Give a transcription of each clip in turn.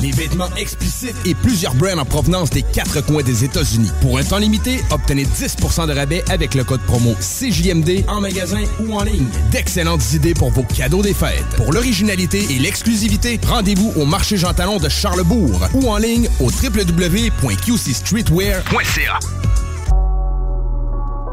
Les vêtements explicites et plusieurs brands en provenance des quatre coins des États-Unis. Pour un temps limité, obtenez 10% de rabais avec le code promo CJMD en magasin ou en ligne. D'excellentes idées pour vos cadeaux des fêtes. Pour l'originalité et l'exclusivité, rendez-vous au marché Jean Talon de Charlebourg ou en ligne au www.qcstreetwear.ca.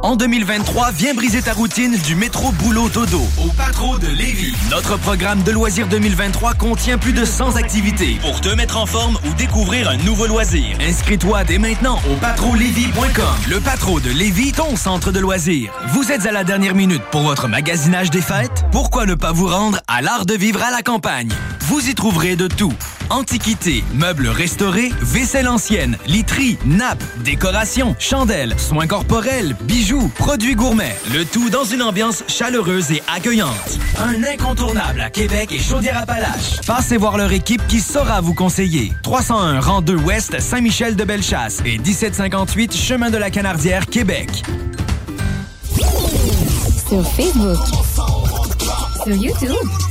En 2023, viens briser ta routine du métro boulot dodo au Patro de Lévis. Notre programme de loisirs 2023 contient plus de 100 activités pour te mettre en forme ou découvrir un nouveau loisir. Inscris-toi dès maintenant au patrolévis.com. Le Patro de Lévis, ton centre de loisirs. Vous êtes à la dernière minute pour votre magasinage des fêtes? Pourquoi ne pas vous rendre à l'art de vivre à la campagne? Vous y trouverez de tout. Antiquités, meubles restaurés, vaisselle ancienne, literie, nappes, décorations, chandelles, soins corporels, bijoux, produits gourmets. Le tout dans une ambiance chaleureuse et accueillante. Un incontournable à Québec et Chaudière-Appalaches. Passez voir leur équipe qui saura vous conseiller. 301 rang 2 Ouest, Saint-Michel de Bellechasse et 1758 Chemin de la Canardière, Québec. Sur Facebook. Sur YouTube.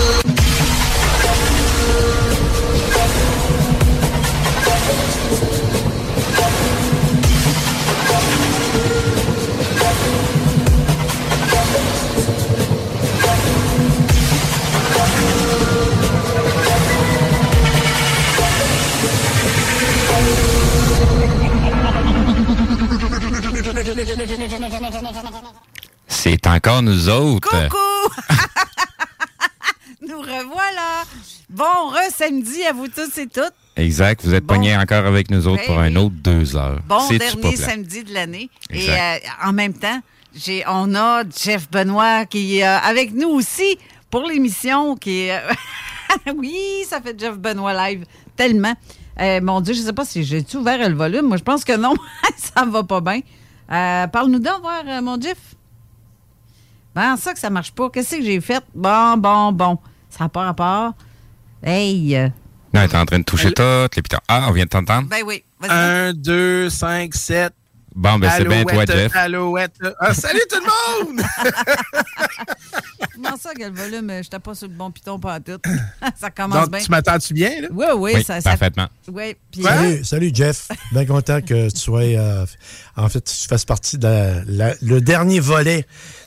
C'est encore nous autres. Coucou! Nous revoilà. Bon, re-samedi à vous tous et toutes. Exact. Vous êtes Bon. pognés encore avec nous autres pour Ben un autre deux heures. Bon dernier samedi de l'année. Et euh, en même temps, j'ai, on a Jeff Benoît qui est euh, avec nous aussi pour l'émission. Qui est, euh, oui, ça fait Jeff Benoît live tellement. Mon Dieu, je ne sais pas si j'ai-tu ouvert le volume. Moi, je pense que non. ça va pas bien. Euh, Parle-nous donc, voir, euh, mon Jeff. Ben, ça que ça marche pas. Qu'est-ce que j'ai fait? Bon, bon, bon. Ça n'a pas rapport. Hey! euh, Non, t'es en train de toucher toutes les pitons. Ah, on vient de t'entendre? ben oui. vas-y. 1, 2, 5, 7. Bon, ben c'est bien toi, Jeff. Alouette. Ah, salut tout le monde! Comment ça que le volume, euh, je n'étais pas sur le bon piton pas tout? ça commence Donc, bien. tu m'attends-tu bien? Là? Oui, oui, Oui, ça, ça- parfaitement. Oui, puis Salut, salut, Jeff. Bien content que tu sois. euh, en fait, tu fasses partie de la- la- le dernier volet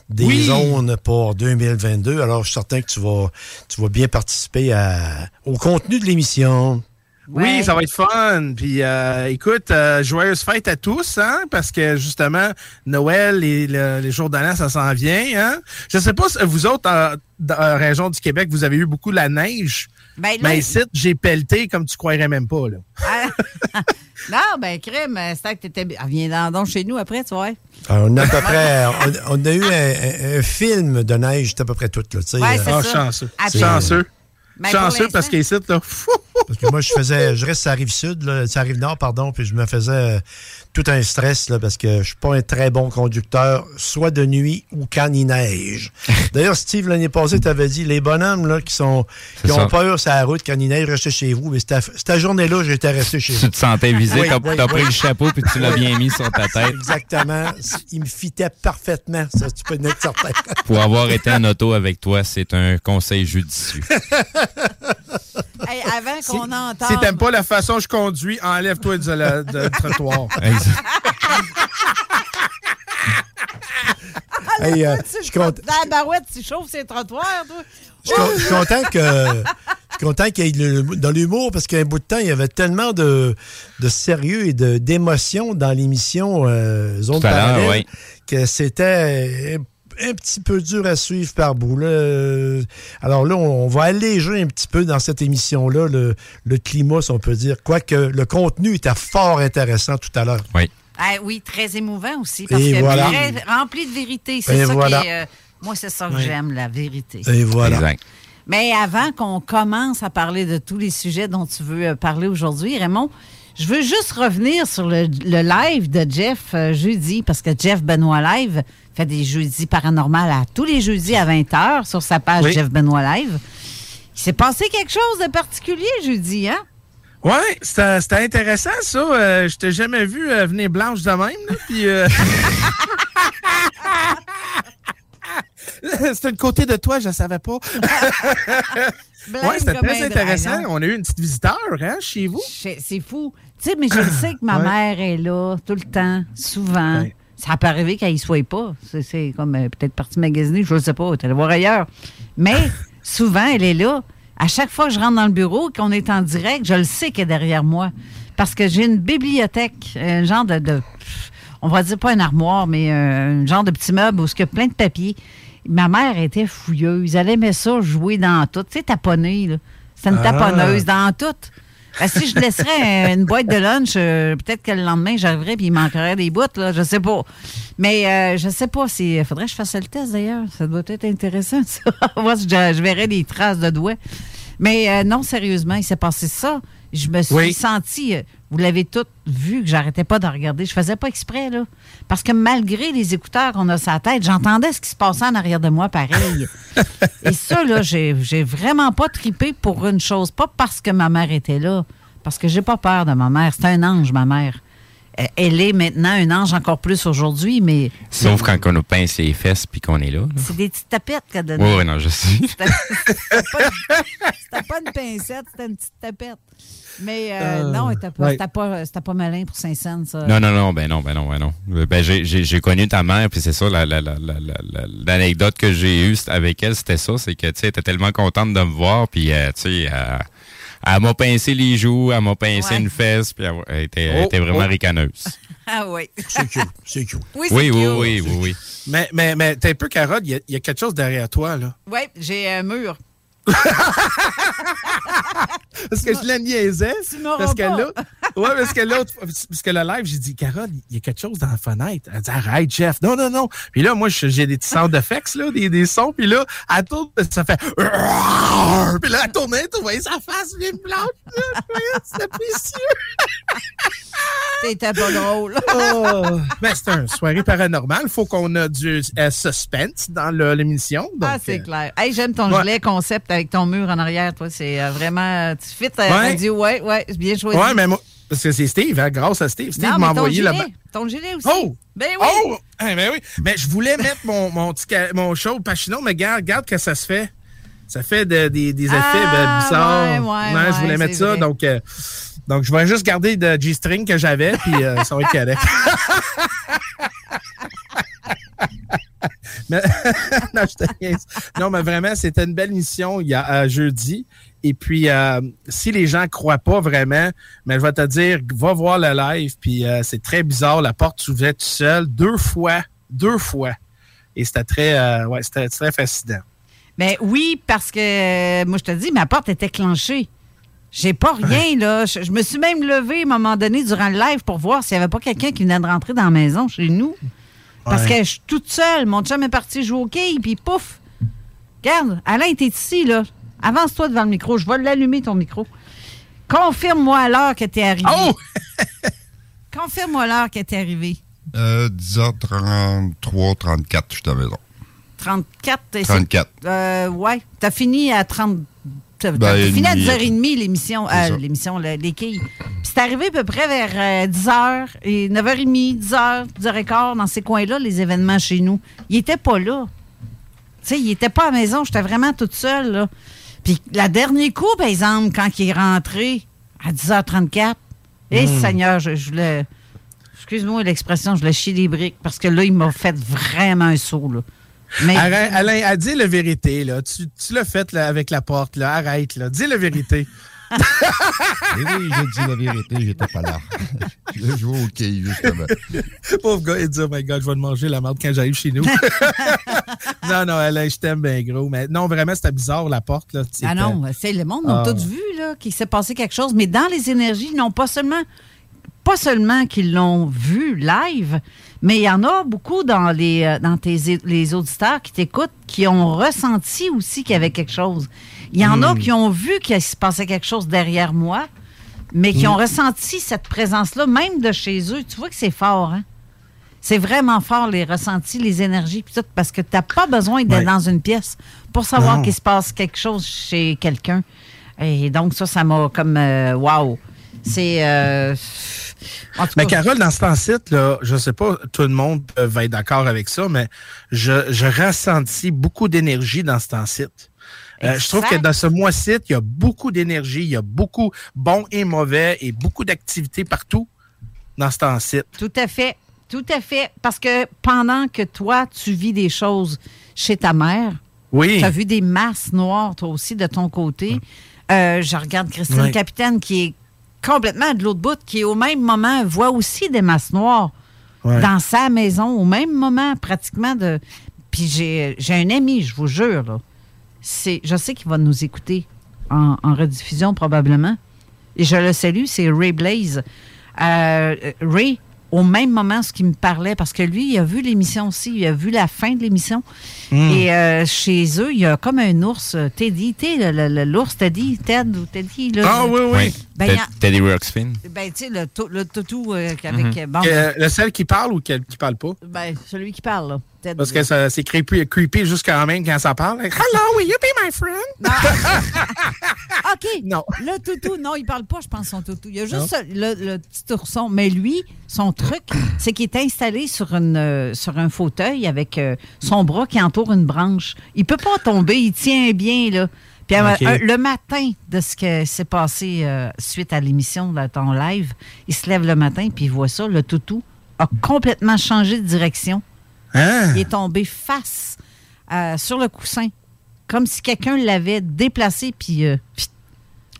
des Oui. zones pour 2022. Alors, je suis certain que tu vas, tu vas bien participer à- au contenu de l'émission. Ouais. Oui, ça va être fun. Puis euh, écoute, euh, joyeuse fête à tous, hein, parce que justement, Noël et le- les jours de l'an, ça s'en vient. Hein? Je sais pas si vous autres, euh, dans la région du Québec, vous avez eu beaucoup la neige. ben, là, ici, j'ai pelleté comme tu croirais même pas. Là. ah, non, ben, crème, euh, c'était que t'étais. Ah, viens dans, donc chez nous après, tu vois. Alors, on a à peu près. On, on a eu un, un- un film de neige, c'est à peu près tout. Là, tu sais, Ouais, euh, c'est Ah, ça. chanceux. Chanceux. Ben, chanceux parce qu'ici, là, fou, Parce que moi, je faisais, je reste à rive sud, là, à rive nord, pardon, puis je me faisais tout un stress là, parce que je suis pas un très bon conducteur, soit de nuit ou quand il neige. D'ailleurs, Steve l'année passée t'avais dit les bonhommes là qui sont qui ont ça. peur sur la route quand il neige, restez chez vous. Mais cette, journée-là, j'étais resté chez Tu vous. te sentais visé, Oui, t'as oui, t'as oui. pris le chapeau puis tu l'as bien mis sur ta tête. Exactement. Il me fitait parfaitement. Ça, tu peux en être certain. Pour avoir été en auto avec toi, c'est un conseil judicieux. Hey, avant qu'on entende. si t'aimes pas la façon que je conduis, enlève-toi de la- de- du trottoir. Hey, euh, je suis content- Dans la barouette, tu chauffes ces trottoirs, toi. je suis con- je suis content que je suis content qu'il y ait le- dans l'humour parce qu'à un bout de temps, il y avait tellement de, de sérieux et de- d'émotion dans l'émission euh, Zone Parallèle oui. que c'était un, petit peu dur à suivre par bout. là. Euh, Alors là, on, on va alléger un petit peu dans cette émission-là le, le climat, si on peut dire. Quoique le contenu était fort intéressant tout à l'heure. Oui. Ah oui, très émouvant aussi. Parce Et que voilà. très rempli de vérité. C'est ça voilà. qui est. euh, moi, c'est ça que Oui. j'aime, la vérité. Et voilà. Exact. Mais avant qu'on commence à parler de tous les sujets dont tu veux euh, parler aujourd'hui, Raymond, je veux juste revenir sur le, le live de Jeff euh, jeudi, parce que Jeff Benoît Live fait des jeudis paranormaux à tous les jeudis à 20h sur sa page Oui. Jeff Benoît Live. Il s'est passé quelque chose de particulier jeudi, hein? Ouais, c'était intéressant, ça. Euh, je t'ai jamais vu euh, venir blanche de même. là, Puis, euh, C'était le côté de toi, je savais pas. Ouais, c'était très intéressant. On a eu une petite visiteur hein, chez vous. C'est fou. Tu sais, mais je sais que ma Ouais. mère est là tout le temps, souvent. Ouais. Ça peut arriver qu'elle y soit pas. C'est- comme euh, peut-être partie magasiner, je ne sais pas, tu voir ailleurs. Mais souvent, elle est là. À chaque fois que je rentre dans le bureau, qu'on est en direct, je le sais qu'elle est derrière moi. Parce que j'ai une bibliothèque, un genre de, de- on va dire pas un armoire, mais euh, un genre de petit meuble où il y a plein de papiers. Ma mère était fouilleuse. Elle aimait ça jouer dans tout. Tu sais, taponner, là. C'est une Ah. taponneuse dans tout. Ben, si je laisserais une boîte de lunch, euh, peut-être que le lendemain, j'arriverais puis il manquerait des bouts, là, je sais pas. Mais euh, je sais pas si. faudrait que je fasse le test d'ailleurs. Ça doit être intéressant, ça. Moi, je, je verrais des traces de doigts. Mais euh, non, sérieusement, il s'est passé ça. Je me suis Oui. sentie, euh, vous l'avez toutes vu, que j'arrêtais pas de regarder. Je faisais pas exprès, là. Parce que malgré les écouteurs qu'on a sur la tête, j'entendais ce qui se passait en arrière de moi pareil. Et ça, là, j'ai vraiment pas tripé pour une chose. Pas parce que ma mère était là. Parce que j'ai pas peur de ma mère. C'est un ange, ma mère. Euh, Elle est maintenant un ange encore plus aujourd'hui, mais Sauf quand on nous pince les fesses puis qu'on est là. là. c'est des petites tapettes qu'elle Oui, donnait. oui, non, je sais. C'était pas, c'était pas une pincette, c'était une petite tapette. Mais euh, Euh, non, c'était pas, ouais. pas, pas malin pour Saint-Saëns, ça. Non, non, non, ben non, ben non, ben non. Ben, j'ai- connu ta mère, puis c'est ça, la- la- la- la- la- la- l'anecdote que j'ai eue avec elle, c'était ça, c'est que, tu sais, elle était tellement contente de me voir, puis, euh, tu sais, euh, elle m'a pincé les joues, elle m'a pincé Ouais. une fesse, puis elle, elle était, elle Oh, était vraiment oh. ricaneuse. Ah oui. C'est cute. C'est cute. Oui, c'est Oui, oui, cute. oui, oui, oui. Mais, mais, mais t'es un peu carotte, il y, y a quelque chose derrière toi, là. Oui, j'ai un mur. Parce que je la niaisais. Parce que là, ouais, parce que l'autre, parce que le live, j'ai dit, Carole, il y a quelque chose dans la fenêtre. Elle dit, arrête, Jeff. Non, non, non. Puis là, moi, j'ai des petits sound effects, là, des, des sons. Puis là, elle tourne, ça fait. Puis là, elle tournait, tu voyais sa face bien blanche. C'était précieux. T'étais pas drôle. Oh. Ben, c'est une soirée paranormale. Il faut qu'on a du euh, suspense dans l'émission. ah, c'est euh, clair. Hey, j'aime ton ouais. gilet concept avec ton mur en arrière, toi. C'est euh, vraiment. Tu fit à Ouais. la radio. Ouais, ouais, bien choisi. Ouais, mais moi, parce que c'est Steve, hein, grâce à Steve. Steve m'a envoyé là-bas. ton gilet aussi. Oh! Ben oui. Oh! Ah, ben oui. Mais je voulais mettre mon, mon, petit mon show Pachino, mais regarde, regarde que ça se fait. Ça fait de- des, des effets Ah, ben, bizarres. ouais, ouais, je voulais mettre ça. vrai. Donc, euh, donc, je vais juste garder le G-string que j'avais, puis euh, ça va être correct. mais, non, je mais vraiment, c'était une belle mission il y a euh, jeudi. Et puis, si les gens croient pas vraiment, mais je vais te dire, va voir le live. Puis c'est très bizarre. La porte s'ouvrait tout seul deux fois, deux fois. Et c'était très, ouais, c'était très fascinant. Ben oui, parce que euh, moi, je te dis, ma porte était clenchée. J'ai pas rien, là. Je, je me suis même levée à un moment donné durant le live pour voir s'il n'y avait pas quelqu'un qui venait de rentrer dans la maison chez nous. Parce Ouais. que je suis toute seule. Mon chum est parti jouer au quai, puis pouf! Regarde, Alain était ici, là. Avance-toi devant le micro. Je vais l'allumer, ton micro. Confirme-moi l'heure que t'es arrivé. Oh! Confirme-moi l'heure que t'es arrivé. Euh, 10h33, 34, je suis à la maison. 34. et c'est- 34. Euh, ouais. T'as fini à 30. T'as Ben, fini à une 10h30 l'émission, euh, l'émission, le- les quilles. Puis c'est arrivé à peu près vers euh, 10h et 9h30, 10h, 10h15 dans ces coins-là, les événements chez nous. Il était pas là. Tu sais, il était pas à la maison, j'étais vraiment toute seule, là. Puis la dernier coup, par exemple, quand il est rentré à 10h34, eh Seigneur, je, je voulais. Excuse-moi l'expression, je voulais chier des briques parce que là, il m'a fait vraiment un saut, là. Mais- Arrête, Alain, ah, dis la vérité, là. Tu, tu l'as fait là, avec la porte, là. Arrête, là. Dis la vérité. Et oui, j'ai dit la vérité, j'étais pas là. Je joue au quai, justement. Pauvre gars, il dit, oh my God, je vais te manger la marde quand j'arrive chez nous. non, non, Alain, je t'aime bien gros. Mais non, vraiment, c'était bizarre, la porte, là. Ah non, c'est le monde, on Ah. a tous vu là, qu'il s'est passé quelque chose, mais dans les énergies, non pas seulement, pas seulement qu'ils l'ont vu live, mais il y en a beaucoup dans les, euh, dans tes, les auditeurs qui t'écoutent qui ont ressenti aussi qu'il y avait quelque chose. Il y en a Mm. qui ont vu qu'il se passait quelque chose derrière moi, mais qui ont ressenti cette présence-là, même de chez eux. Tu vois que c'est fort, hein? C'est vraiment fort, les ressentis, les énergies, puis tout, parce que tu n'as pas besoin d'être Ouais. dans une pièce pour savoir qu'il se passe quelque chose chez quelqu'un. Et donc, ça, ça m'a comme. euh, wow! C'est. euh, en tout Mais cas, Carole, dans ce temps-ci, là, je sais pas, tout le monde peut- va être d'accord avec ça, mais je, je ressentis beaucoup d'énergie dans ce temps-ci. Euh, je trouve que dans ce mois-ci, il y a beaucoup d'énergie, il y a beaucoup bon et mauvais et beaucoup d'activités partout dans ce temps-ci. Tout à fait. Tout à fait. Parce que pendant que toi, tu vis des choses chez ta mère, Oui. tu as vu des masses noires, toi aussi, de ton côté. Euh, je regarde Christine Oui. Capitaine, qui est complètement de l'autre bout, qui au même moment voit aussi des masses noires Ouais. dans sa maison, au même moment, pratiquement. de. Puis j'ai j'ai un ami, je vous jure, là. C'est, je sais qu'il va nous écouter en, en rediffusion probablement. Et je le salue, c'est Ray Blaze. Euh, Ray, au même moment, ce qu'il me parlait, parce que lui, il a vu l'émission aussi, il a vu la fin de l'émission. Mm. Et euh, chez eux, il y a comme un ours, euh, Teddy, l'ours Teddy, Ted ou Teddy. Là, Ah oui, oui. Ben, Ted- a- Teddy Ruxpin. ben, tu sais, le, le toutou euh, avec. Mhm. euh, bon, Euh, le celle qui parle ou quel qui parle pas? ben, celui qui parle, là. Parce que ça- c'est creepy, creepy jusqu'à même quand ça parle. Hello, will you be my friend? OK. Non. Le toutou, non, il parle pas, je pense, son toutou. Il y a Non. juste le, le petit ourson. Mais lui, son truc, c'est qu'il est installé sur, une, euh, sur un fauteuil avec euh, son bras qui entoure une branche. Il peut pas tomber, il tient bien, là. Puis euh, le matin de ce qui s'est passé euh, suite à l'émission de ton live, il se lève le matin puis il voit ça. Le toutou a complètement changé de direction. Hein? Il est tombé face euh, sur le coussin, comme si quelqu'un l'avait déplacé puis euh, puis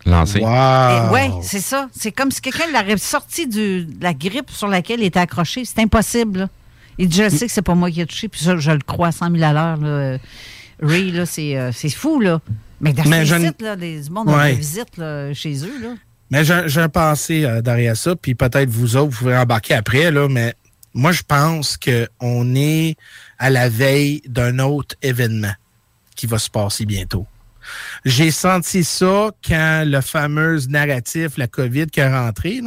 Lancé. Wow. oui, c'est ça. C'est comme si quelqu'un l'aurait sorti du- de la grippe sur laquelle il était accroché. C'est impossible. là. Il dit, je sais que c'est pas moi qui ai touché, puis ça, je le crois à 100 000 à l'heure. là. Ray, là, c'est euh, c'est fou, là. Mais dans Mais je là, des, du monde Ouais. des visites là, chez eux, là. Mais j'ai j'ai pensé euh, derrière ça, puis peut-être vous autres, vous pouvez embarquer après, là, mais moi, je pense qu'on est à la veille d'un autre événement qui va se passer bientôt. J'ai senti ça quand le fameux narratif, la COVID, qui est rentré.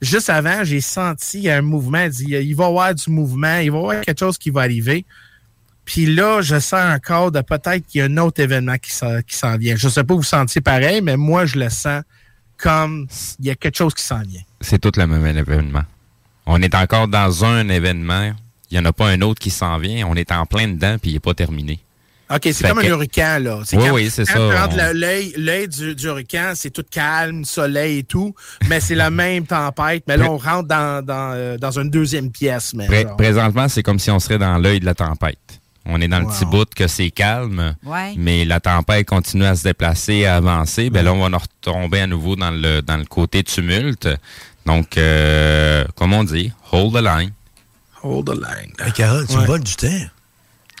Juste avant, j'ai senti un mouvement. dit, Il va y avoir du mouvement, il va y avoir quelque chose qui va arriver. Puis là, je sens encore de peut-être qu'il y a un autre événement qui s'en qui s'en vient. Je ne sais pas vous sentiez pareil, mais moi, je le sens comme il y a quelque chose qui s'en vient. C'est tout le même événement. On est encore dans un événement. Il n'y en a pas un autre qui s'en vient. On est en plein dedans, puis il n'est pas terminé. OK, c'est comme que- un hurricane, là. Oui, quand- oui, c'est ça, on- l'œil l'œil du, du hurricane, c'est tout calme, soleil et tout, mais c'est la même tempête. Mais là, on rentre dans, dans, euh, dans une deuxième pièce. Mais Pré- présentement, c'est comme si on serait dans l'œil de la tempête. On est dans le petit bout que c'est calme, Ouais. mais la tempête continue à se déplacer, à avancer. Ben là, on va retomber à nouveau dans le, dans le côté tumulte. Donc, euh, comme on dit, hold the line. Hold the line. Hey, Carole, tu Ouais. me voles du temps.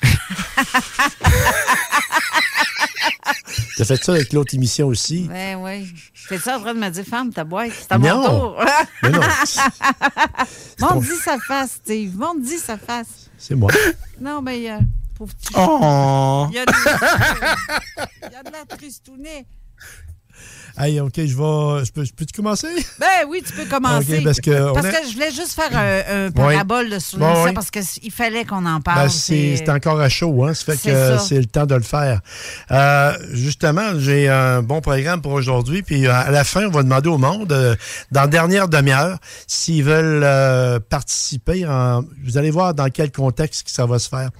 T'as fait ça avec l'autre émission aussi? Ben oui. T'es ça en train de me dire, femme, ta boîte, c'est à Non. mon tour. Mais non. Monte dit sa face, Steve. Monte dit sa face. C'est moi. Non, mais euh, pauvre petit. Oh. Il y a de, il y a de la tristounet. Hey, OK, je vais. Je peux, je peux-tu commencer? Ben oui, tu peux commencer. OK, parce que Parce que je voulais juste faire un, un parabole sur Ouais, ça ouais. parce qu'il fallait qu'on en Ben, parle. c'est c'est encore à chaud, hein? Ça fait C'est que c'est le temps de le faire. Euh, justement, j'ai un bon programme pour aujourd'hui. Puis euh, à la fin, on va demander au monde, euh, dans la dernière demi-heure, s'ils veulent euh, participer. En, vous allez voir dans quel contexte que ça va se faire.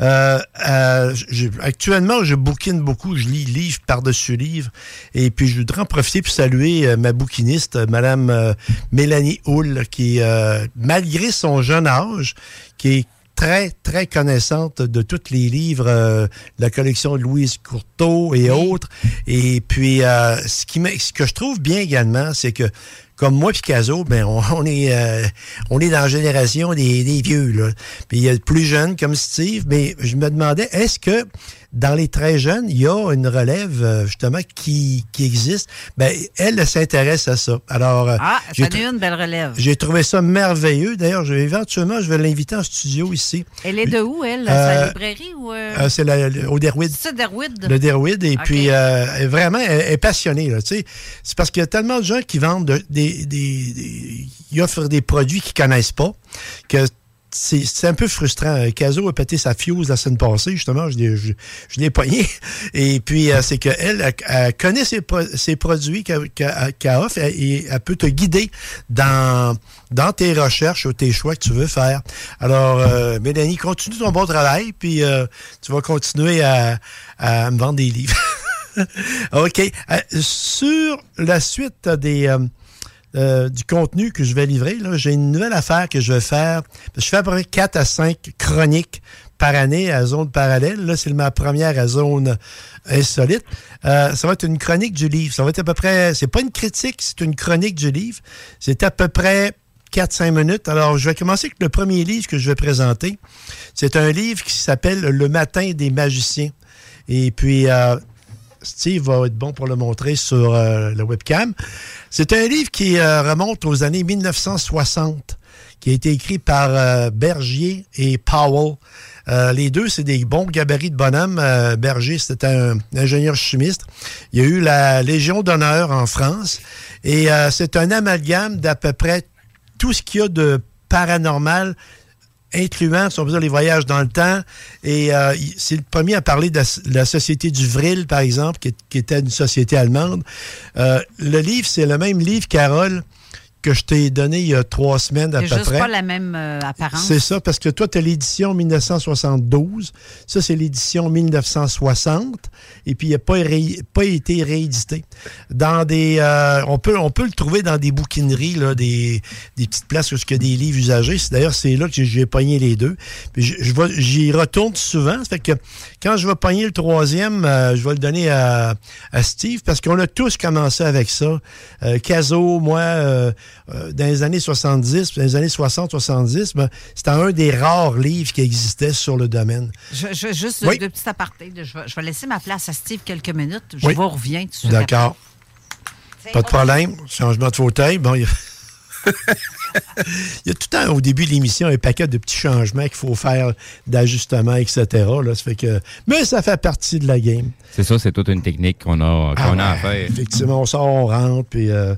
Euh, euh, j'ai- actuellement, je bouquine beaucoup. Je lis livre par-dessus livre. Et puis, je voudrais en profiter pour saluer euh, ma bouquiniste, euh, Madame euh, Mélanie Hull, qui, malgré son jeune âge, qui est très, très connaissante de tous les livres euh, de la collection de Louise Courteau et autres. Et puis, euh, ce, qui ce que je trouve bien également, c'est que comme moi Picasso, ben on, on est euh, on est dans la génération des, des vieux là. Puis il y a le plus jeune comme Steve, mais je me demandais est-ce que dans les très jeunes, il y a une relève euh, justement qui, qui existe. Ben elle, elle s'intéresse à ça. Alors euh, Ah, j'ai ça une belle relève. j'ai trouvé ça merveilleux. D'ailleurs, je vais éventuellement je vais l'inviter en studio ici. Elle est de où, elle? C'est Euh, la librairie ou... euh, c'est au Derwid. C'est Derwood? Le Derwid. Et puis, euh, vraiment, elle, est passionnée. Là, tu sais. c'est parce qu'il y a tellement de gens qui vendent de- des, des, des- Ils offrent des produits qu'ils connaissent pas que c'est un peu frustrant. Euh, Caso a pété sa fuse la semaine passée, justement. Je l'ai je, je pogné. Et puis, euh, c'est qu'elle elle, elle connaît ses, ses produits qu'elle qu'elle- offre et elle peut te guider dans, dans tes recherches ou tes choix que tu veux faire. Alors, euh, Mélanie, continue ton bon travail, puis euh, tu vas continuer à, à me vendre des livres. OK. Euh, sur la suite des, euh, du contenu que je vais livrer, j'ai une nouvelle affaire que je vais faire. Je fais à peu près 4 à 5 chroniques par année à zone parallèle. Là, c'est ma première à zone insolite. Euh, ça va être une chronique du livre. Ça va être à peu près, c'est pas une critique, c'est une chronique du livre. C'est à peu près 4-5 minutes. Alors, je vais commencer avec le premier livre que je vais présenter. C'est un livre qui s'appelle Le matin des magiciens. Et puis, euh, Steve va être bon pour le montrer sur euh, la webcam. C'est un livre qui euh, remonte aux années 1960, qui a été écrit par euh, Bergier et Powell. Euh, les deux, c'est des bons gabarits de bonhomme. Berger, c'était un ingénieur chimiste. Il y a eu la Légion d'honneur en France. Et c'est un amalgame d'à peu près tout ce qu'il y a de paranormal incluant, si on veut dire, les voyages dans le temps. Et euh, c'est le premier à parler de la, société du Vril, par exemple, qui était une société allemande. Euh, le livre, c'est le même livre, Carole, que je t'ai donné il y a trois semaines à C'est peu juste près. pas la même euh, apparence. C'est ça, parce que toi, tu as l'édition 1972. Ça, c'est l'édition 1960. Et puis, il n'a pas, ré- pas été réédité. Dans des. euh, on, peut, on peut le trouver dans des bouquineries, là, des, des petites places où il y a des livres usagés. D'ailleurs, c'est là que j'ai- pogné les deux. Puis je- J'y retourne souvent. Ça fait que quand je vais pogner le troisième, euh, je vais le donner à, à Steve parce qu'on a tous commencé avec ça. Euh, Caso, moi, euh, dans les années 70, dans les années 60-70, ben, c'était un des rares livres qui existait sur le domaine. Je, je- juste Oui. deux petits apartés. Je vais, je vais laisser ma place à Steve quelques minutes. Je Oui. vous reviens tout de suite. D'accord. Pas de problème. Changement de fauteuil. Bon, il y a... il y a tout le temps, au début de l'émission, un paquet de petits changements qu'il faut faire, d'ajustements, etc. Là, ça fait que... Mais ça fait partie de la game. C'est ça, c'est toute une technique qu'on a, qu'on a Ah à faire. Effectivement, on sort, on rentre. Puis, euh,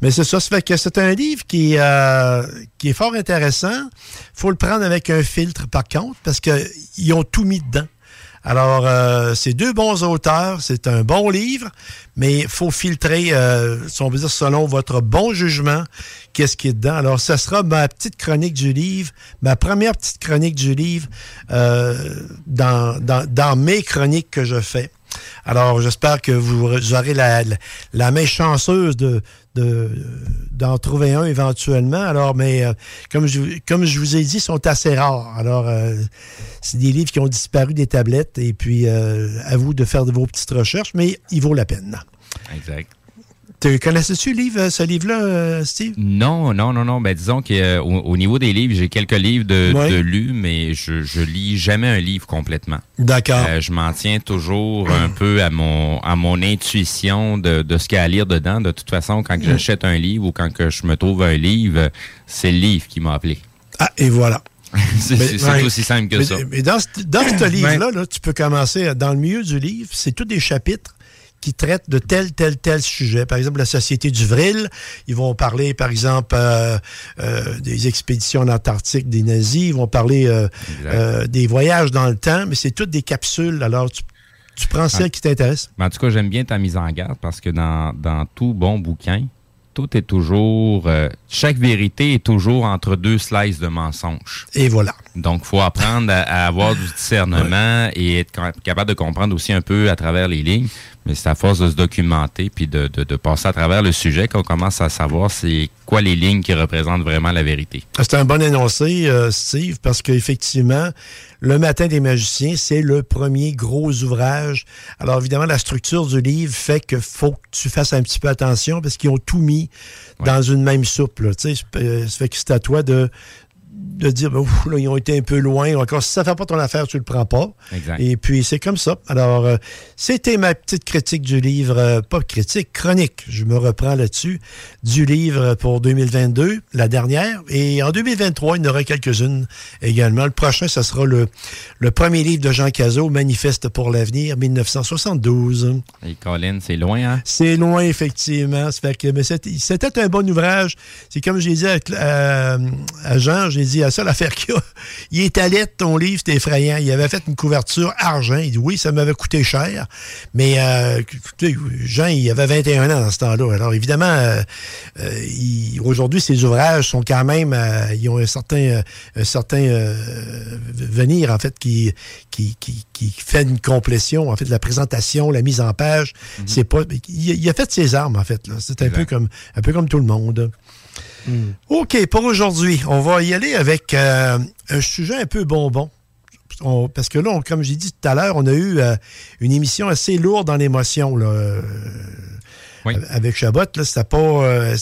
mais c'est ça, ça fait que c'est un livre qui, euh, qui est fort intéressant. faut le prendre avec un filtre, par contre, parce qu'ils ont tout mis dedans. Alors, euh, c'est deux bons auteurs, c'est un bon livre, mais il faut filtrer, euh, si on veut dire, selon votre bon jugement, qu'est-ce qui est dedans. Alors, ça sera ma petite chronique du livre, ma première petite chronique du livre euh, dans, dans, mes chroniques que je fais. Alors, j'espère que vous aurez la, la, la main chanceuse de, de, d'en trouver un éventuellement. Alors, mais euh, comme, je, vous ai dit, sont assez rares. Alors, euh, c'est des livres qui ont disparu des tablettes et puis euh, à vous de faire de vos petites recherches, mais il vaut la peine. Exact. Tu connaissais-tu livre, ce livre-là, euh, Steve? Non, non, non, non. Ben, disons qu'au au niveau des livres, j'ai quelques livres de, Ouais. de lus, mais je, je lis jamais un livre complètement. D'accord. Euh, je m'en tiens toujours un peu à mon à mon intuition de, de ce qu'il y a à lire dedans. De toute façon, quand que j'achète un livre ou quand que je me trouve un livre, c'est le livre qui m'a appelé. Ah, et voilà. c'est ouais. aussi simple que mais, ça. mais dans ce, dans ce livre-là, là, tu peux commencer dans le milieu du livre, c'est tous des chapitres qui traitent de tel, tel, tel sujet. Par exemple, la Société du Vril, ils vont parler, par exemple, euh, euh, des expéditions en Antarctique des nazis, ils vont parler euh, des voyages dans le temps, mais c'est toutes des capsules. Alors, tu, tu prends celle qui t'intéresse. En tout cas, j'aime bien ta mise en garde parce que dans, dans tout bon bouquin, tout est toujours. euh, chaque vérité est toujours entre deux slices de mensonges. Et voilà. Donc, faut apprendre à, à avoir du discernement et être ca- capable de comprendre aussi un peu à travers les lignes. Mais c'est à force de se documenter puis de, de, de passer à travers le sujet qu'on commence à savoir c'est quoi les lignes qui représentent vraiment la vérité. C'est un bon énoncé, euh, Steve, parce qu'effectivement, Le Matin des magiciens, c'est le premier gros ouvrage. Alors évidemment, la structure du livre fait que faut que tu fasses un petit peu attention parce qu'ils ont tout mis dans une même soupe. Là, euh, ça fait que c'est à toi de de dire, ben, ouf, là, ils ont été un peu loin. Encore, si ça ne fait pas ton affaire, tu le prends pas. Exact. Et puis, c'est comme ça. Alors, euh, c'était ma petite critique du livre, euh, pas critique, chronique. Je me reprends là-dessus, du livre pour 2022, la dernière. Et en 2023, il y en aura quelques-unes également. Le prochain, ce sera le, le premier livre de Jean Cazot, Manifeste pour l'avenir, 1972. Et Colin, c'est loin, hein? C'est loin, effectivement. Fait que, mais c'était c'était un bon ouvrage. C'est comme j'ai dit à, à, à Jean, j'ai dit, la seule affaire qu'il y a, il est à l'aide, ton livre, c'est effrayant. Il avait fait une couverture argent. Il dit, oui, ça m'avait coûté cher. Mais, euh, écoutez, Jean, il avait 21 ans dans ce temps-là. Alors, évidemment, euh, euh, il- aujourd'hui, ses ouvrages sont quand même, euh, ils ont un certain, un certain venir, en fait, qui, qui, qui, qui fait une complétion, en fait, la présentation, la mise en page. C'est pas, il, il a fait ses armes, en fait. là. C'est un peu comme, un peu comme tout le monde. OK, pour aujourd'hui, on va y aller avec euh, un sujet un peu bonbon. On- parce que là, on- comme j'ai dit tout à l'heure, on a eu euh, une émission assez lourde en émotion. Là, euh, Avec Chabot, là, c'était pas. euh,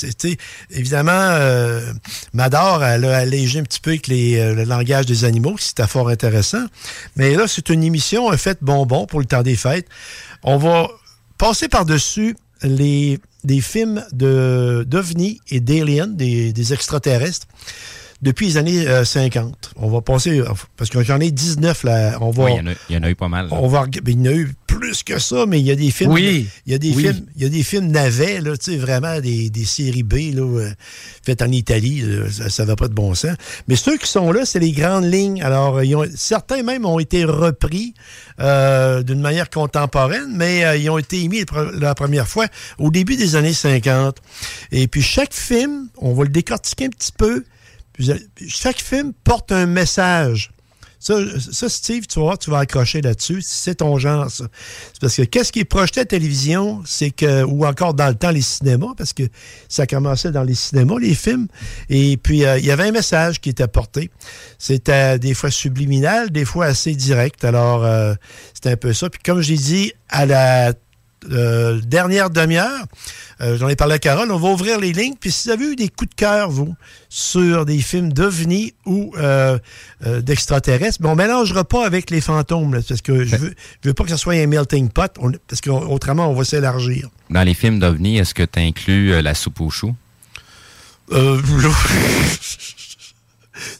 évidemment, euh, Mador, elle a allégé un petit peu avec les, euh, le langage des animaux, c'était fort intéressant. Mais là, c'est une émission, un fait bonbon pour le temps des fêtes. On va passer par-dessus les, des films de d'OVNI et d'Alien, des, des extraterrestres, depuis les années euh, 50. On va passer, parce que j'en ai 19 là. On va, Oui, il y en a- il y, en a eu pas mal. là. on va, reg- ben, il y en a eu plus que ça, mais il y a des films. Oui. Il y a des Oui. films. Il y a des films navets, là, tu sais, vraiment des, des séries B, là, euh, faites en Italie, là, ça, va pas de bon sens. Mais ceux qui sont là, c'est les grandes lignes. Alors, euh, ils ont- certains même ont été repris euh, d'une manière contemporaine, mais euh, ils ont été émis la pre- la première fois au début des années 50. Et puis chaque film, on va le décortiquer un petit peu. Chaque film porte un message. Ça, ça, Steve, tu voir, tu vas accrocher là-dessus. C'est ton genre, ça. C'est parce que qu'est-ce qui est projeté à la télévision, c'est que, ou encore dans le temps, les cinémas, parce que ça commençait dans les cinémas, les films. Et puis, euh, il y avait un message qui était porté. C'était des fois subliminal, des fois assez direct. Alors, euh, c'était un peu ça. Puis, comme j'ai dit, à la euh, dernière demi-heure, euh, j'en ai parlé à Carole, on va ouvrir les lignes. Puis si vous avez eu des coups de cœur, vous, sur des films d'OVNI ou euh, euh, d'extraterrestres, mais on ne mélangera pas avec les fantômes, là, parce que je veux, je veux pas que ce soit un melting pot, on- parce qu'autrement, on va s'élargir. Dans les films d'OVNI, est-ce que tu inclus la soupe aux choux?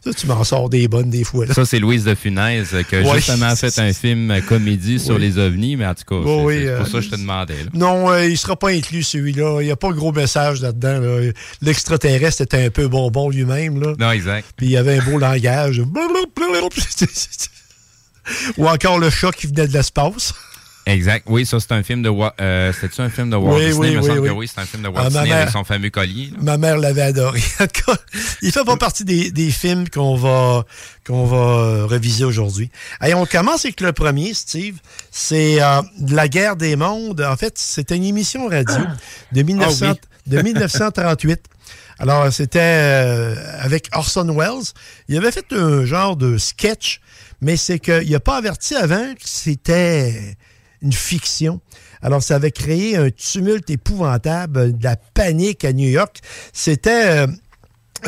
Ça, tu m'en sors des bonnes des fois. Là. Ça, c'est Louise de Funès euh, qui a Ouais. justement fait un film euh, comédie sur Oui. les ovnis, mais en tout cas, Bon, c'est- oui, pour euh, ça que je te demandais. là. Non, euh, il sera pas inclus celui-là. Il n'y a pas de gros message là-dedans. là. L'extraterrestre était un peu bonbon lui-même. Non, exact. Puis il y avait un beau langage. Ou encore le chat qui venait de l'espace. Exact. Oui, ça, c'est un film de Walt. Euh, C'était-tu un film de Walt Oui, Disney? oui, Il me oui, semble oui. que oui, c'est un film de Walt Ah, Disney mère- avec son fameux collier. là. Ma mère l'avait adoré. Il fait pas partie des, des films qu'on va, qu'on va euh, reviser aujourd'hui. Allez, on commence avec le premier, Steve. C'est euh, La guerre des mondes. En fait, c'était une émission radio de, 1900 Ah de 1938. Alors, c'était euh, avec Orson Welles. Il avait fait un genre de sketch, mais c'est qu'il n'a pas averti avant que c'était une fiction. Alors, ça avait créé un tumulte épouvantable, de la panique à New York. C'était... euh,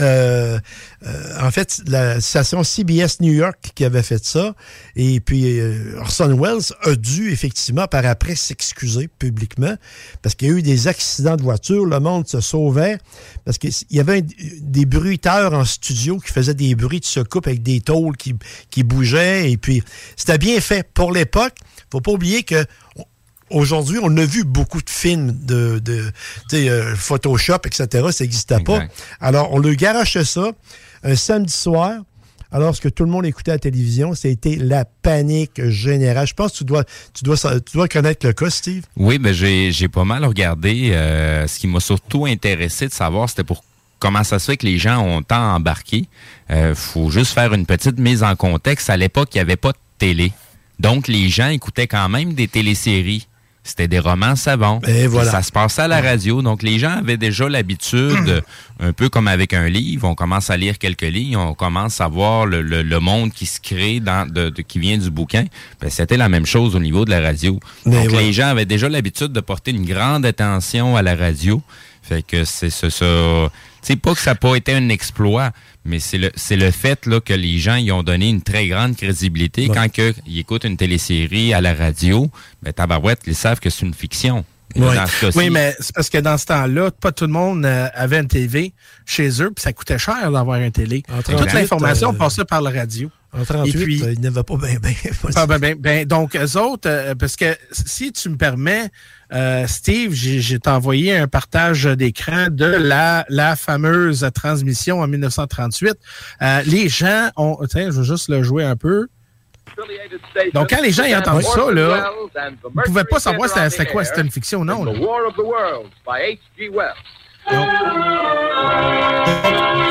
euh, euh, en fait, la station CBS New York qui avait fait ça. Et puis, Orson Welles a dû effectivement par après s'excuser publiquement parce qu'il y a eu des accidents de voiture. Le monde se sauvait parce qu'il y avait des bruiteurs en studio qui faisaient des bruits de secoupe avec des tôles qui, qui bougeaient. Et puis, c'était bien fait pour l'époque. Faut pas oublier que Aujourd'hui, on a vu beaucoup de films de, euh, Photoshop, etc. Ça n'existait pas. Exact. Alors, on le garochait ça un samedi soir. Alors, ce que tout le monde écoutait à la télévision, c'était la panique générale. Je pense que tu dois, tu dois, tu dois connaître le cas, Steve. Oui, ben j'ai j'ai pas mal regardé. euh, ce qui m'a surtout intéressé de savoir, c'était pour comment ça se fait que les gens ont tant embarqué. Euh, faut juste faire une petite mise en contexte. À l'époque, il n'y avait pas de télé. Donc, les gens écoutaient quand même des téléséries. c'était des romans savants. Et voilà. Ça se passait à la radio. Donc, les gens avaient déjà l'habitude, un peu comme avec un livre, on commence à lire quelques lignes, on commence à voir le, le- le monde qui se crée, dans, de, de- qui vient du bouquin. Ben, c'était la même chose au niveau de la radio. Mais Donc, les gens avaient déjà l'habitude de porter une grande attention à la radio. Fait que c'est ce, ça. Tu sais, pas que ça n'a pas été un exploit, mais c'est le, c'est le fait là, que les gens y ont donné une très grande crédibilité. Ouais. Quand que, ils écoutent une télésérie à la radio, ben, tabarouette, ils savent que c'est une fiction. Oui. dans ce cas-ci, Oui, mais c'est parce que dans ce temps-là, pas tout le monde euh, avait une TV chez eux, puis ça coûtait cher d'avoir une télé. Toute 38, l'information euh, passait par la radio. En 38, Et puis- euh, il n'avait pas bien, bien. Ah, ben, ben, ben, donc, eux autres, euh, parce que si tu me permets, euh, Steve, j'ai j'ai envoyé un partage d'écran de la, la fameuse transmission en 1938. Euh, les gens ont... Tiens, je vais juste le jouer un peu. Donc, quand les gens y entendent ça, là, ils ne pouvaient pas savoir c'était c'était quoi, c'était une fiction ou non. là.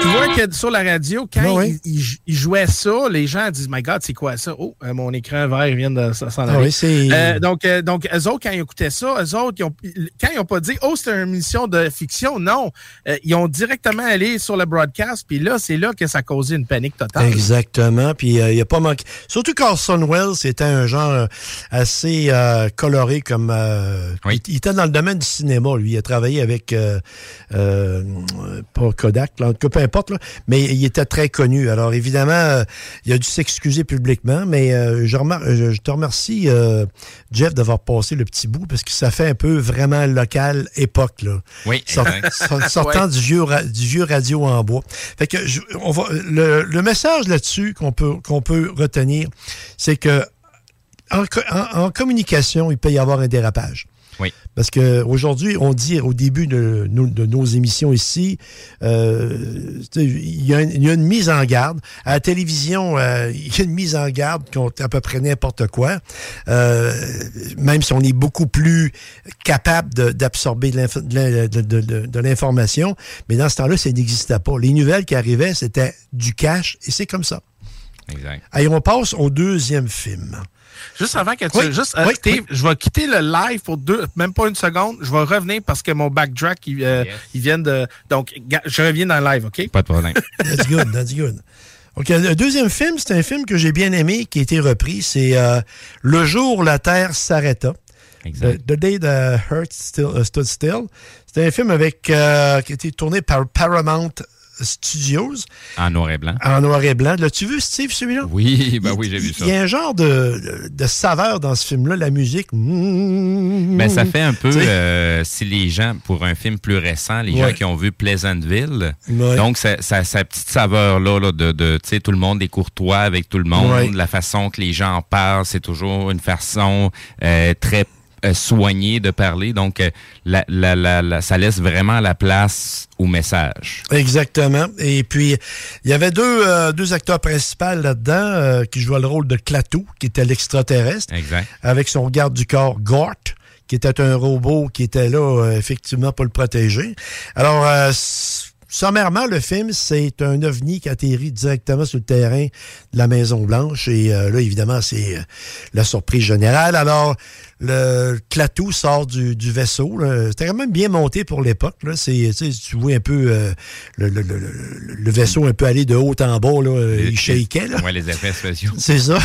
Tu vois que sur la radio, quand Ah oui. ils, jouaient ça, les gens disent My God, c'est quoi ça? Oh, euh, mon écran vert vient de s'en Ah aller. oui. Euh, donc, euh, donc, eux autres, quand ils écoutaient ça, eux autres, ils ont, quand ils n'ont pas dit, oh, c'est une émission de fiction, non. Euh, ils ont directement allé sur le broadcast, puis là, c'est là que ça a causé une panique totale. Exactement. Puis euh, il n'y a pas manqué. Surtout Carson Wells, c'était un genre assez euh, coloré comme. euh, Oui. il, il était dans le domaine du cinéma, lui. Il a travaillé avec. Euh, pas Kodak, là, en tout cas, peu importe, là, mais il était très connu. Alors évidemment, euh, il a dû s'excuser publiquement, mais euh, je, remar- je- je te remercie, euh, Jeff, d'avoir passé le petit bout parce que ça fait un peu vraiment local époque. Là. oui, Sort- exact. sort- sortant du, vieux ra- du vieux radio en bois. Fait que je- on va, le, le message là-dessus qu'on peut, qu'on peut retenir, c'est que en- en communication, il peut y avoir un dérapage. Oui. Parce que aujourd'hui, on dit au début de, nos- de nos émissions ici, euh, il y, a une- il y a une mise en garde. À la télévision, euh, il y a une mise en garde contre à peu près n'importe quoi. Euh, même si on est beaucoup plus capable d'absorber de l'info- de l'in- de- de- de- de l'information, mais dans ce temps-là, ça n'existait pas. Les nouvelles qui arrivaient, c'était du cash, et c'est comme ça. exact. Allez, on passe au deuxième film. Juste avant que tu. Oui, Juste, euh, oui, Steve, oui. je vais quitter le live pour deux, même pas une seconde. Je vais revenir parce que mon backtrack, il, euh, Yes. il vient de. Donc, je reviens dans le live, OK? Pas de problème. That's good, that's good. OK, le deuxième film, c'est un film que j'ai bien aimé, qui a été repris. C'est euh, Le jour où la Terre s'arrêta. The, Exact. The Day the Earth Still, uh, Stood Still. C'est un film avec, euh, qui a été tourné par Paramount Studios En noir et blanc. en noir et blanc. L'as-tu vu, Steve, celui-là? Oui, ben oui, j'ai vu ça. Il y a un genre de, saveur dans ce film-là, la musique. Ben, ça fait un peu, euh, si les gens, pour un film plus récent, les Ouais. gens qui ont vu Pleasantville, Ouais. donc ça, ça- sa petite saveur-là, là, de, de tu sais, tout le monde est courtois avec tout le monde, Ouais. la façon que les gens en parlent, c'est toujours une façon euh, très euh, soignée de parler, donc euh, la, la, la, la- ça laisse vraiment la place au message. Exactement. Et puis, il y avait deux, euh, deux acteurs principaux là-dedans euh, qui jouaient le rôle de Clatou, qui était l'extraterrestre, Exact. avec son garde du corps, Gort, qui était un robot qui était là, euh, effectivement, pour le protéger. Alors, sommairement, le film, c'est un ovni qui atterrit directement sur le terrain de la Maison-Blanche. Et euh, là, évidemment, c'est euh, la surprise générale. Alors, le Clatou sort du, du vaisseau. C'était quand même bien monté pour l'époque. tu vois un peu euh, le, le- le- le- le vaisseau un peu aller de haut en bas. Là, Euh, il shakeait. Là. Ouais, les effets spéciaux. C'est ça.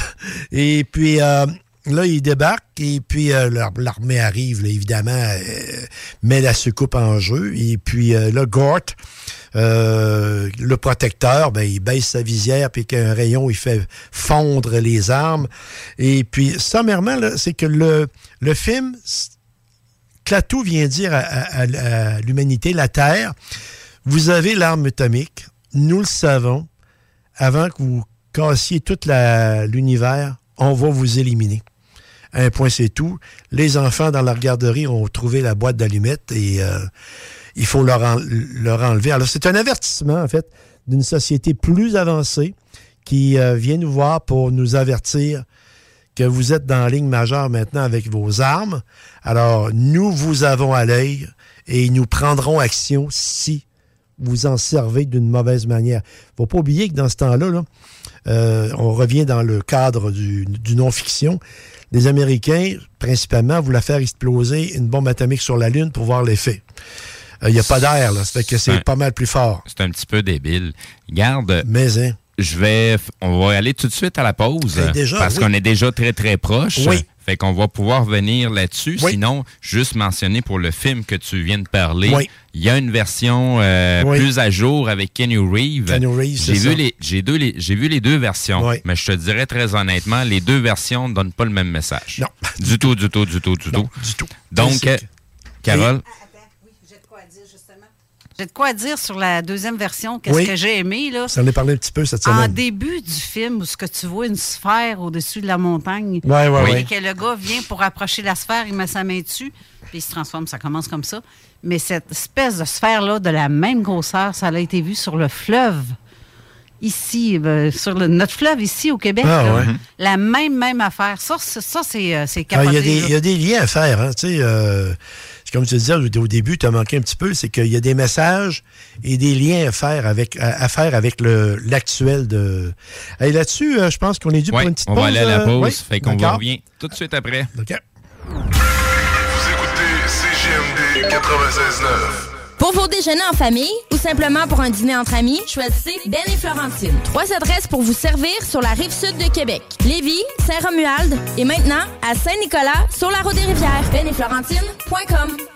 Et puis euh, là, il débarque et puis euh, l'ar- l'armée arrive, évidemment, euh, met la soucoupe en jeu. Et puis euh, là, Gort, euh, le protecteur, ben, il baisse sa visière puis qu'un rayon, il fait fondre les armes. Et puis, sommairement, c'est que le, le film, Clatou vient dire à, à- l'humanité, la Terre, vous avez l'arme atomique, nous le savons, avant que vous cassiez tout l'univers, on va vous éliminer. Un point, c'est tout. Les enfants dans la garderie ont trouvé la boîte d'allumettes et euh, il faut leur, en- leur enlever. Alors, c'est un avertissement, en fait, d'une société plus avancée qui euh, vient nous voir pour nous avertir que vous êtes dans la ligne majeure maintenant avec vos armes. Alors, nous vous avons à l'œil et nous prendrons action si vous en servez d'une mauvaise manière. faut pas oublier que dans ce temps-là, là, euh, on revient dans le cadre du non-fiction. Les Américains, principalement, voulaient faire exploser une bombe atomique sur la Lune pour voir l'effet. Il n'y a pas d'air, là. Ça fait que c'est pas mal plus fort. C'est un petit peu débile. Garde, Mais, hein, je vais, on va aller tout de suite à la pause. Déjà, parce oui. qu'on est déjà très, très proche. Oui. Fait qu'on va pouvoir venir là-dessus. Oui. Sinon, juste mentionner pour le film que tu viens de parler, Oui. il y a une version euh, Oui. plus à jour avec Kenny Reeves. Keanu Reeves, J'ai c'est vu ça. les, j'ai deux, les, j'ai vu les deux versions. Oui. Mais je te dirais très honnêtement, les deux versions ne donnent pas le même message. Non. Du tout, du tout, du tout, du non, tout. du tout. Donc, euh, Carole, de quoi dire, justement. J'ai de quoi dire sur la deuxième version? Qu'est-ce Oui. que j'ai aimé, là? Ça en est parlé un petit peu cette En semaine. début du film, où ce que tu vois une sphère au-dessus de la montagne, Ouais, ouais, Oui. et que le gars vient pour approcher la sphère, il met sa main dessus, puis il se transforme, ça commence comme ça. Mais cette espèce de sphère-là, de la même grosseur, ça a été vu sur le fleuve, ici, euh, sur le- notre fleuve ici au Québec. Ah, là. ouais. La même, même affaire. Ça, c'est- ça c'est euh, c'est Ah, Il y, y a des liens à faire. Hein, tu sais, euh, comme tu disais au, au début, tu as manqué un petit peu, c'est qu'il y a des messages et des liens à faire avec, à, à faire avec le- l'actuel de. Et là-dessus, euh, je pense qu'on est dû ouais, pour une petite on pause. va aller à la euh, pause. fait qu'on revient tout de suite après. OK. Vous écoutez CGMD 96.9. Pour vos déjeuners en famille ou simplement pour un dîner entre amis, choisissez Ben et Florentine. Trois adresses pour vous servir sur la rive sud de Québec. Lévis, Saint-Romuald et maintenant à Saint-Nicolas sur la route des rivières. Ben et Florentine.com.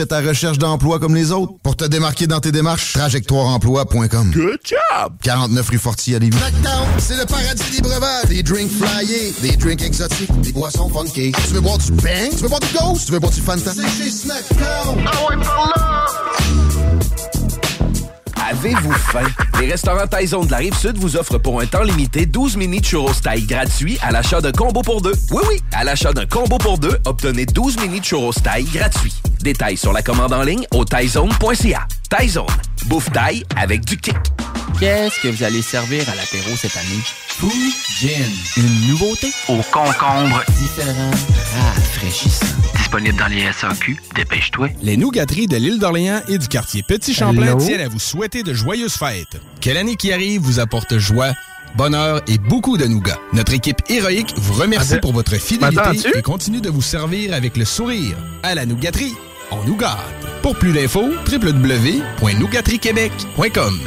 ta recherche d'emploi comme les autres? Pour te démarquer dans tes démarches, trajectoireemploi.com. Good job! 49 rue Forti à Lévis. Snackdown, c'est le paradis des breuvages. Des drinks flyés, des drinks exotiques, des boissons funky. Tu veux boire du bang? Tu veux boire du ghost? Tu veux boire du Fanta? C'est chez Snackdown. Ah ouais, par là! Avez-vous faim? Les restaurants Taizone de la Rive-Sud vous offrent pour un temps limité 12 mini churros taille gratuits à l'achat d'un combo pour deux. Oui, oui, à l'achat d'un combo pour deux, obtenez 12 mini churros taille gratuits. Détails sur la commande en ligne au taizone.ca. Taizone, bouffe taille avec du kick. Qu'est-ce que vous allez servir à l'apéro cette année? Fou Gin. Une nouveauté? Au concombre. Différent. Rafraîchissant. Disponible dans les SAQ. Dépêche-toi. Les nougateries de l'île d'Orléans et du quartier Petit-Champlain Hello. tiennent à vous souhaiter de joyeuses fêtes. Que l'année qui arrive vous apporte joie, bonheur et beaucoup de nougats. Notre équipe héroïque vous remercie Attends. pour votre fidélité et continue de vous servir avec le sourire. À la nougaterie, on nous gâte. Pour plus d'infos, www.nougateriequebec.com.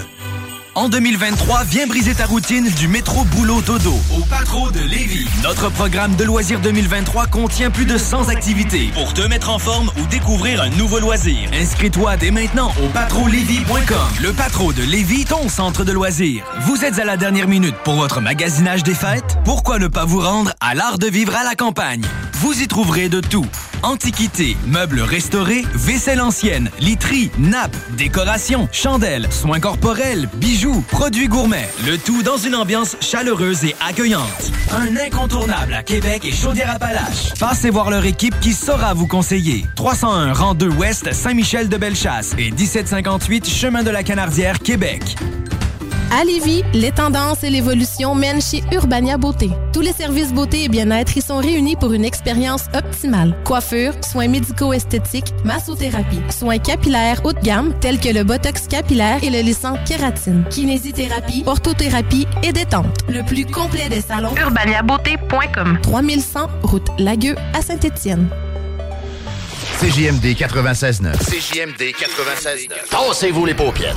En 2023, viens briser ta routine du métro boulot dodo au Patro de Lévis. Notre programme de loisirs 2023 contient plus de 100 activités pour te mettre en forme ou découvrir un nouveau loisir. Inscris-toi dès maintenant au patrolévis.com. Le Patro de Lévis, ton centre de loisirs. Vous êtes à la dernière minute pour votre magasinage des fêtes? Pourquoi ne pas vous rendre à l'art de vivre à la campagne? Vous y trouverez de tout. Antiquités, meubles restaurés, vaisselle ancienne, literie, nappes, décorations, chandelles, soins corporels, bijoux, produits gourmets. Le tout dans une ambiance chaleureuse et accueillante. Un incontournable à Québec et Chaudière-Appalaches. Passez voir leur équipe qui saura vous conseiller. 301 rang 2 Ouest, Saint-Michel de Bellechasse et 1758 Chemin de la Canardière, Québec. À Lévis, les tendances et l'évolution mènent chez Urbania Beauté. Tous les services beauté et bien-être y sont réunis pour une expérience optimale. Coiffure, soins médico-esthétiques, massothérapie, soins capillaires haut de gamme tels que le botox capillaire et le lissant kératine, kinésithérapie, orthothérapie et détente. Le plus complet des salons. urbaniabeauté.com 3100 route Lagueux à Saint-Étienne. CJMD 96.9. CJMD 96.9. Tassez-vous les paupières.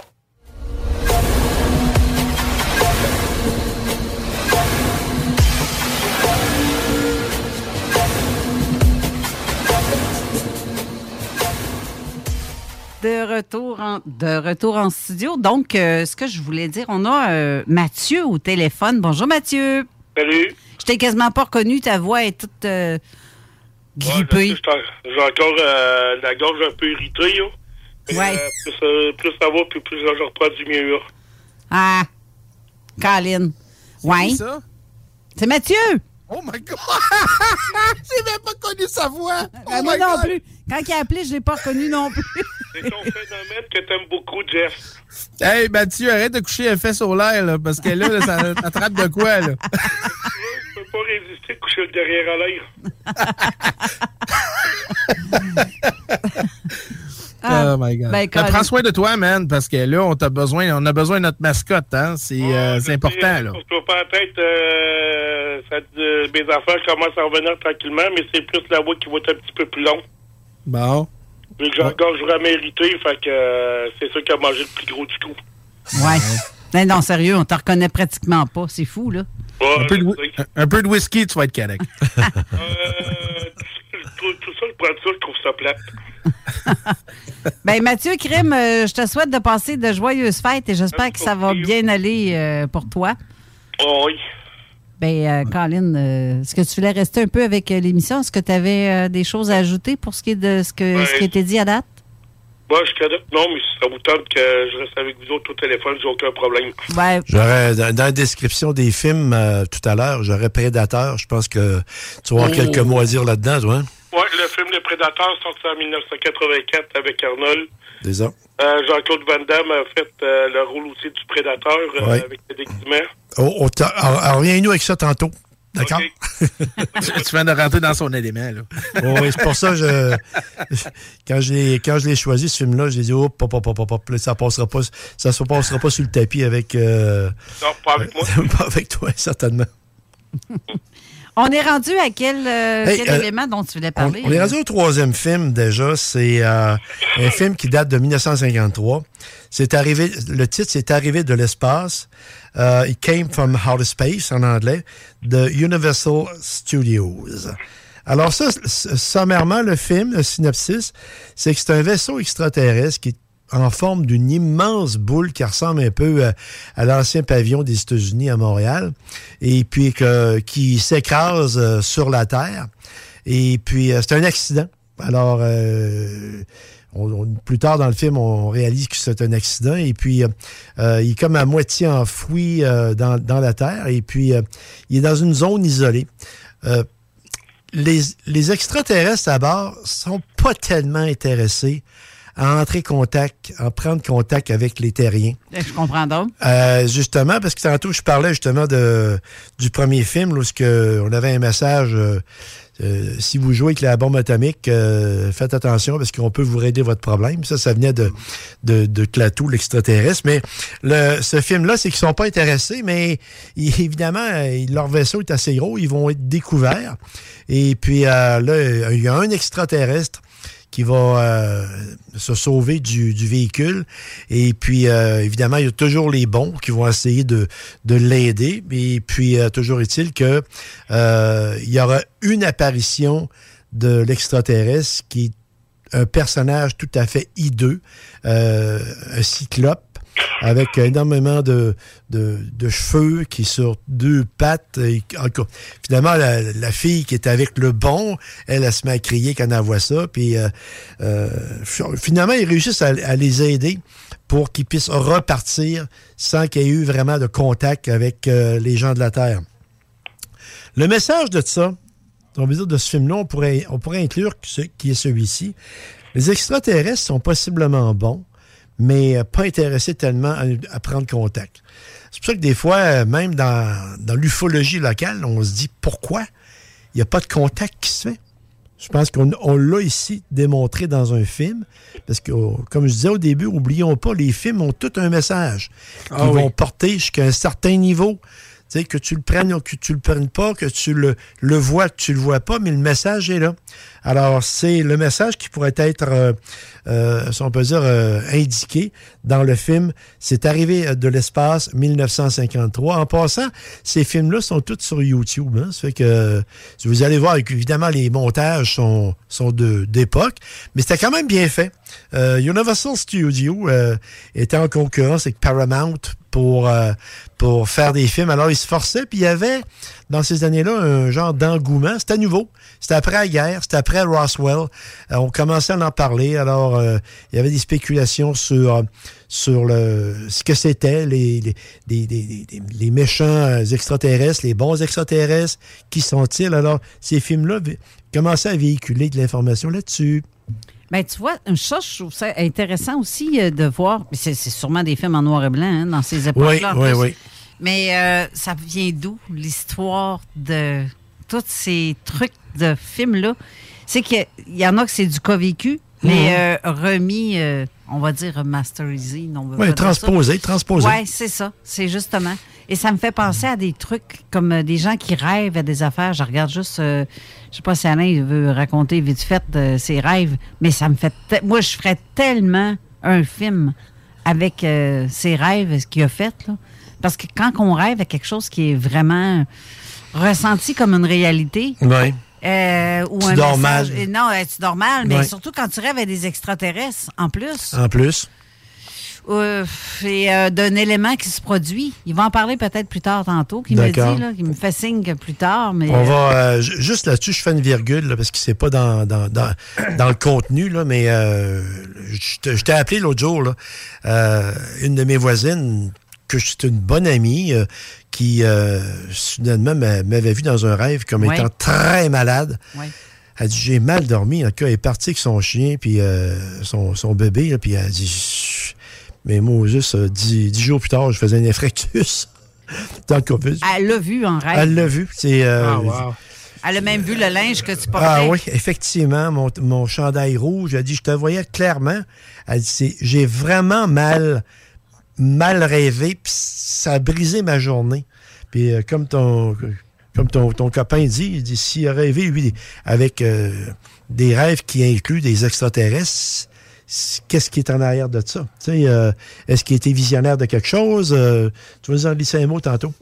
De retour en, de retour en studio. Donc, euh, ce que je voulais dire, on a euh, Mathieu au téléphone. Bonjour, Mathieu. Salut. Je t'ai quasiment pas reconnu. Ta voix est toute euh, grippée. J'ai j'ai encore euh, la gorge un peu irritée, là. Mais, Ouais. euh, plus, euh, plus ça va, puis plus je reprends du mieux. Ah, Colin. Ouais. qui ça? C'est Mathieu. Oh my God! J'ai même pas connu sa voix! Oh Ben, moi my non God! plus. Quand il a appelé, je l'ai pas reconnu non plus. C'est ton phénomène que t'aimes beaucoup, Jeff. Hey, Mathieu, arrête de coucher les fesses au l'air, là, parce que là, là, ça attrape de quoi, là? Je peux pas résister, coucher le derrière à l'air. Ah, oh my God. ben, Ben, prends soin de toi, man, parce que là, on t'a besoin, on a besoin de notre mascotte, hein? C'est euh, important, là. Je peux pas la tête, euh, ça, euh, mes affaires commencent à revenir tranquillement, mais c'est plus la voix qui va être un petit peu plus longue. Bon. Vu que j'ai la gorge vraiment irritée, fait que euh, c'est ça qui a mangé le plus gros du coup. Ouais. Mais non, sérieux, on te reconnaît pratiquement pas. C'est fou, là. un, peu de, un peu de whisky, tu vas être correct. Tout, tout ça, je prends ça, je trouve ça plate. Ben, Mathieu Crime, euh, je te souhaite de passer de joyeuses fêtes et j'espère que ça va bien aller euh, pour toi. Oh, oui. Ben, euh, Colin, euh, est-ce que tu voulais rester un peu avec euh, l'émission? Est-ce que tu avais des choses à ajouter pour ce qui est de ce, que, ce qui a été dit à date? Moi, je. Non, mais ça vous tente que je reste avec vous autres au téléphone, j'ai aucun problème. Ouais. J'aurais, dans, dans la description des films euh, tout à l'heure, j'aurais Prédateur. Je pense que tu vas avoir Oh. quelques mots à dire là-dedans, toi. hein? Ouais, le film Le Prédateur sorti en 1984 avec Arnold. Déjà. Euh, Jean-Claude Van Damme a fait euh, le rôle aussi du Prédateur euh, Ouais. avec le déguisement. Oh, oh, reviens-nous avec ça tantôt. D'accord? tu viens de rentrer dans son élément, là. Oh, oui, c'est pour ça que je, quand je l'ai, quand je l'ai choisi, ce film-là, j'ai dit, hop, hop, hop, hop, hop, hop, là, ça passera pas, ça se passera pas sur le tapis avec, euh, Non, pas avec moi. pas avec toi, certainement. On est rendu à quel, euh, Hey, quel euh, élément dont tu voulais parler? on est rendu au troisième film déjà. C'est euh, un film qui date de 1953. C'est arrivé, le titre, c'est Arrivé de l'espace. It came from outer space en anglais, de Universal Studios. Alors ça, sommairement, le film, le synopsis, c'est que c'est un vaisseau extraterrestre qui est en forme d'une immense boule qui ressemble un peu à, à l'ancien pavillon des États-Unis à Montréal, et puis que, qui s'écrase euh, sur la Terre. Et puis, euh, c'est un accident. Alors, euh, on- on- plus tard dans le film, on réalise que c'est un accident. Et puis, euh, euh, il est comme à moitié enfoui euh, dans, dans la Terre. Et puis, euh, il est dans une zone isolée. Euh, les, les extraterrestres à bord sont pas tellement intéressés à entrer contact, à prendre contact avec les terriens. Je comprends donc. Euh, justement, parce que tantôt, je parlais justement de, du premier film, lorsque on avait un message. euh, euh, si vous jouez avec la bombe atomique, euh, faites attention parce qu'on peut vous régler votre problème. Ça, ça venait de, de, de Clatou, l'extraterrestre. Mais le, ce film-là, c'est qu'ils sont pas intéressés, mais ils- évidemment, leur vaisseau est assez gros, ils vont être découverts. Et puis euh, là, il y a un extraterrestre qui va euh, se sauver du, véhicule. Et puis, euh, évidemment, il y a toujours les bons qui vont essayer de, de l'aider. Et puis, euh, toujours est-il que il y aura une apparition de l'extraterrestre qui est un personnage tout à fait hideux, un cyclope avec énormément de, de, cheveux qui sur deux pattes. Finalement, la, fille qui est avec le bon, elle, elle se met à crier quand elle voit ça. Puis euh, euh, finalement, ils réussissent à, à les aider pour qu'ils puissent repartir sans qu'il y ait eu vraiment de contact avec euh, les gens de la Terre. Le message de ça, on veut dire de ce film-là, on pourrait, on pourrait inclure ce, qui est celui-ci. Les extraterrestres sont possiblement bons, mais euh, pas intéressés tellement à, à prendre contact. C'est pour ça que des fois, euh, même dans, dans l'ufologie locale, on se dit pourquoi il n'y a pas de contact qui se fait? Je pense qu'on on l'a ici démontré dans un film, parce que, oh, comme je disais au début, oublions pas, les films ont tout un message qui Ah oui. vont porter jusqu'à un certain niveau que tu le prennes ou que tu le prennes pas, que tu le, le vois, que tu le vois pas, mais le message est là. Alors, c'est le message qui pourrait être, euh, euh, si on peut dire, euh, indiqué dans le film C'est arrivé de l'espace 1953. En passant, ces films-là sont tous sur YouTube. Hein. Ça fait que si vous allez voir, évidemment, les montages sont, sont d'époque, mais c'était quand même bien fait. Universal Studios euh, était en concurrence avec Paramount pour, euh, pour faire des films. Alors, ils se forçaient, puis il y avait, dans ces années-là, un genre d'engouement. C'était nouveau. C'était après la guerre, c'était après Roswell. Euh, on commençait à en parler. Alors, euh, il y avait des spéculations sur, ce que c'était, les, les, méchants extraterrestres, les bons extraterrestres. Qui sont-ils? Alors, ces films-là commençaient à véhiculer de l'information là-dessus. Ben, tu vois, ça, je trouve ça intéressant aussi euh, de voir. C'est sûrement des films en noir et blanc hein, dans ces époques-là. oui, plus. oui. Mais euh, ça vient d'où l'histoire de tous ces trucs de films-là? C'est qu'il y en a que c'est du cas vécu, mais euh, remis, euh, on va dire veut Oui, transposé, transposé. Oui, c'est ça. C'est justement. Et ça me fait penser à des trucs comme euh, des gens qui rêvent à des affaires. Je regarde juste, euh, je sais pas si Alain veut raconter vite fait de ses rêves, mais ça me fait. Moi, je ferais tellement un film avec euh, ses rêves, ce qu'il a fait. Là. Parce que quand on rêve à quelque chose qui est vraiment ressenti comme une réalité, Oui. euh, ou Tu un dors message- mal. et Non, euh, tu dors mal, mais surtout quand tu rêves à des extraterrestres en plus. En plus. Euh, et euh, d'un élément qui se produit. Il va en parler peut-être plus tard tantôt, qui me dit, là, qui me fait signe que plus tard. Mais, On euh, va euh, ju- juste là-dessus, je fais une virgule là, parce que c'est pas dans, dans, dans, dans le contenu, là, mais euh, je t'ai appelé l'autre jour, là, euh, une de mes voisines, que c'est une bonne amie, euh, qui euh, soudainement m'a- m'avait vu dans un rêve comme Ouais. étant très malade. Ouais. Elle dit j'ai mal dormi. En tout cas, elle est partie avec son chien puis euh, son, son bébé, là, puis elle dit. Mais moi juste euh, dix, dix jours plus tard, je faisais un infractus. Dans le COVID. Elle l'a vu en rêve. Elle l'a vu. C'est, euh, Elle a même vu le linge que tu portais. ah oui, effectivement, mon, mon chandail rouge, elle dit, je te voyais clairement. Elle dit, j'ai vraiment mal, mal rêvé, puis ça a brisé ma journée. Puis euh, comme ton, comme ton, ton copain dit, il dit, s'il a rêvé, lui, avec euh, des rêves qui incluent des extraterrestres, qu'est-ce qui est en arrière de ça? Tu sais, euh, est-ce qu'il était visionnaire de quelque chose? Euh, tu vas nous en glisser un mot tantôt.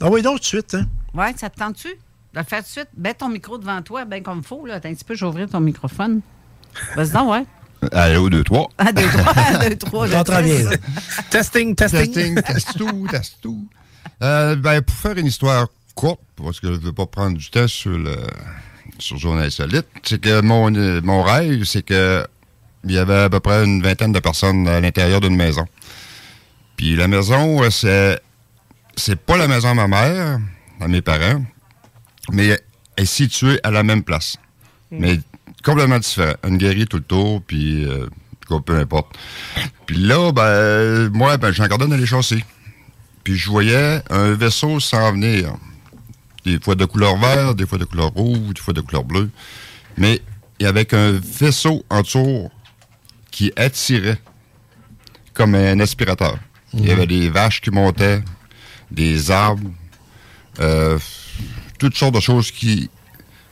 Ah oui, donc tout de suite, hein? Oui, ça te tente-tu? De le faire tout de suite? Mets ton micro devant toi, bien comme il faut. Là. Attends un petit peu, ouvrir ton microphone. Vas-y donc, ouais. Allô, deux, trois. Un, deux, trois, un, deux, trois. je J'entends bien, là. Testing, testing. Testing, teste tout, teste tout. Euh, ben, pour faire une histoire courte, parce que je ne veux pas prendre du temps sur le sur Journal Insolite, c'est que mon, mon rêve, c'est que il y avait à peu près une vingtaine de personnes à l'intérieur d'une maison. Puis la maison, euh, c'est c'est pas la maison à ma mère, à mes parents, mais elle est située à la même place. Mais complètement différent. Une guérie tout le tour, puis euh, quoi, peu importe. Puis là, ben, moi, ben, j'ai encore d'aller chasser. Puis je voyais un vaisseau s'en venir. Des fois de couleur vert, des fois de couleur rouge, des fois de couleur bleue. Mais il y avait un vaisseau en dessous qui attirait comme un aspirateur. Il y avait des vaches qui montaient, des arbres, euh, toutes sortes de choses qui.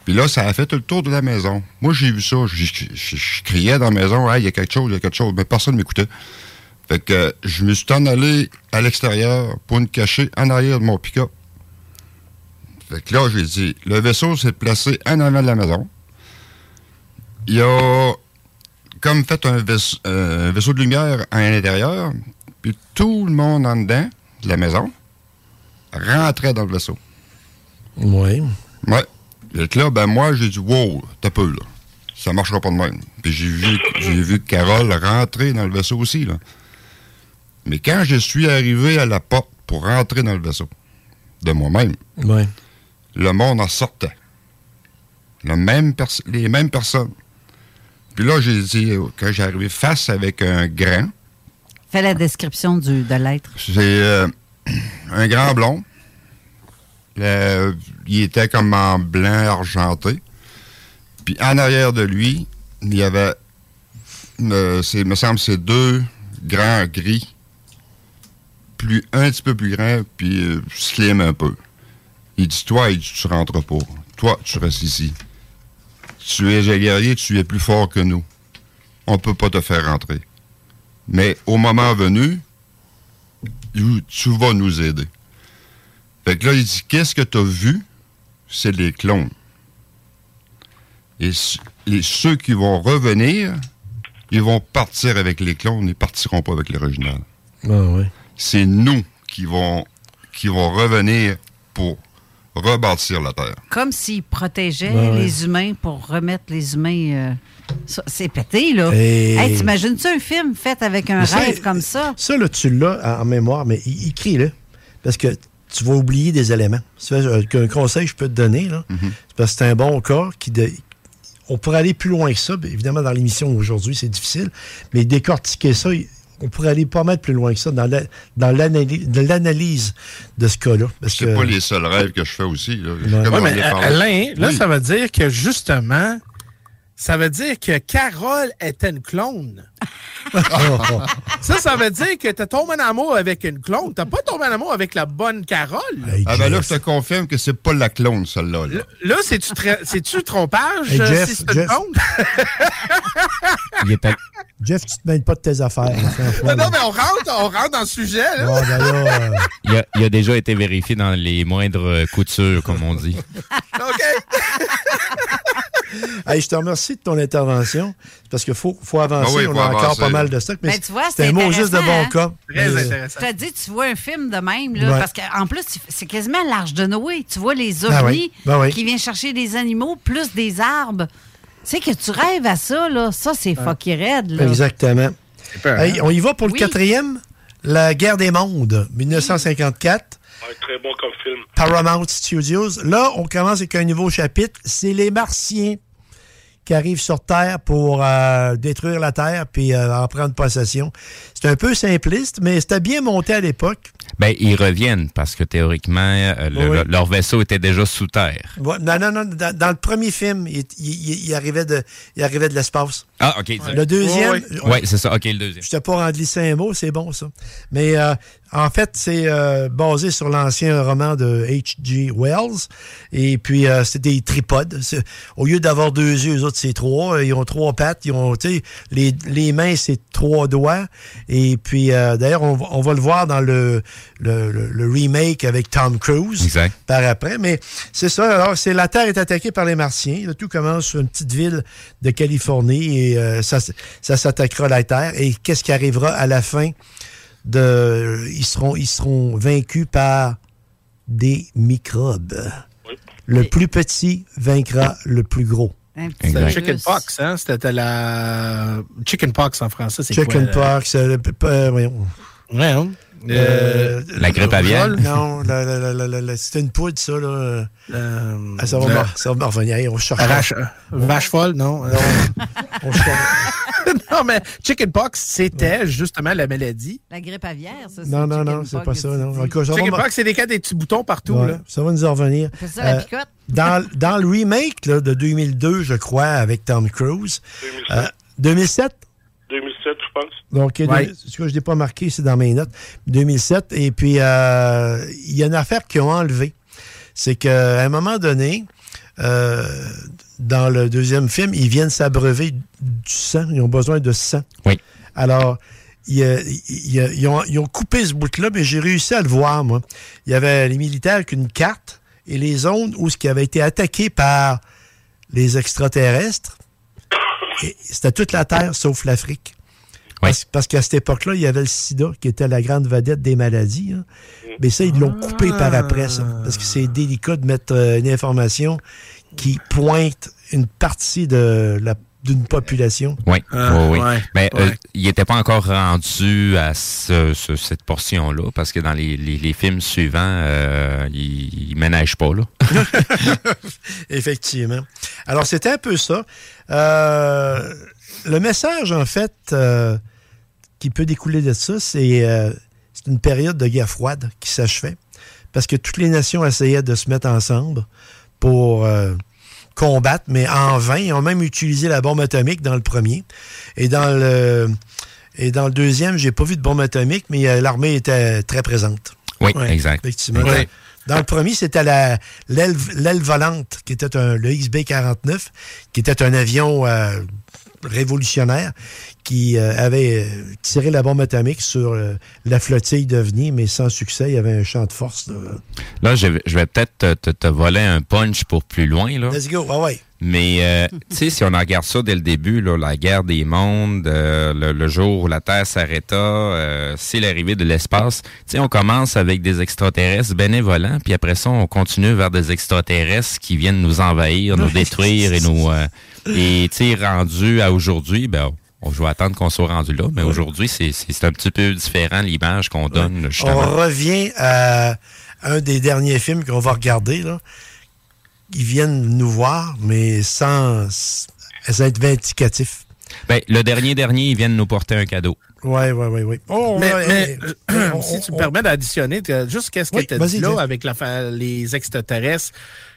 Puis là, ça a fait tout le tour de la maison. Moi, j'ai vu ça. Je, criais dans la maison, il y a quelque chose, il y a quelque chose. Mais personne ne m'écoutait. Fait que je me suis en allé à l'extérieur pour me cacher en arrière de mon pick-up. Fait que là, j'ai dit, le vaisseau s'est placé en avant de la maison. Il a comme fait un vaisseau, euh, vaisseau de lumière à l'intérieur, puis tout le monde en dedans de la maison rentrait dans le vaisseau. Oui. Ouais. Que là, ben moi, j'ai dit, wow, t'as peu, là. Ça marchera pas de même. Puis j'ai vu, j'ai vu Carole rentrer dans le vaisseau aussi, là. Mais quand je suis arrivé à la porte pour rentrer dans le vaisseau, de moi-même, Ouais. le monde en sortait. Le même pers- les mêmes personnes. Puis là, j'ai dit, euh, quand j'ai arrivé face avec un grand, Fais la description du, de l'être. c'est euh, un grand blond. Le- il était comme en blanc argenté. Puis en arrière de lui, il y avait, c'est- me semble, c'est deux grands gris. plus, un petit peu plus grand, puis euh, slim un peu. Il dit, toi, il dit, tu rentres pas. Toi, tu restes ici. Tu es un guerrier, tu es plus fort que nous. On peut pas te faire rentrer. Mais au moment venu, tu- vas nous aider. Fait que là, il dit, qu'est-ce que tu as vu? C'est les clones. Et, ceux qui vont revenir, ils vont partir avec les clones, ils partiront pas avec l'original. C'est nous qui vont, qui vont revenir pour rebâtir la Terre. Comme s'ils protégeaient Ben ouais. les humains pour remettre les humains. euh, c'est pété, là. Et- Hey, T'imagines-tu un film fait avec un Mais ça, rêve comme ça? Ça, là, tu l'as en mémoire, mais y- écris-le. Parce que tu vas oublier des éléments. Veux, Un conseil que je peux te donner, là, c'est parce que c'est un bon qui. de- on pourrait aller plus loin que ça. Évidemment, dans l'émission aujourd'hui, c'est difficile. Mais décortiquer ça, on pourrait aller pas mal plus loin que ça dans la- dans l'analyse de l'analyse de ce cas-là. Parce C'est que- pas les seuls rêves que je fais aussi. Là. Ouais. Mais. Alain, là, Oui. ça veut dire que justement, ça veut dire que Carole était une clone. ça, ça veut dire que t'as tombé en amour avec une clone. T'as pas tombé en amour avec la bonne Carole. Ah ben là, je te confirme que c'est pas la clone, celle-là. là. Là, c'est-tu trompage? Hey, euh, Jeff, si c'est une Jeff. clone? Jeff, tu te mêles pas de tes affaires. franchement, non, là. mais on rentre, on rentre dans le sujet. Là. Ben là, euh, Il a, il a déjà été vérifié dans les moindres coutures, comme on dit. Hey, je te remercie de ton intervention. C'est parce qu'il faut, faut avancer. Ah oui, on faut a encore pas mal de stock. Mais Ben, tu vois, c'est un mot juste de bon intéressant, cas. hein? Mais, euh, Je te dis, tu vois un film de même, là, Ouais. parce qu'en plus, c'est quasiment l'Arche de Noé. Tu vois les Ah ovnis oui, ben oui. qui viennent chercher des animaux plus des arbres. Tu sais que tu rêves à ça, là. Ça, c'est fucky raide, là. Exactement. peur, Hey, hein? on y va pour le Oui. quatrième? La guerre des mondes, 1954. Très bon comme film. Paramount Studios. Là, on commence avec un nouveau chapitre. C'est les Martiens qui arrivent sur Terre pour euh, détruire la Terre puis euh, en prendre possession. C'est un peu simpliste, mais c'était bien monté à l'époque. Ben, ils reviennent parce que théoriquement, euh, le- Oui. le- leur vaisseau était déjà sous terre. Ouais, Non, non, non. Dans, dans le premier film, il, il- il- il arrivait de, il arrivait de l'espace. Ah, OK. Le deuxième, Oui, ouais, c'est ça. OK, le deuxième. Je t'ai pas rendu un mot, c'est bon ça. Mais euh, en fait, c'est euh, basé sur l'ancien roman de H.G. Wells. Et puis, euh, c'est des tripodes. Au lieu d'avoir deux yeux, eux autres, c'est trois. Ils ont trois pattes. Ils ont, tu sais, les, les mains, c'est trois doigts. Et puis, euh, d'ailleurs, on va le voir dans le, le, le- le remake avec Tom Cruise Exact. par après. Mais c'est ça. Alors, c'est la Terre est attaquée par les Martiens. Là, tout commence sur une petite ville de Californie et euh, ça, ça s'attaquera à la Terre. Et qu'est-ce qui arrivera à la fin de ils seront ils seront vaincus par des microbes. Le plus petit vaincra le plus gros. C'était le chicken pox, hein? C'était la chicken pox en français. c'est Chicken quoi, pox, euh, p- euh, voyons. Ouais, hein? Euh, La grippe aviaire? Non, la- la- la- la- la- la- c'était une poudre, ça. Là. Ah, ça, va ça me revenir. On cherche. Vache, euh, vache folle, non? On cherche- non, mais chicken pox, c'était justement la maladie. La grippe aviaire, ça. Non, non, non, c'est pas ça. Non. dis. En tout cas, ça va Chicken me- pox, c'est des cas des petits boutons partout. Ouais, Là. ça va nous en revenir. C'est ça, la picote? dans, dans le remake là, de 2002, je crois, avec Tom Cruise. euh, 2007? 2007, je pense. Donc, Ouais. ce que je n'ai pas marqué, c'est dans mes notes. 2007. Et puis, euh, il y a une affaire qu'ils ont enlevée. C'est qu'à un moment donné, euh, dans le deuxième film, ils viennent s'abreuver du sang. Ils ont besoin de sang. Oui. Alors, ils, ont, ils ont coupé ce bout-là, mais j'ai réussi à le voir, moi. Il y avait les militaires avec une carte et les zones où ce qui avait été attaqué par les extraterrestres, c'était toute la Terre sauf l'Afrique. Parce, parce qu'à cette époque-là, il y avait le sida qui était la grande vedette des maladies. hein. Mais ça, ils l'ont coupé par après, ça. Parce que c'est délicat de mettre euh, une information qui pointe une partie de la d'une population. Oui, Ah, oui, oui. ouais, Mais euh, ouais. il n'était pas encore rendu à ce- ce- cette portion-là, parce que dans les, les- les films suivants, euh, il ne ménage pas, là. Effectivement. Alors, c'était un peu ça. Euh, le message, en fait, euh, qui peut découler de ça, c'est euh, c'est une période de guerre froide qui s'achevait parce que toutes les nations essayaient de se mettre ensemble pour euh, combattre, mais en vain. Ils ont même utilisé la bombe atomique dans le premier. Et dans le, Et dans le deuxième, j'ai pas vu de bombe atomique, mais l'armée était très présente. Oui, exact. Effectivement. Oui. Dans le premier, c'était la- l'aile l'aile volante, qui était un, le XB-49, qui était un avion euh, révolutionnaire qui euh, avait euh, tiré la bombe atomique sur euh, la flottille d'OVNI, mais sans succès. Il y avait un champ de force. là. Là, je vais, peut-être te, te- te voler un punch pour plus loin. Là. Let's go. Ah ouais. Mais, euh, tu sais, si on regarde ça dès le début, là, la guerre des mondes, euh, le, le jour où la Terre s'arrêta, euh, c'est l'arrivée de l'espace, tu sais, on commence avec des extraterrestres bénévolents, puis après ça, on continue vers des extraterrestres qui viennent nous envahir, nous détruire et nous... et, tu sais, rendu à aujourd'hui, ben, on je vais attendre qu'on soit rendu là, mais aujourd'hui, c'est un petit peu différent l'image qu'on donne, On justement. revient à un des derniers films qu'on va regarder. Là. Ils viennent nous voir, mais sans, sans être vindicatifs. Ben, le dernier dernier, ils viennent nous porter un cadeau. Oui, oui, oui. oui. Oh, mais, ouais, mais, euh, on- si tu on- me permets d'additionner, juste qu'est-ce que Oui, tu as dit là avec la les extraterrestres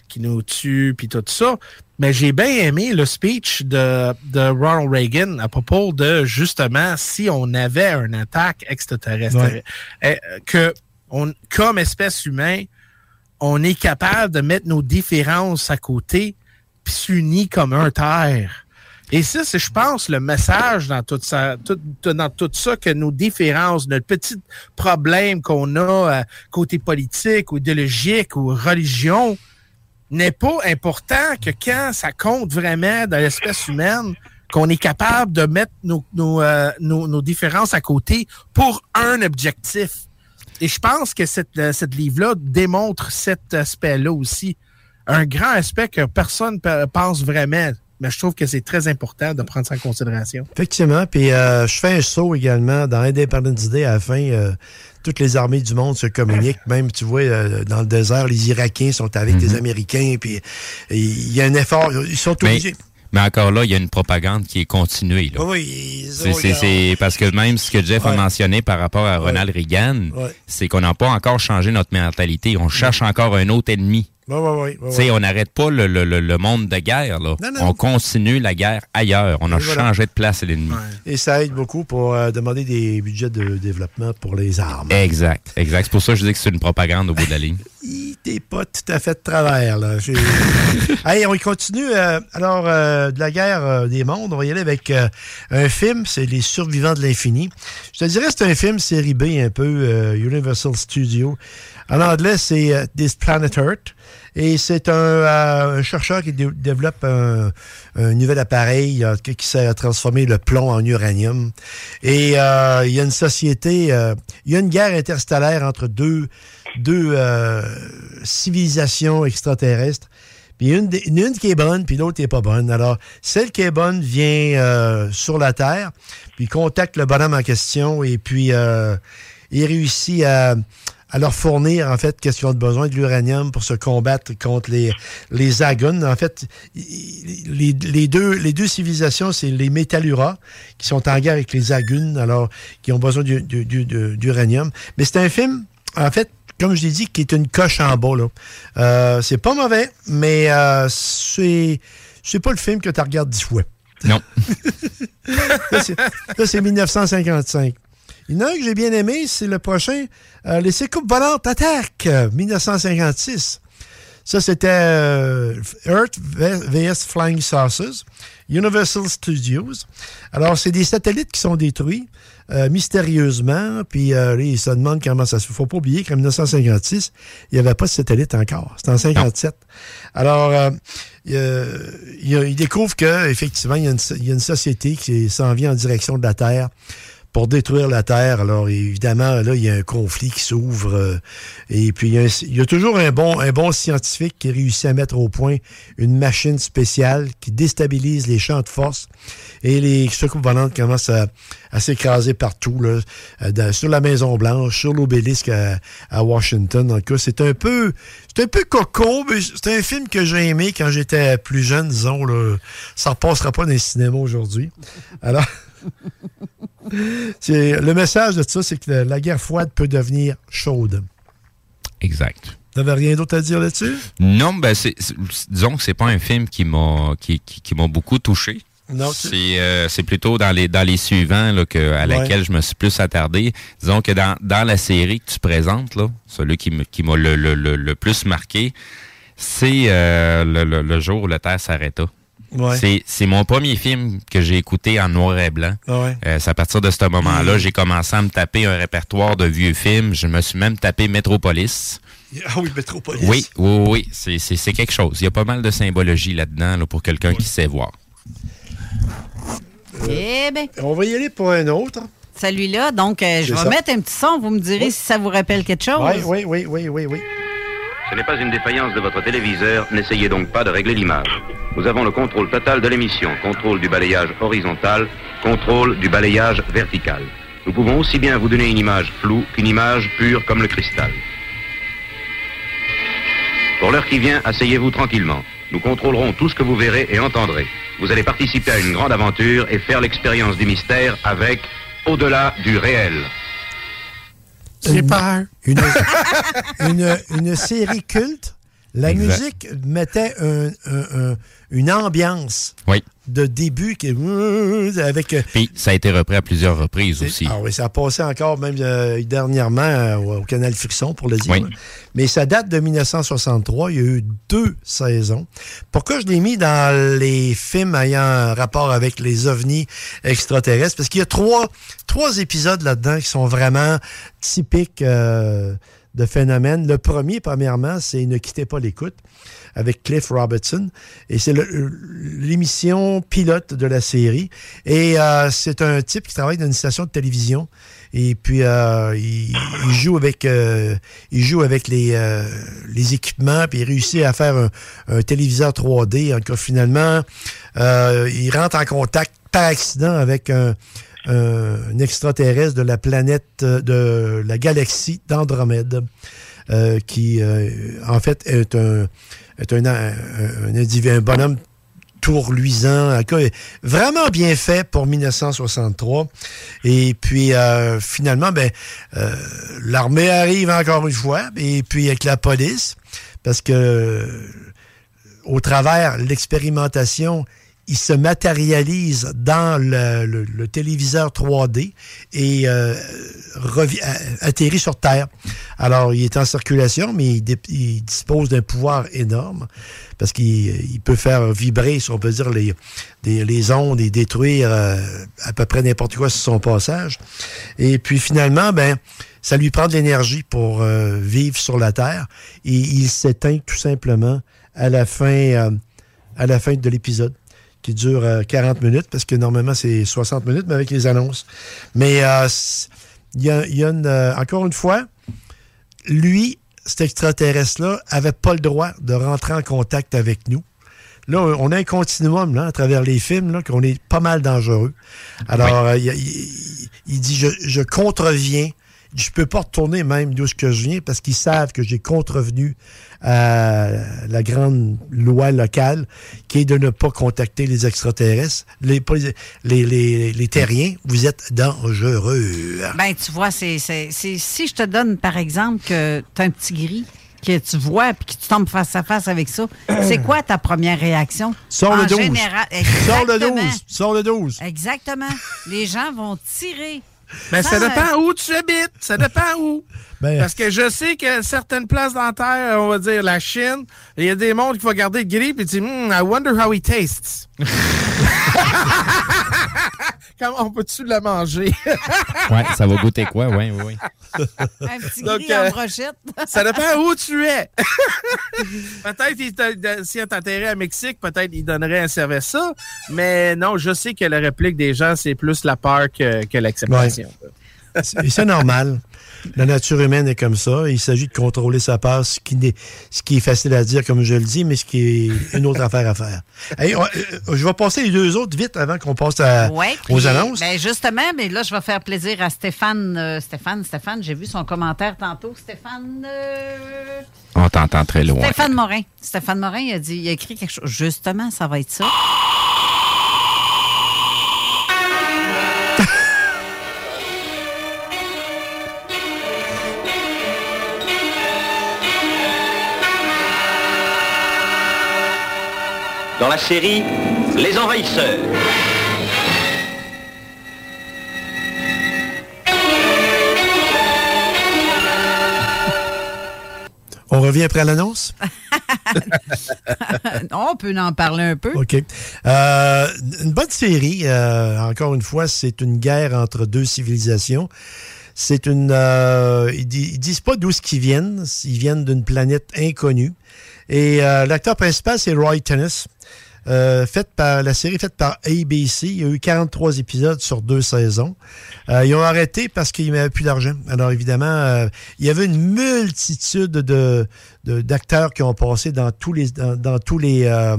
qui nous tuent puis tout ça. Mais j'ai bien aimé le speech de, de Ronald Reagan à propos de justement si on avait une attaque extraterrestre, Ouais. euh, que on, comme espèce humaine, on est capable de mettre nos différences à côté puis s'unir comme un terre. Et ça, c'est, je pense, le message dans tout ça, tout, tout- dans tout ça, que nos différences, notre petit problème qu'on a euh, côté politique ou idéologique ou religion, n'est pas important que quand ça compte vraiment dans l'espèce humaine, qu'on est capable de mettre nos, nos, euh, nos- différences à côté pour un objectif. Et je pense que cette, euh, cette livre-là démontre cet aspect-là aussi. Un grand aspect que personne ne pense vraiment. Mais je trouve que c'est très important de prendre ça en considération. Effectivement. Puis euh, je fais un saut également dans Independence Day à la fin. euh, toutes les armées du monde se communiquent. Même, tu vois, euh, dans le désert, les Irakiens sont avec les Américains. Puis il y a un effort. Ils sont Mais, obligés. mais encore là, il y a une propagande qui est continuée. Là. Oui, ils C'est- ont- C'est c'est- parce que même ce que Jeff a mentionné par rapport à Ronald Reagan, Ouais. c'est qu'on n'a pas encore changé notre mentalité. On cherche encore un autre ennemi. Sais, ouais. on n'arrête pas le, le- le- monde de guerre. Là. Non, non. On continue la guerre ailleurs. On a voilà. changé de place à l'ennemi. Et ça aide beaucoup pour euh, demander des budgets de développement pour les armes. Exact, exact. C'est pour ça que je dis que c'est une propagande au bout de la ligne. T'es pas tout à fait de travers, là. Hey, on y continue. euh, alors, euh, de la guerre des mondes, on va y aller avec un film, c'est Les Survivants de l'Infini. Je te dirais que c'est un film série B, un peu Universal Studio. En anglais, c'est euh, This Planet Earth. Et c'est un, euh, un chercheur qui dé- développe un, un nouvel appareil euh, qui sert à transformer le plomb en uranium. Et il y a une société, il y a une guerre interstellaire entre deux, deux civilisations extraterrestres. Puis une, une qui est bonne, puis l'autre qui est pas bonne. Alors, celle qui est bonne vient sur la Terre, puis contacte le bonhomme en question, et puis il réussit à, à leur fournir, en fait, qu'est-ce qu'ils ont besoin de l'uranium pour se combattre contre les, les Aguns. En fait, les, les deux, les deux civilisations, c'est les Métalluras, qui sont en guerre avec les Aguns, alors, qui ont besoin du- du- du- du- d'uranium. Mais c'est un film, en fait, comme je l'ai dit, qui est une coche en bas. Là. Euh, c'est pas mauvais, mais euh, c'est, c'est pas le film que tu regardes dix fois. Non. Là, c'est 1955. Il y en a un que j'ai bien aimé, c'est le prochain, euh, Les Sécoupes volantes attaquent, euh, 1956. Ça, c'était euh, Earth vs Flying Saucers, Universal Studios. Alors, c'est des satellites qui sont détruits euh, mystérieusement, puis euh, ils se demandent comment ça se fait. faut pas oublier qu'en 1956, il n'y avait pas de satellite encore. C'était en 57. Alors, euh, il, il découvre qu'effectivement, il, y a une- il y a une société qui s'en vient en direction de la Terre pour détruire la Terre. Alors, évidemment, là, il y a un conflit qui s'ouvre. euh, et puis, il y, a un- il y a toujours un bon, un bon scientifique qui réussit à mettre au point une machine spéciale qui déstabilise les champs de force. Et les secours volantes commencent à, à s'écraser partout, là, euh, sur la Maison-Blanche, sur l'obélisque à, à Washington. En tout cas, c'est un peu, c'est un peu coco, mais c'est un film que j'ai aimé quand j'étais plus jeune, disons. Là. Ça ne repassera pas dans les cinémas aujourd'hui. Alors... C'est- le message de ça, c'est que la, guerre froide peut devenir chaude. Exact. T'avais rien d'autre à dire là-dessus? Non, ben c'est, c'est- disons que c'est pas un film qui m'a qui, qui, qui m'a beaucoup touché. Non, tu- C'est euh, c'est plutôt dans les dans les suivants là, que, à Ouais. laquelle je me suis plus attardé. Disons que dans, dans la série que tu présentes, là, celui qui m'a le, le, le, le plus marqué, c'est euh, le, le, le jour où la Terre s'arrêta. Ouais. C'est- mon premier film que j'ai écouté en noir et blanc. Ah ouais. Euh, c'est à partir de ce moment-là, j'ai commencé à me taper un répertoire de vieux films. Je me suis même tapé Metropolis. Ah oui, Metropolis. Oui, oui, oui, c'est- quelque chose. Il y a pas mal de symbologie là-dedans là, pour quelqu'un qui sait voir. Eh ben. On va y aller pour un autre. Celui-là, donc, euh, je vais ça. mettre un petit son. Vous me direz si ça vous rappelle quelque chose. Oui, oui, oui, oui, oui, oui. Ce n'est pas une défaillance de votre téléviseur, n'essayez donc pas de régler l'image. Nous avons le contrôle total de l'émission, contrôle du balayage horizontal, contrôle du balayage vertical. Nous pouvons aussi bien vous donner une image floue qu'une image pure comme le cristal. Pour l'heure qui vient, asseyez-vous tranquillement. Nous contrôlerons tout ce que vous verrez et entendrez. Vous allez participer à une grande aventure et faire l'expérience du mystère avec Au-delà du réel. J'ai peur. Une, une, une série culte. La Exact. musique mettait un- un- un- une ambiance Oui. de début qui avec euh, Puis ça a été repris à plusieurs reprises aussi. Ah oui, ça a passé encore même euh, dernièrement euh, au Canal Frisson, pour le dire. Oui. Mais ça date de 1963. Il y a eu deux saisons. Pourquoi je l'ai mis dans les films ayant rapport avec les ovnis extraterrestres? Parce qu'il y a trois, trois épisodes là-dedans qui sont vraiment typiques euh, de phénomènes. Le premier, premièrement, c'est Ne quittez pas l'écoute avec Cliff Robertson. Et c'est l'émission pilote de la série. Et euh, c'est un type qui travaille dans une station de télévision. Et puis, euh, il, joue avec, euh, il joue avec les, euh, les équipements, puis il réussit à faire un, un téléviseur 3D. En cas, finalement, euh, il rentre en contact par accident avec un, un- un extraterrestre de la planète, euh, de la galaxie d'Andromède, euh, qui, euh, en fait, est un, est un, un, un un bonhomme tourluisant, vraiment bien fait pour 1963. Et puis, euh, finalement, ben, euh, l'armée arrive encore une fois, et puis avec la police, parce que au travers l'expérimentation, il se matérialise dans le, téléviseur 3D et euh, a- atterrit sur Terre. Alors, il est en circulation, mais il, dispose d'un pouvoir énorme parce qu'il il peut faire vibrer, si on peut dire, les, les ondes et détruire euh, à peu près n'importe quoi sur son passage. Et puis finalement, ben, ça lui prend de l'énergie pour euh, vivre sur la Terre et il s'éteint tout simplement à la fin, euh, à la fin de l'épisode qui dure euh, 40 minutes parce que normalement c'est 60 minutes mais avec les annonces. Mais euh, il y a, il y a une, euh, encore une fois, lui, cet extraterrestre-là, avait pas le droit de rentrer en contact avec nous. Là, on a un continuum là, à travers les films, là, qu'on est pas mal dangereux. Alors, euh, il, il- il dit, je, je contreviens. Je peux pas retourner même d'où je viens parce qu'ils savent que j'ai contrevenu à la grande loi locale qui est de ne pas contacter les extraterrestres, les, les, les, terriens. Vous êtes dangereux. Ben, tu vois, c'est, c'est, c'est- si je te donne, par exemple, que tu as un petit gris que tu vois puis que tu tombes face à face avec ça, c'est quoi ta première réaction? Sors le 12. général- Sors le Exactement. 12. Sors le 12. Exactement. Les gens vont tirer. Ben, ça dépend où tu habites. Ça dépend où. Ben- Parce que je sais que certaines places dans la Terre, on va dire la Chine, il y a des mondes qui vont garder le gris et dire Hmm, I wonder how he tastes. Comment on peut-tu le manger? Ouais, ça va goûter quoi? Oui, oui, oui. Un petit Donc, gris euh, en brochette. Ça dépend où tu es. peut-être si on t'enterrait à Mexique, peut-être il donnerait un service ça. Mais non, je sais que la réplique des gens, c'est plus la peur que, que l'acceptation. C'est normal. La nature humaine est comme ça. Il s'agit de contrôler sa part, ce qui, n'est- ce qui est facile à dire, comme je le dis, mais ce qui est une autre affaire à faire. Hey, on- euh, je vais passer les deux autres vite avant qu'on passe à- Ouais, aux annonces. Ben justement, mais là, je vais faire plaisir à Stéphane. euh, Stéphane, Stéphane, j'ai vu son commentaire tantôt. Stéphane. euh, On t'entend très loin. Stéphane Morin. Stéphane Morin, il a, dit, il a écrit quelque chose. Justement, ça va être ça. Dans la série Les Envahisseurs. On revient après l'annonce? non, on peut en parler un peu. OK. Euh, une bonne série. euh, encore une fois, c'est une guerre entre deux civilisations. C'est une. euh, ils, di- ils disent pas d'où ce qu'ils viennent. Ils viennent d'une planète inconnue. Et euh, l'acteur principal, c'est Roy Tennis. Euh, faite par la série faite par ABC. Il y a eu 43 épisodes sur deux saisons. Euh, ils ont arrêté parce qu'il n'y avait plus d'argent. Alors évidemment, euh, il y avait une multitude de de- d'acteurs qui ont passé dans tous les dans, dans tous les euh,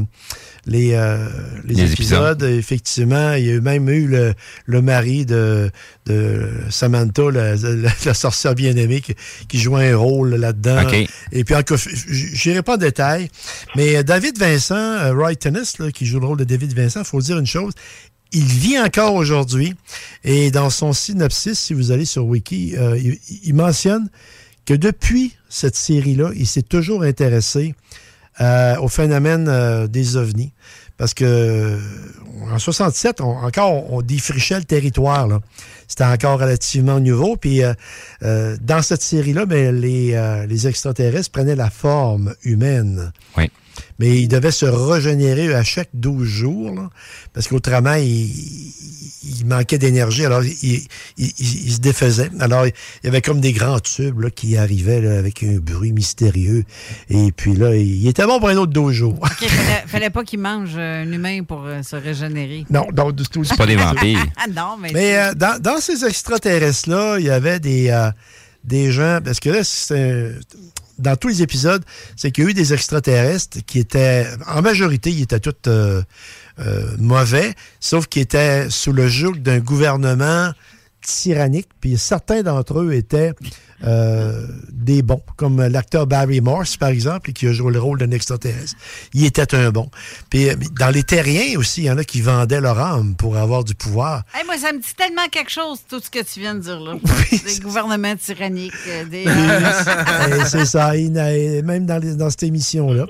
les, euh, les Les épisodes. Effectivement, il y a eu même eu le, le mari de, de Samantha, la, la- la sorcière bien-aimée, qui, qui jouait un rôle là-dedans. OK. Et puis, encore, je n'irai pas en détail, mais David Vincent, euh, Roy Tennis, là, qui joue le rôle de David Vincent, il faut dire une chose, il vit encore aujourd'hui. Et dans son synopsis, si vous allez sur Wiki, euh, il, il mentionne que depuis cette série-là, il s'est toujours intéressé euh, au phénomène euh, des ovnis. Parce que euh, en 67, on- encore, on, défrichait le territoire. C'était encore relativement nouveau. Puis euh, euh, dans cette série-là, ben, les, euh, les extraterrestres prenaient la forme humaine. Oui. Mais ils devaient se régénérer à chaque 12 jours, là, parce qu'autrement, ils, ils manquaient d'énergie. Alors, ils- ils se défaisaient. Alors, il y avait comme des grands tubes là, qui arrivaient là, avec un bruit mystérieux. Et puis là, il était bon pour un autre 12 jours. OK, fallait, fallait pas qu'il mange euh, un humain pour euh, se régénérer. Non, non, du tout. C'est pas des vampires. Ah non, mais... Mais euh, dans, dans ces extraterrestres-là, il y avait des, euh, des gens. Parce que là, c'est un- dans tous les épisodes, c'est qu'il y a eu des extraterrestres qui étaient. En majorité, ils étaient tous euh, mauvais, sauf qu'ils étaient sous le joug d'un gouvernement tyrannique. Puis certains d'entre eux étaient euh, des bons, comme l'acteur Barry Morse, par exemple, qui a joué le rôle d'un extraterrestre. Il était un bon. Puis euh, dans les terriens aussi, il y en a qui vendaient leur âme pour avoir du pouvoir. Hey, moi, ça me dit tellement quelque chose, tout ce que tu viens de dire là. des gouvernements tyranniques, euh, des... Et c'est ça, même dans, les- dans cette émission-là.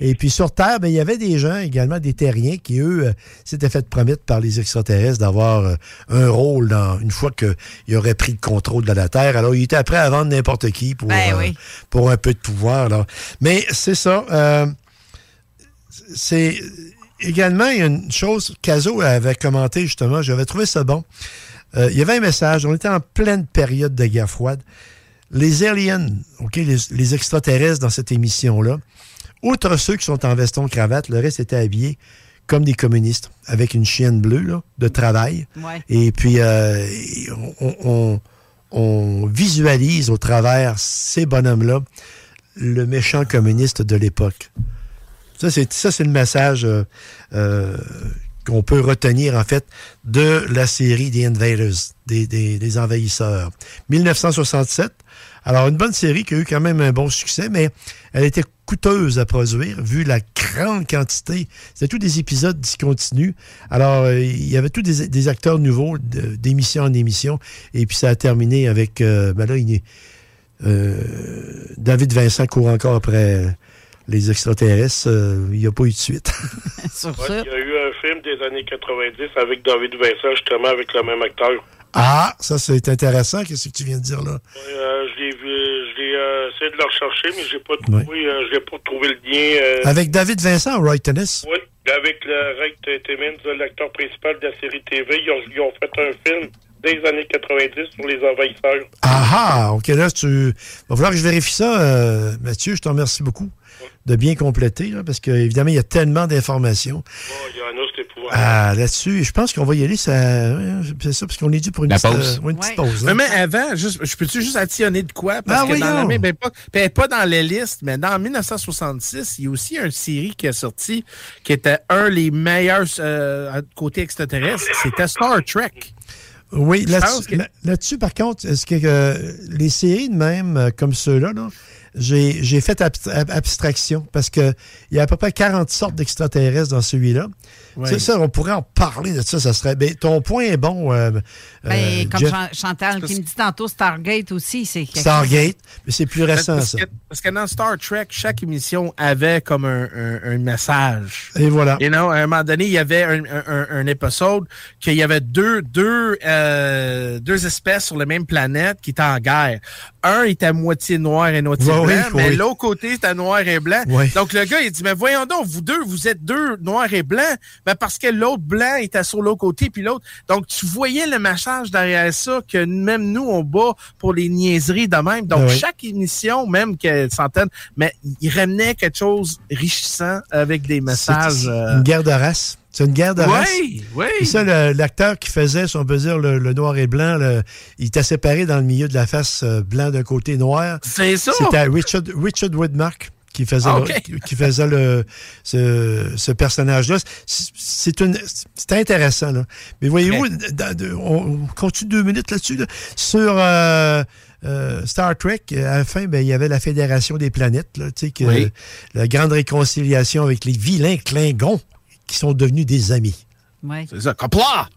Et puis sur Terre, ben, il y avait des gens, également des terriens, qui, eux, euh, s'étaient fait promettre par les extraterrestres d'avoir euh, un rôle dans, une fois qu'ils auraient pris le contrôle de la Terre. Alors, ils étaient prêts à vendre n'importe qui pour, Ben euh, pour un peu de pouvoir. Mais c'est ça. euh, c'est également il y a une chose qu'Azo avait commenté justement, j'avais trouvé ça bon. Euh, il y avait un message, on était en pleine période de guerre froide. Les aliens, OK, les, les extraterrestres dans cette émission-là, outre ceux qui sont en veston-cravate, le reste était habillé comme des communistes, avec une chienne bleue là, de travail. Ouais. Et puis, euh, on, on- on visualise au travers ces bonhommes-là le méchant communiste de l'époque. Ça, c'est ça, c'est le message euh, euh, qu'on peut retenir, en fait, de la série The Invaders, des, des- des envahisseurs. 1967. Alors, une bonne série qui a eu quand même un bon succès, mais elle était coûteuse à produire, vu la grande quantité. C'était tous des épisodes discontinus. Alors, euh, il y avait tous des, des acteurs nouveaux, d'émission en émission, et puis ça a terminé avec... euh, ben là, il est- euh, David Vincent court encore après les extraterrestres. euh, il n'y a pas eu de suite. Ouais, il y a eu un film des années 90 avec David Vincent, justement, avec le même acteur. ah, ça, c'est intéressant. Qu'est-ce que tu viens de dire là? Euh, je l'ai vu, je l'ai euh, essayé de le rechercher, mais j'ai pas trouvé, euh, je n'ai pas trouvé le lien. euh, Avec David Vincent, Roy Tennis? Oui, avec le Timmins, l'acteur principal de la série TV, ils ont, ils ont fait un film des années 90 sur les envahisseurs. Ah ah, OK, là, tu... va falloir que je vérifie ça. Mathieu, je te remercie beaucoup de bien compléter, là, parce qu'évidemment, il y a tellement d'informations Oh, il y en ah, là-dessus. Je pense qu'on va y aller, ça... c'est ça, parce qu'on est dû pour une, La petite, pause. euh, une petite Ouais. pause. Mais, hein. mais avant, juste, je peux-tu juste additionner de quoi? Parce Ah, que dans la même époque, ben, pas dans les listes, mais dans 1966, il y a aussi une série qui est sortie qui était un des meilleurs euh, côté extraterrestre. C'était Star Trek. Oui, Je là-dessus, pense que- là- là-dessus, par contre, est-ce que euh, les séries de même, euh, comme ceux-là, là, j'ai j'ai fait abst- ab- abstraction parce que il y a à peu près 40 sortes d'extraterrestres dans celui-là. Oui. C'est ça, on pourrait en parler de ça, ça serait. Ben, ton point est bon. euh, Ben, euh, comme Jeff. Chan- Chantal qui me dit tantôt Stargate aussi, c'est quelque Stargate, mais c'est plus récent, parce ça. Que, parce que dans Star Trek, chaque émission avait comme un, un- un message. Et voilà. You know, à un moment donné, il y avait un, un, un- un épisode qu'il y avait deux, deux, euh, deux espèces sur la même planète qui étaient en guerre. Un était à moitié noir et moitié Blanc, oui, mais oui. l'autre côté, c'était noir et blanc. Ouais. Donc, le gars, il dit, mais voyons donc, vous deux, vous êtes deux noirs et blancs, ben parce que l'autre blanc était sur l'autre côté, puis l'autre. Donc, tu voyais le message derrière ça que même nous, on bat pour les niaiseries de même. Donc, Ah oui. chaque émission, même qu'elle centaine, mais il ramenait quelque chose richissant avec des messages. Euh, une guerre de race. C'est une guerre de Oui, race. oui. Et ça, l'acteur qui faisait, si on peut dire, le, le noir et blanc, le- il était séparé dans le milieu de la face euh, blanc d'un côté noir. C'est ça. C'était Richard, Richard Woodmark qui faisait, Ah, le- qui- faisait le, ce, ce personnage-là. C'est- C'est une- c'est intéressant. Là. Mais voyez-vous, on, on continue deux minutes là-dessus. là. Sur euh, euh, Star Trek, à la fin, ben, il y avait la Fédération des planètes, là, tu sais, que, Oui. la grande réconciliation avec les vilains Klingons qui sont devenus des amis. Ouais. C'est ça, Copla!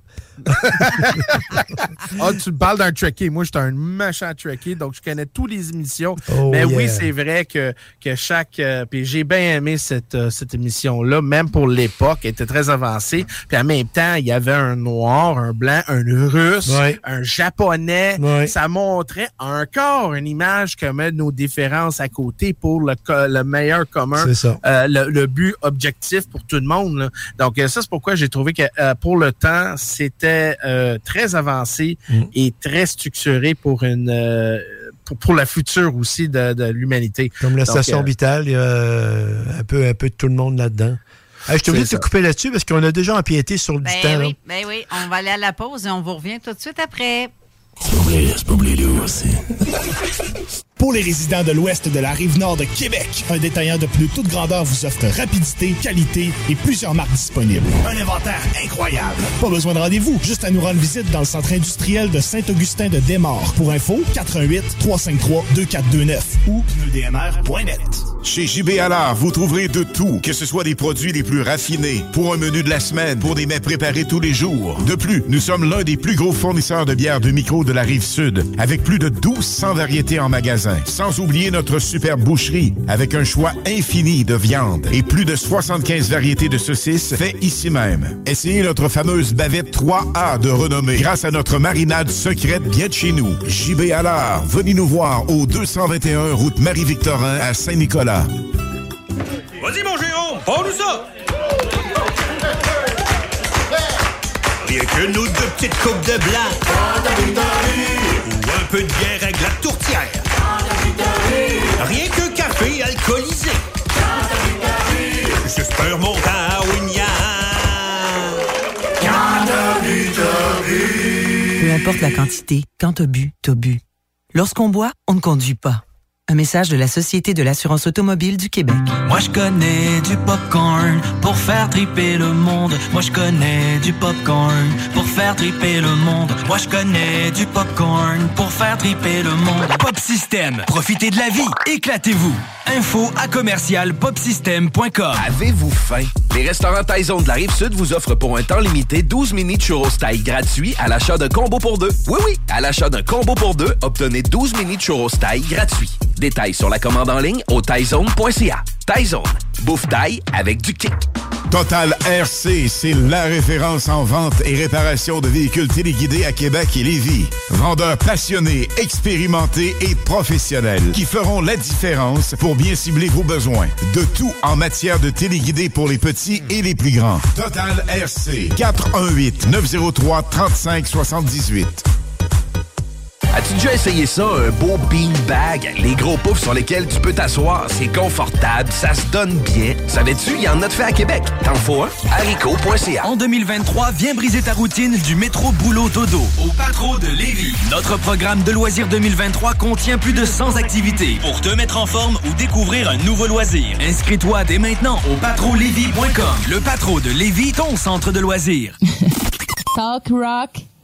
Ah, tu me parles d'un Trekkie. Moi, j'étais un méchant Trekkie, donc je connais toutes les émissions. Oh, Mais oui, c'est vrai que, que chaque. euh, puis j'ai bien aimé cette, euh, cette émission-là, même pour l'époque, elle était très avancée. Puis en même temps, il y avait un noir, un blanc, un russe, Ouais. un japonais. Ouais. Ça montrait encore une image met nos différences à côté pour le, le meilleur commun C'est ça. euh, le, le but objectif pour tout le monde. là. Donc, euh, ça, c'est pourquoi j'ai trouvé que pour le temps, euh, très avancé Mm. et très structuré pour une euh, pour, pour la future aussi de, de l'humanité. Comme la Donc, station euh, orbitale, il y a euh, un peu, un peu de tout le monde là-dedans. Hey, je de C'est te couper là-dessus parce qu'on a déjà empiété sur du Ben temps. là. oui, ben oui, on va aller à la pause et on vous revient tout de suite après. Pour les résidents de l'ouest de la rive nord de Québec, un détaillant de plus toute grandeur vous offre rapidité, qualité et plusieurs marques disponibles. Un inventaire incroyable. Pas besoin de rendez-vous, juste à nous rendre visite dans le centre industriel de Saint-Augustin de Desmaures. Pour info, 88 353 2429 ou pneudmr.net. Chez JB Allard, vous trouverez de tout, que ce soit des produits les plus raffinés, pour un menu de la semaine, pour des mets préparés tous les jours. De plus, nous sommes l'un des plus gros fournisseurs de bières de micro de la rive sud, avec plus de 1200 variétés en magasin. Sans oublier notre superbe boucherie, avec un choix infini de viande et plus de 75 variétés de saucisses faites ici même. Essayez notre fameuse bavette 3A de renommée, grâce à notre marinade secrète bien de chez nous. JB Allard, venez nous voir au 221 route Marie-Victorin à Saint-Nicolas. Vas-y, mon Jérôme, prends-nous ça! Rien que nous deux petites coupes de blanc. Ou un peu de bière avec la tourtière. Rien que café alcoolisé. Un montant à. Peu importe la quantité, quand t'as bu, t'as bu. Lorsqu'on boit, on ne conduit pas. Un message de la Société de l'assurance automobile du Québec. Moi je connais du popcorn pour faire triper le monde. Moi je connais du popcorn pour faire triper le monde. Moi je connais du popcorn pour faire triper le monde. Pop System, profitez de la vie, éclatez-vous. Info à commercial popsystem.com. Avez-vous faim? Les restaurants Taizone de la Rive-Sud vous offrent pour un temps limité 12 mini churros taille gratuits à l'achat d'un combo pour deux. Oui, oui, à l'achat d'un combo pour deux, obtenez 12 mini churros taille gratuits. Détails sur la commande en ligne au taizone.ca. Taizone, bouffe taille avec du kick. Total RC, c'est la référence en vente et réparation de véhicules téléguidés à Québec et Lévis. Vendeurs passionnés, expérimentés et professionnels qui feront la différence pour bien cibler vos besoins. De tout en matière de téléguidés pour les petits et les plus grands. Total RC, 418 903 35 78. As-tu déjà essayé ça, un beau beanbag? Les gros poufs sur lesquels tu peux t'asseoir, c'est confortable, ça se donne bien. Savais-tu, il y en a de fait à Québec. T'en faut un? haricot.ca. En 2023, viens briser ta routine du métro boulot dodo au Patro de Lévis. Notre programme de loisirs 2023 contient plus de 100 activités pour te mettre en forme ou découvrir un nouveau loisir. Inscris-toi dès maintenant au patrolévis.com. Le Patro de Lévis, ton centre de loisirs. Talk rock,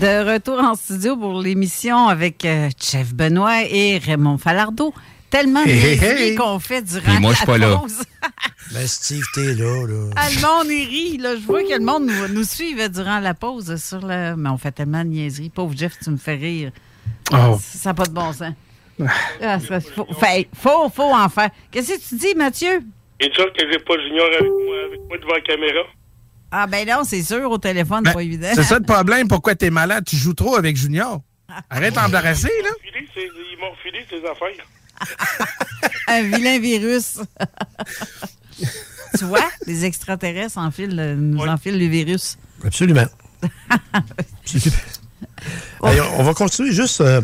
De retour en studio pour l'émission avec euh, Jeff Benoît et Raymond Falardeau. Tellement de Hey, hey, niaiseries hey. qu'on fait durant Et moi, je suis la pas là. pause. Ben, Steve, t'es là, là. Ah, le monde, il rit. Là. Je vois que le monde nous, nous suivait durant la pause. sur le... Mais on fait tellement de niaiseries. Pauvre Jeff, tu me fais rire. Oh. Ça n'a pas de bon sens. Ah, ça, faut, fait- faut, faut en faire. Qu'est-ce que tu dis, Mathieu? Et sûr que j'ai pas Junior avec moi, avec moi devant la caméra? Ah, ben non, c'est sûr, au téléphone, c'est pas évident. C'est ça le problème. Pourquoi t'es malade? Tu joues trop avec Junior? Arrête d'embarrasser, là. Ils m'ont filé ses affaires. Un vilain virus. tu vois, les extraterrestres enfilent, le- nous enfilent le virus. Absolument. Allez, on va continuer juste. euh,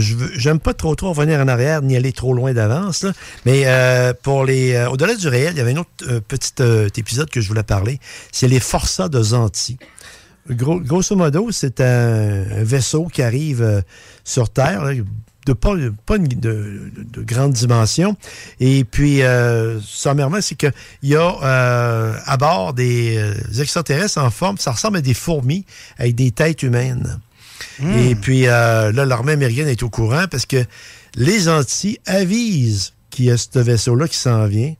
je J'aime pas trop trop revenir en arrière ni aller trop loin d'avance, mais euh, pour les euh, au-delà du réel, il y avait un autre euh, petit épisode que je voulais parler. C'est les Forçats de Zanti. Gros- grosso modo, c'est un, vaisseau qui arrive sur Terre, de pas, pas une- de, de grande dimension. Et puis, euh, sommairement, c'est qu'il y a à bord des extraterrestres en forme, ça ressemble à des fourmis avec des têtes humaines. Et puis, euh, là, l'armée américaine est au courant parce que les Antilles avisent qu'il y a ce vaisseau-là qui s'en vient.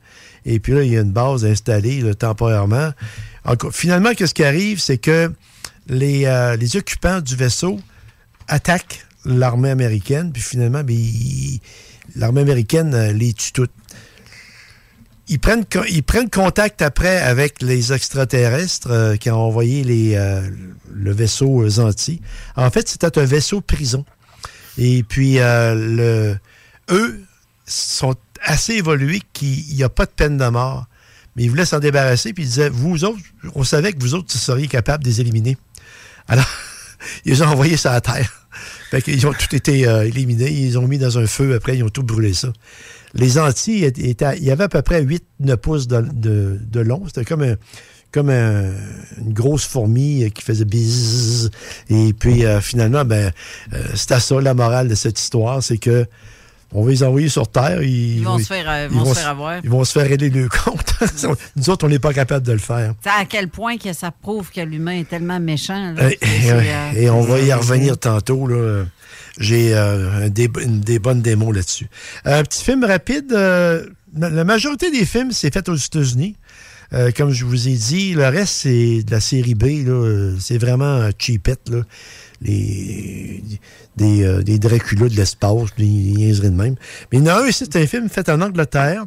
Et puis là, il y a une base installée temporairement. Finalement, qu'est-ce qui arrive, c'est que les, euh, les occupants du vaisseau attaquent l'armée américaine, puis finalement, ben, l'armée américaine euh, les tue toutes. Ils prennent, ils prennent contact après avec les extraterrestres euh, qui ont envoyé les, euh, le vaisseau euh, Zanti. En fait, c'était un vaisseau prison. Et puis, euh, le, eux sont assez évolués qu'il n'y a pas de peine de mort. Mais ils voulaient s'en débarrasser, puis ils disaient, vous autres, on savait que vous autres, vous seriez capables de les éliminer. Alors, ils ont envoyés sur la Terre. Fait qu'ils ont tout été euh, éliminés. Ils ont mis dans un feu. Après, ils ont tout brûlé ça. Les Antilles, il y avait à peu près 8-9 pouces de, long. C'était comme, comme un- une grosse fourmi euh, qui faisait bzzz. Et puis, euh, finalement, ben, euh, c'était ça la morale de cette histoire. C'est que on va les envoyer sur Terre. Ils, Ils vont se faire, euh, vont se faire avoir. Ils vont se faire régler le compte. Nous autres, on n'est pas capable de le faire. Sais, à quel point que ça prouve que l'humain est tellement méchant. là. Et, C'est- et- c'est, euh, et on va y revenir tantôt. J'ai euh, des bonnes démos là-dessus. Un petit film rapide. euh, la majorité des films, c'est fait aux États-Unis. Euh, comme je vous ai dit, le reste, c'est de la série B. C'est vraiment cheapette. Là. Des, euh, des Dracula de l'espace, des niaiseries de même. Mais il y en a un ici, c'est un film fait en Angleterre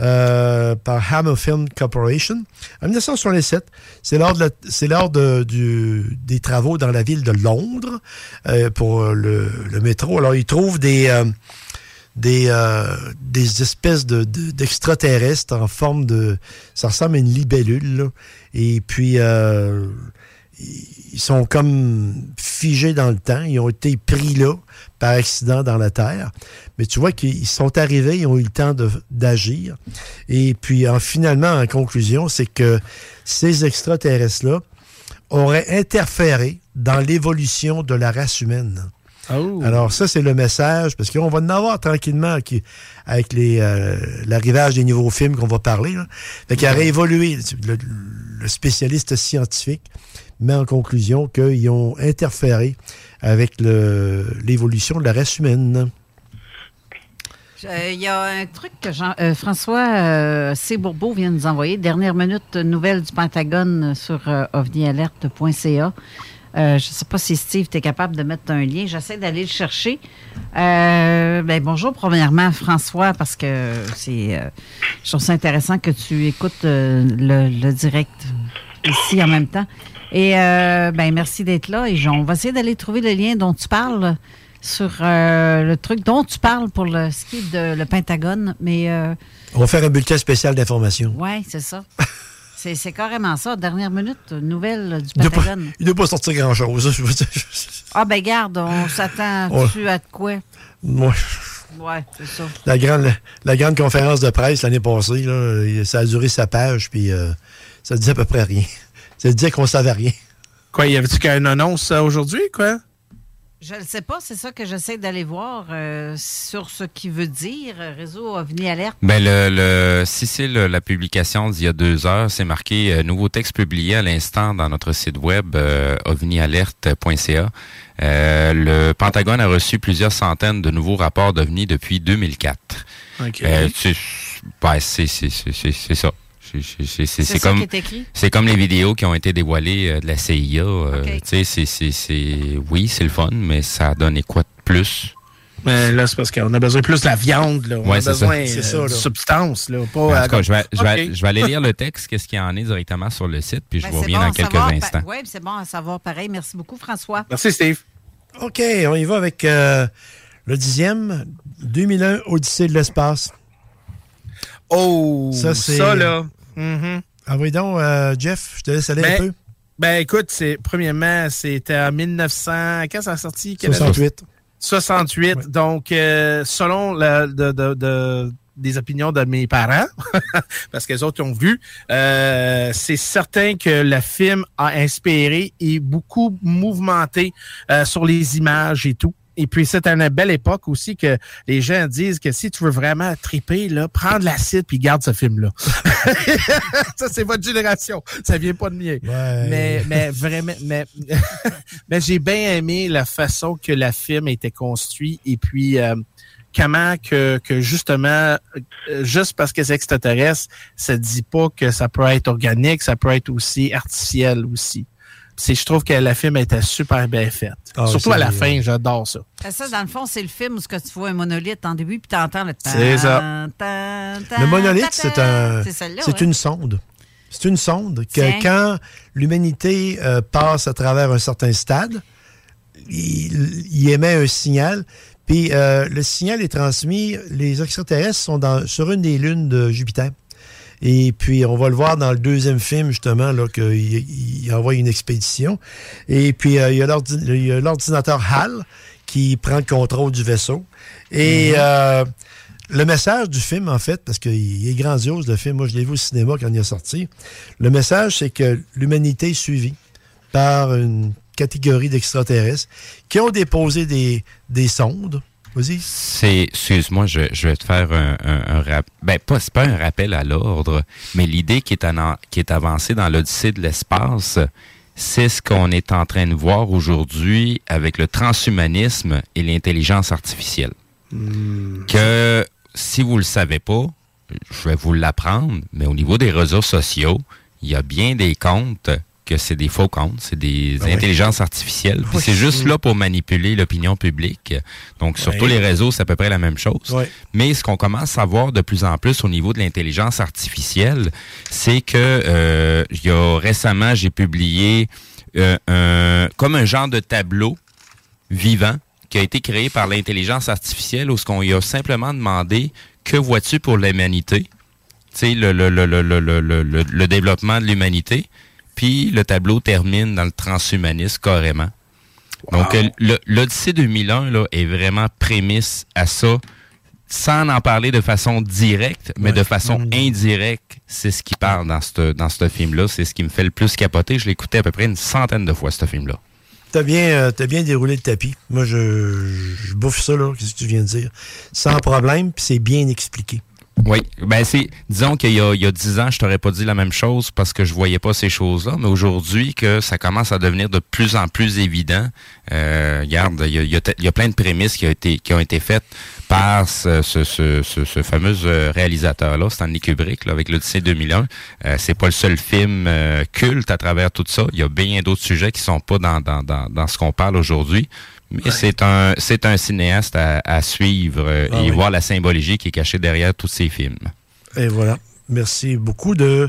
euh, par Hammer Film Corporation en 1967. C'est lors, de de- des travaux dans la ville de Londres euh, pour le, métro. Alors, ils trouvent des, des, des espèces de- de- d'extraterrestres en forme de... Ça ressemble à une libellule. là. Et puis, ils sont comme figés dans le temps. Ils ont été pris là par accident dans la Terre. Mais tu vois qu'ils sont arrivés, ils ont eu le temps d'agir. Et puis, en, finalement, en conclusion, c'est que ces extraterrestres-là auraient interféré dans l'évolution de la race humaine. Alors ça, c'est le message, parce qu'on va en avoir tranquillement qui- avec euh, l'arrivage des nouveaux films qu'on va parler. Là. Fait qu'il aurait évolué, le, le spécialiste scientifique met en conclusion qu'ils ont interféré avec l'évolution de la race humaine. Euh, Il y a un truc que euh, François euh, C. Bourbeau vient nous envoyer. Dernière minute, nouvelle du Pentagone sur euh, ovnialerte.ca. Je ne sais pas si Steve, tu es capable de mettre un lien. J'essaie d'aller le chercher. Ben, bonjour, premièrement, François, parce que c'est, je trouve ça intéressant que tu écoutes le direct ici en même temps. Et euh, ben, merci d'être là. Et on va essayer d'aller trouver le lien dont tu parles sur euh, le truc dont tu parles pour le ski de le Pentagone, mais euh, On va faire un bulletin spécial d'information. ouais, c'est ça. c'est carrément ça. Dernière minute, nouvelle du pas- Pentagone. il ne doit pas sortir grand-chose. Ah ben garde, on s'attend-tu à de quoi? Moi, Ouais, c'est ça. la, grande, la grande conférence de presse l'année passée, là, ça a duré sa page, puis euh, ça disait à peu près rien. Ça disait qu'on savait rien. Quoi, y avait-tu qu'une annonce aujourd'hui, quoi? Je ne sais pas, c'est ça que j'essaie d'aller voir euh, sur ce qui veut dire Réseau OVNI Alerte. Ben le, le- si c'est le- la publication d'il y a deux heures, c'est marqué euh, nouveau texte publié à l'instant dans notre site web euh, ovnialerte.ca. Euh, le Pentagone a reçu plusieurs centaines de nouveaux rapports d'OVNI depuis 2004. OK. Euh, c'est ben, c'est- c'est- c'est- c'est- c'est ça. C'est- comme c'est les vidéos qui ont été dévoilées euh, de la CIA. euh, tu sais, c'est- c'est- c'est- oui, c'est le fun, mais ça a donné quoi de plus? Mais là, c'est parce qu'on a besoin plus de la viande, là. On Ouais, a besoin ça. euh, C'est ça, là. de substance, là. Pas, En tout cas, je vais, je, vais, je vais aller lire le texte, qu'est-ce qu'il y en est directement sur le site, puis je Ben, vous reviens bon dans quelques savoir, instants. Oui, c'est bon à savoir pareil. Merci beaucoup, François. Merci, Steve. OK, on y va avec euh, le dixième, 2001, Odyssée de l'espace. Oh, ça, c'est... ça, là. Mhm. Ah oui, donc, euh, Jeff, je te laisse aller un Ben, peu. Ben, écoute, c'est, premièrement, c'était en 1900. Quand ça a sorti? Quelle année? 68. 68. Donc, euh, selon la, de, de- de- des opinions de mes parents, parce que les autres ont vu, euh, c'est certain que le film a inspiré et beaucoup mouvementé sur les images et tout. Et puis, c'est à une belle époque aussi que les gens disent que si tu veux vraiment triper, là, prends de l'acide puis garde ce film-là. ça, c'est votre génération. Ça vient pas de mien. Mais, mais vraiment, mais, mais j'ai bien aimé la façon que le film a été construit et puis euh, comment que, que justement, euh, juste parce que c'est extraterrestre, ça dit pas que ça peut être organique, ça peut être aussi artificiel aussi. C'est, je trouve que le film était super bien fait. Ah, Surtout à la fin, j'adore ça. Ça, dans le fond, c'est le film où ce que tu vois un monolithe en début, puis tu entends le... C'est ça. tan, tan, Le monolithe, c'est un, C'est celle-là, c'est ouais. une sonde. C'est une sonde que Tiens. quand l'humanité euh, passe à travers un certain stade, il, il émet un signal. Puis euh, le signal est transmis. Les extraterrestres sont dans, sur une des lunes de Jupiter. Et puis, on va le voir dans le deuxième film, justement, là, qu'il il envoie une expédition. Et puis, euh, il y a l'ordinateur HAL qui prend le contrôle du vaisseau. Et Mhm. euh, le message du film, en fait, parce qu'il est grandiose, le film, moi, je l'ai vu au cinéma quand il est sorti. Le message, c'est que l'humanité est suivie par une catégorie d'extraterrestres qui ont déposé des, des sondes. Vas-y. C'est, excuse-moi, je, je vais te faire un, un, un rap- ben pas, c'est pas un rappel à l'ordre, mais l'idée qui est, en- qui est avancée dans l'Odyssée de l'espace, c'est ce qu'on est en train de voir aujourd'hui avec le transhumanisme et l'intelligence artificielle. Que si vous le savez pas, je vais vous l'apprendre, mais au niveau des réseaux sociaux, il y a bien des comptes que c'est des faux comptes, c'est des oui. intelligences artificielles. Oui. c'est juste là pour manipuler l'opinion publique. Donc, sur Ouais. tous les réseaux, c'est à peu près la même chose. Mais ce qu'on commence à voir de plus en plus au niveau de l'intelligence artificielle, c'est que euh, y a récemment, j'ai publié euh, un, comme un genre de tableau vivant qui a été créé par l'intelligence artificielle où ce qu'on lui a simplement demandé que vois-tu pour l'humanité, le, le, le, le développement de l'humanité, puis le tableau termine dans le transhumanisme carrément. Donc l'Odyssée 2001 là est vraiment prémisse à ça sans en parler de façon directe, mais de façon indirecte, c'est ce qui parle dans ce dans ce film-là. C'est ce qui me fait le plus capoter. Je écouté à peu près une centaine de fois, ce film-là. T'as bien, euh, t'as bien déroulé le tapis. Moi, je, je bouffe ça, là, qu'est-ce que tu viens de dire. Sans problème, puis c'est bien expliqué. Oui, ben c'est, disons qu'il y a, il y a 10 ans, je t'aurais pas dit la même chose parce que je voyais pas ces choses-là, mais aujourd'hui que ça commence à devenir de plus en plus évident, euh, regarde, il y a, il y a plein de prémices qui ont été, qui ont été faites par ce, ce, ce, ce, ce fameux euh, réalisateur-là, Stanley Kubrick, là, avec l'Odyssée 2001. Euh, c'est pas le seul film euh, culte à travers tout ça. Il y a bien d'autres sujets qui sont pas dans, dans, dans, dans ce qu'on parle aujourd'hui. Mais c'est un c'est un cinéaste à, à suivre euh, Ah et oui. voir la symbologie qui est cachée derrière tous ces films. Et voilà. Merci beaucoup de.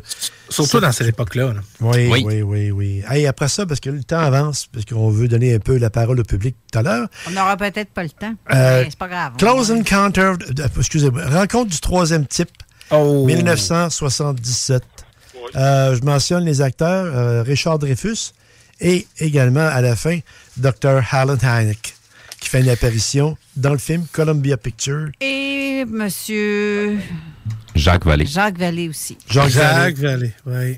Surtout dans cette époque-là. là. Oui, Oui. oui, oui, oui. Hey, après ça, parce que le temps avance, parce qu'on veut donner un peu la parole au public tout à l'heure. On n'aura peut-être pas le temps. Euh, c'est pas grave. Close Encounter, excusez-moi, rencontre du troisième type, Oh. 1977. Euh, je mentionne les acteurs, euh, Richard Dreyfus et également à la fin, Dr. Alan Hynek, qui fait une apparition dans le film Columbia Pictures. Et monsieur Jacques Vallée. Jacques Vallée aussi. Jacques Jacques Vallée, oui.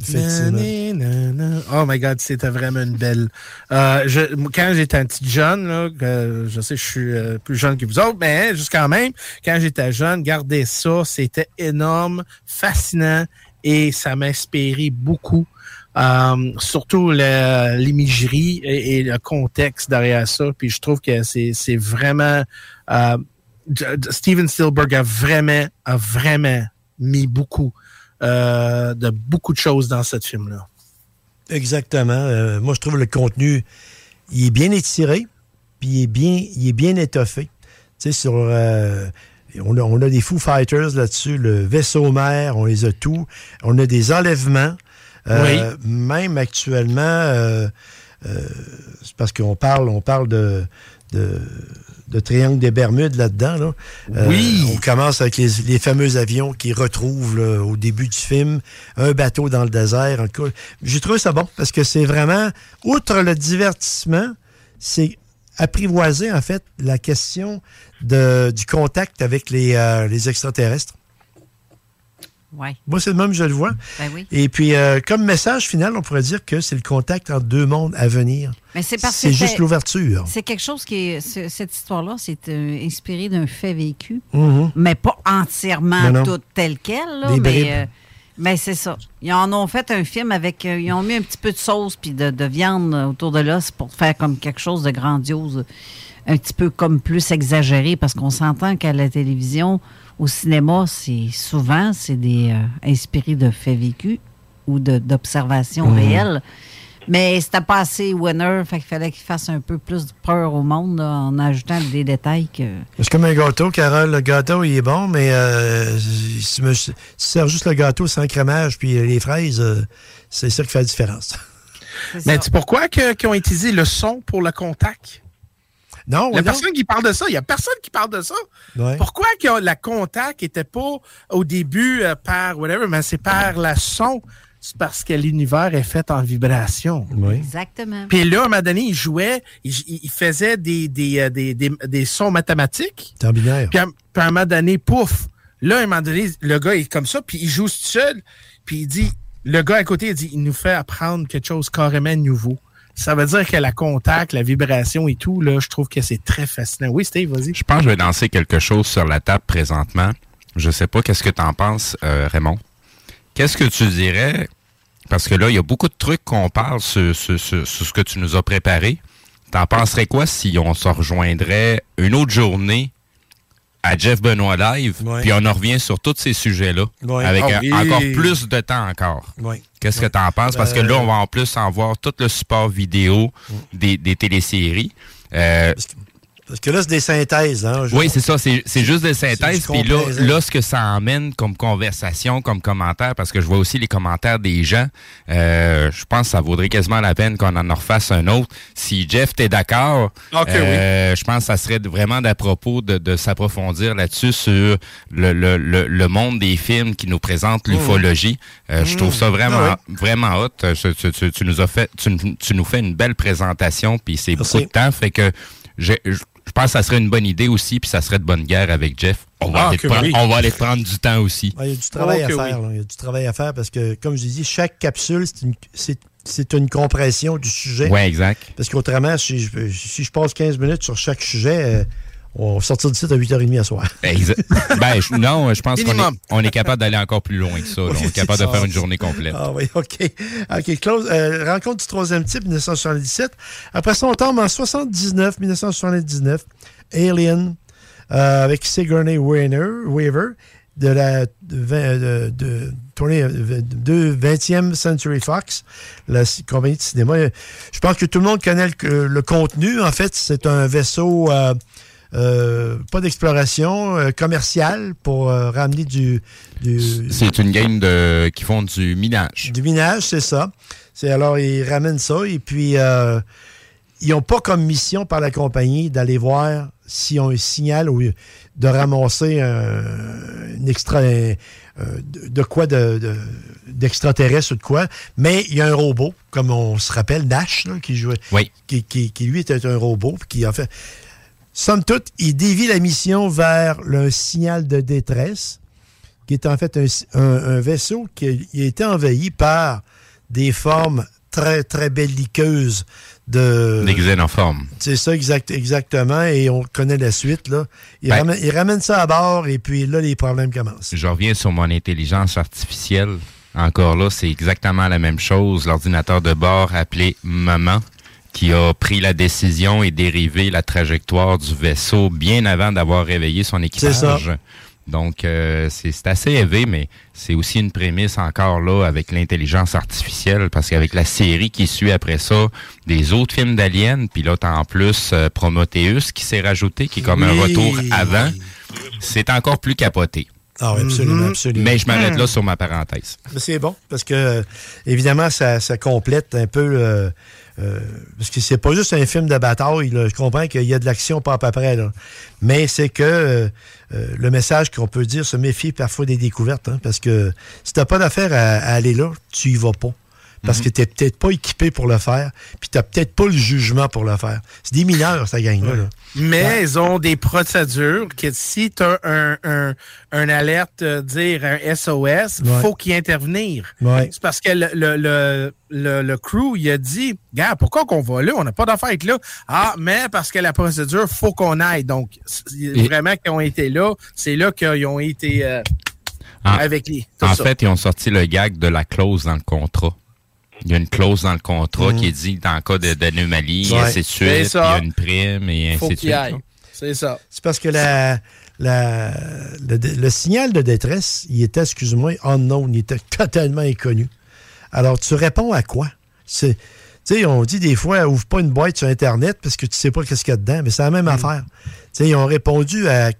Effectivement. Nanana. Oh my God, c'était vraiment une belle. Euh, je- quand j'étais un petit jeune, là, que je sais que je suis euh, plus jeune que vous autres, mais juste quand même, quand j'étais jeune, gardez ça, c'était énorme, fascinant et ça m'a inspiré beaucoup. Euh, surtout l'imagerie et, le contexte derrière ça. Puis je trouve que c'est vraiment euh, Steven Spielberg a vraiment a vraiment mis beaucoup euh, de beaucoup de choses dans ce film-là. Exactement. Euh, moi, je trouve le contenu, il est bien étiré, puis il est bien, il est bien étoffé. Tu sais, sur. euh, on, a, on a des Foo Fighters là-dessus, le vaisseau mère, on les a tous. On a des enlèvements. Euh, Même actuellement, euh, euh, c'est parce qu'on parle, on parle de, de, de triangle des Bermudes là-dedans. Là. Euh, Oui. On commence avec les, les fameux avions qui retrouvent là, au début du film un bateau dans le désert. En tout cas, J'ai trouvé ça bon parce que c'est vraiment, outre le divertissement, c'est apprivoiser en fait la question de, du contact avec les, euh, les extraterrestres. Ouais. Moi, c'est le même, je le vois. Ben oui. Et puis, euh, comme message final, on pourrait dire que c'est le contact entre deux mondes à venir. Mais c'est parce que C'est juste l'ouverture. C'est quelque chose qui est. ce- Cette histoire-là, c'est euh, inspiré d'un fait vécu, Mhm. mais pas entièrement tout tel quel. Là, Des bribes. mais euh, mais c'est ça. Ils en ont fait un film avec. ils ont mis un petit peu de sauce puis de, de viande autour de l'os pour faire comme quelque chose de grandiose, un petit peu comme plus exagéré, parce qu'on s'entend qu'à la télévision, au cinéma, c'est souvent c'est des euh, inspirés de faits vécus ou d'observations Mhm. réelles. Mais c'était pas assez winner, fait qu'il fallait qu'il fasse un peu plus de peur au monde là, en ajoutant des détails que. C'est comme un gâteau, Carole. Le gâteau, il est bon, mais euh, si tu sers juste le gâteau sans crémage puis les fraises, euh, c'est ça qui fait la différence. Mais pourquoi qu'ils ont utilisé le son pour le contact? Non, Il n'y a personne qui parle de ça. Il n'y a personne qui parle de ça. Ouais. Pourquoi que la contact n'était pas au début euh, par whatever, mais c'est par la son? C'est parce que l'univers est fait en vibration. Exactement. Puis là, à un moment donné, il jouait, il, il faisait des, des, euh, des, des, des sons mathématiques. En binaire. Puis à, puis à un moment donné, pouf, là, à un moment donné, le gars est comme ça, puis il joue tout seul, puis il dit, le gars à côté, il dit, il nous fait apprendre quelque chose carrément nouveau. Ça veut dire que la contact, la vibration et tout, là, je trouve que c'est très fascinant. Oui, Steve, vas-y. Je pense que je vais lancer quelque chose sur la table présentement. Je sais pas qu'est-ce que tu en penses, euh, Raymond? Qu'est-ce que tu dirais? Parce que là, il y a beaucoup de trucs qu'on parle sur, sur- sur- sur ce que tu nous as préparé. T'en penserais quoi si on se rejoindrait une autre journée à Jeff Benoît Live, puis on en revient sur tous ces sujets-là, Ouais. avec Ah un- oui. encore plus de temps encore. Ouais. Qu'est-ce que tu en penses? Parce que Euh, là, on va en plus en voir tout le support vidéo des, des téléséries. Euh, Parce que là, c'est des synthèses. Hein, oui, c'est ça. C'est c'est juste des synthèses. Puis là, là, ce que ça emmène comme conversation, comme commentaire, parce que je vois aussi les commentaires des gens, euh, je pense que ça vaudrait quasiment la peine qu'on en refasse un autre. Si Jeff, t'es d'accord, Ok, euh, je pense que ça serait vraiment d'à propos de, de s'approfondir là-dessus sur le, le, le, le monde des films qui nous présentent l'ufologie. Euh, Je trouve ça vraiment, Ah vraiment hot. Euh, Tu, tu- tu- tu nous as fait, tu, tu nous fais une belle présentation, puis c'est beaucoup de temps, fait que je, je, je pense que ça serait une bonne idée aussi, puis ça serait de bonne guerre avec Jeff. On va, Ah, aller, prendre, oui. on va aller prendre du temps aussi. Ouais, Il y a du travail Oh, à faire. oui. là. Il y a du travail à faire parce que, comme je dis, chaque capsule, c'est une, c'est- une compression du sujet. Ouais, exact. Parce qu'autrement, si je, si je passe 15 minutes sur chaque sujet, euh, on va sortir du site à 8h30 à soir. Ben, je- non, je pense qu'on est, on est capable d'aller encore plus loin que ça. Oui, on est capable de faire une journée complète. Ah oui, OK. OK, close. Euh, rencontre du troisième type, 1977. Après ça, on tombe en 79, 1979. Alien, euh, avec Sigourney Weaver, Weaver de la de, vingt- de, de, 20, euh, de 20e Century Fox, la compagnie de cinéma. Je pense que tout le monde connaît le, le contenu. En fait, c'est un vaisseau... euh, euh, pas d'exploration euh, commerciale pour euh, ramener du, du, C'est une game de qui font du minage. du minage, c'est ça. C'est alors ils ramènent ça et puis ils n'ont pas comme mission par la compagnie d'aller voir s'ils ont un signal ou de ramasser un, extra, un- de quoi de, de- d'extraterrestre ou de quoi. Mais il y a un robot, comme on se rappelle, Nash, là, qui jouait, Oui. qui, qui- qui, lui était un robot, puis qui en fait. Somme toute, il dévie la mission vers le signal de détresse, qui est en fait un, un- un vaisseau qui a, il a été envahi par des formes très, très belliqueuses de. Des xénoformes. C'est ça, exact, exactement. Et on connaît la suite, là. Il, Ben- ramène, il ramène ça à bord, et puis là, les problèmes commencent. Je reviens sur mon intelligence artificielle. Encore là, c'est exactement la même chose. L'ordinateur de bord appelé Maman qui a pris la décision et dérivé la trajectoire du vaisseau bien avant d'avoir réveillé son équipage. ça. Donc, euh, c'est c'est assez élevé, mais c'est aussi une prémisse encore là avec l'intelligence artificielle, parce qu'avec la série qui suit après ça, des autres films d'aliens, puis là, t'as en plus euh, Prometheus qui s'est rajouté, qui est comme un retour avant, c'est encore plus capoté. Ah oui, absolument, absolument. Mais je m'arrête là sur ma parenthèse. Mais C'est bon, parce que, euh, évidemment, ça, ça complète un peu. euh, euh, parce que c'est pas juste un film de bataille. là. Je comprends qu'il y a de l'action pas à peu près. Mais c'est que euh, euh, le message qu'on peut dire, se méfier parfois des découvertes. hein, parce que si t'as pas d'affaire à, à aller là, tu y vas pas. Parce que t'es peut-être pas équipé pour le faire, puis t'as peut-être pas le jugement pour le faire. C'est des mineurs, ça gang-là. là. Mais ils ont des procédures que si tu as un, un, un alerte, euh, dire un SOS, Ouais. faut qu'il intervenir. Ouais. C'est parce que le, le, le, le, le crew, il a dit, gars, pourquoi qu'on va là? On n'a pas d'affaire être là. Ah, mais parce que la procédure, faut qu'on aille. Donc, Et- vraiment qu'ils ont été là, c'est là qu'ils ont été euh, En, avec les. en ça. fait, ils ont sorti le gag de la clause dans le contrat. Il y a une clause dans le contrat Mhm. qui dit dans le cas de- d'anomalie, Ouais. ainsi de C'est suite, il y a une prime et faut ainsi de suite. C'est ça. C'est parce que la, la, le, le signal de détresse, il était, excuse-moi, unknown, il était totalement inconnu. Alors, tu réponds à quoi? C'est, tu sais, on dit des fois, ouvre pas une boîte sur Internet parce que tu sais pas qu'est-ce qu'il y a dedans, mais c'est la même affaire. Tu sais, ils ont répondu à...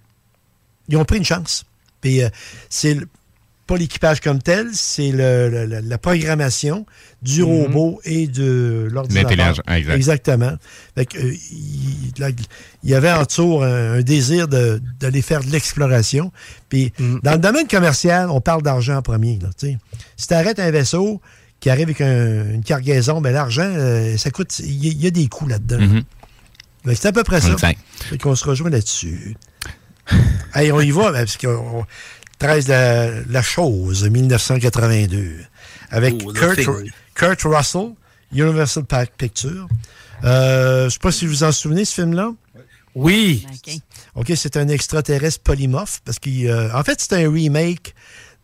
Ils ont pris une chance. Puis, euh, c'est le- pas l'équipage comme tel, c'est le- le- la- la programmation du Mhm. robot et de l'ordinateur. L'intelligence, exact. Exactement. Fait que, euh, il, là, il y avait en dessous un, un désir de- d'aller faire de l'exploration. Puis, dans le domaine commercial, on parle d'argent en premier. Là, si tu arrêtes un vaisseau qui arrive avec un- une cargaison, ben, l'argent, euh, ça coûte. Il y, a- il y a des coûts là-dedans. Mhm. Que C'est à peu près ça. Fait qu'on se rejoint là-dessus. Hey, on y va, ben, parce qu'on 13 la, la chose, 1982, avec Oh, Kurt, Russell, Universal Pictures. Euh, je sais pas si vous vous en souvenez, ce film-là. Oui. OK, c'est un extraterrestre polymorphe, parce qu'en fait, c'est un remake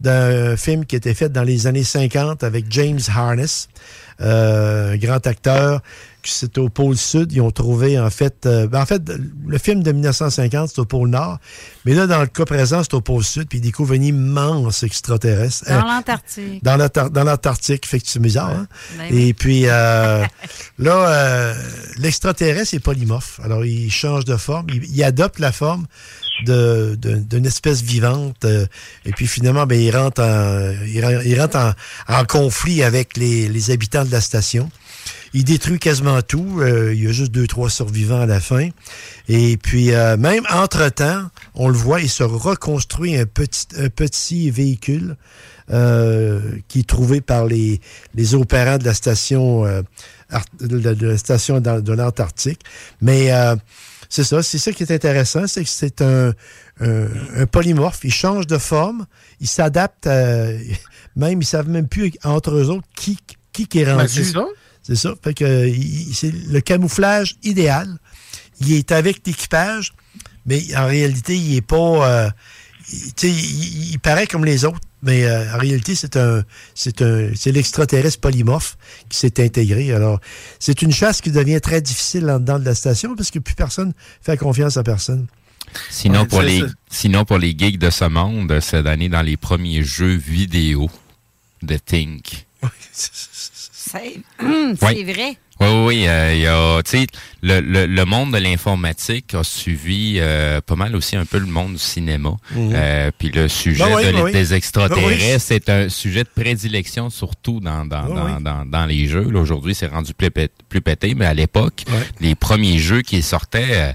d'un film qui était fait dans les années 50 avec James Harness, euh, un grand acteur, c'est au pôle sud. Ils ont trouvé, en fait, euh, ben, en fait, le film de 1950, c'est au pôle nord, mais là, dans le cas présent, c'est au pôle sud, puis ils découvrent un immense extraterrestre. Dans Euh, l'Antarctique. dans l'Antar- dans l'Antarctique, fait que c'est bizarre. hein? Ben oui. Et puis euh, là, l'extraterrestre est polymorphe. Alors, il change de forme, il, il adopte la forme de- de- d'une espèce vivante. euh, et puis finalement, ben, il rentre en, il, ren- il rentre en, en conflit avec les, les habitants de la station. Il détruit quasiment tout. euh, il y a juste deux, trois survivants à la fin. Et puis, euh, même entre-temps, on le voit, il se reconstruit un petit, un petit véhicule euh, qui est trouvé par les, les opérants de la station, euh, ar- de, la- de la station dans- de l'Antarctique. Mais euh, c'est ça, c'est ça qui est intéressant, c'est que c'est un, un, un polymorphe. Il change de forme, il s'adapte, à- même ils savent même plus entre eux autres qui, qui, qui est rendu. Ben, c'est ça. C'est ça. Fait que euh, c'est le camouflage idéal. Il est avec l'équipage, mais en réalité, il est pas. euh, il, tu sais, il- il paraît comme les autres, mais euh, en réalité, c'est un, c'est un, c'est l'extraterrestre polymorphe qui s'est intégré. Alors, c'est une chasse qui devient très difficile en dedans de la station parce que plus personne fait confiance à personne. Sinon, Ouais, pour les, ça. sinon, pour les geeks de ce monde, c'est d'année dans les premiers jeux vidéo de Think. C'est c'est Oui. vrai. Oui, oui, euh, il y a, tu sais, le, le, le monde de l'informatique a suivi euh, pas mal aussi un peu le monde du cinéma. Mhm. Euh, Puis le sujet Ben oui, de- ben oui. des extraterrestres, Ben oui. c'est un sujet de prédilection, surtout dans, dans, Ben dans, oui. dans, dans les jeux. Aujourd'hui, c'est rendu plus, pét- plus pété, mais à l'époque, les premiers jeux qui sortaient, euh,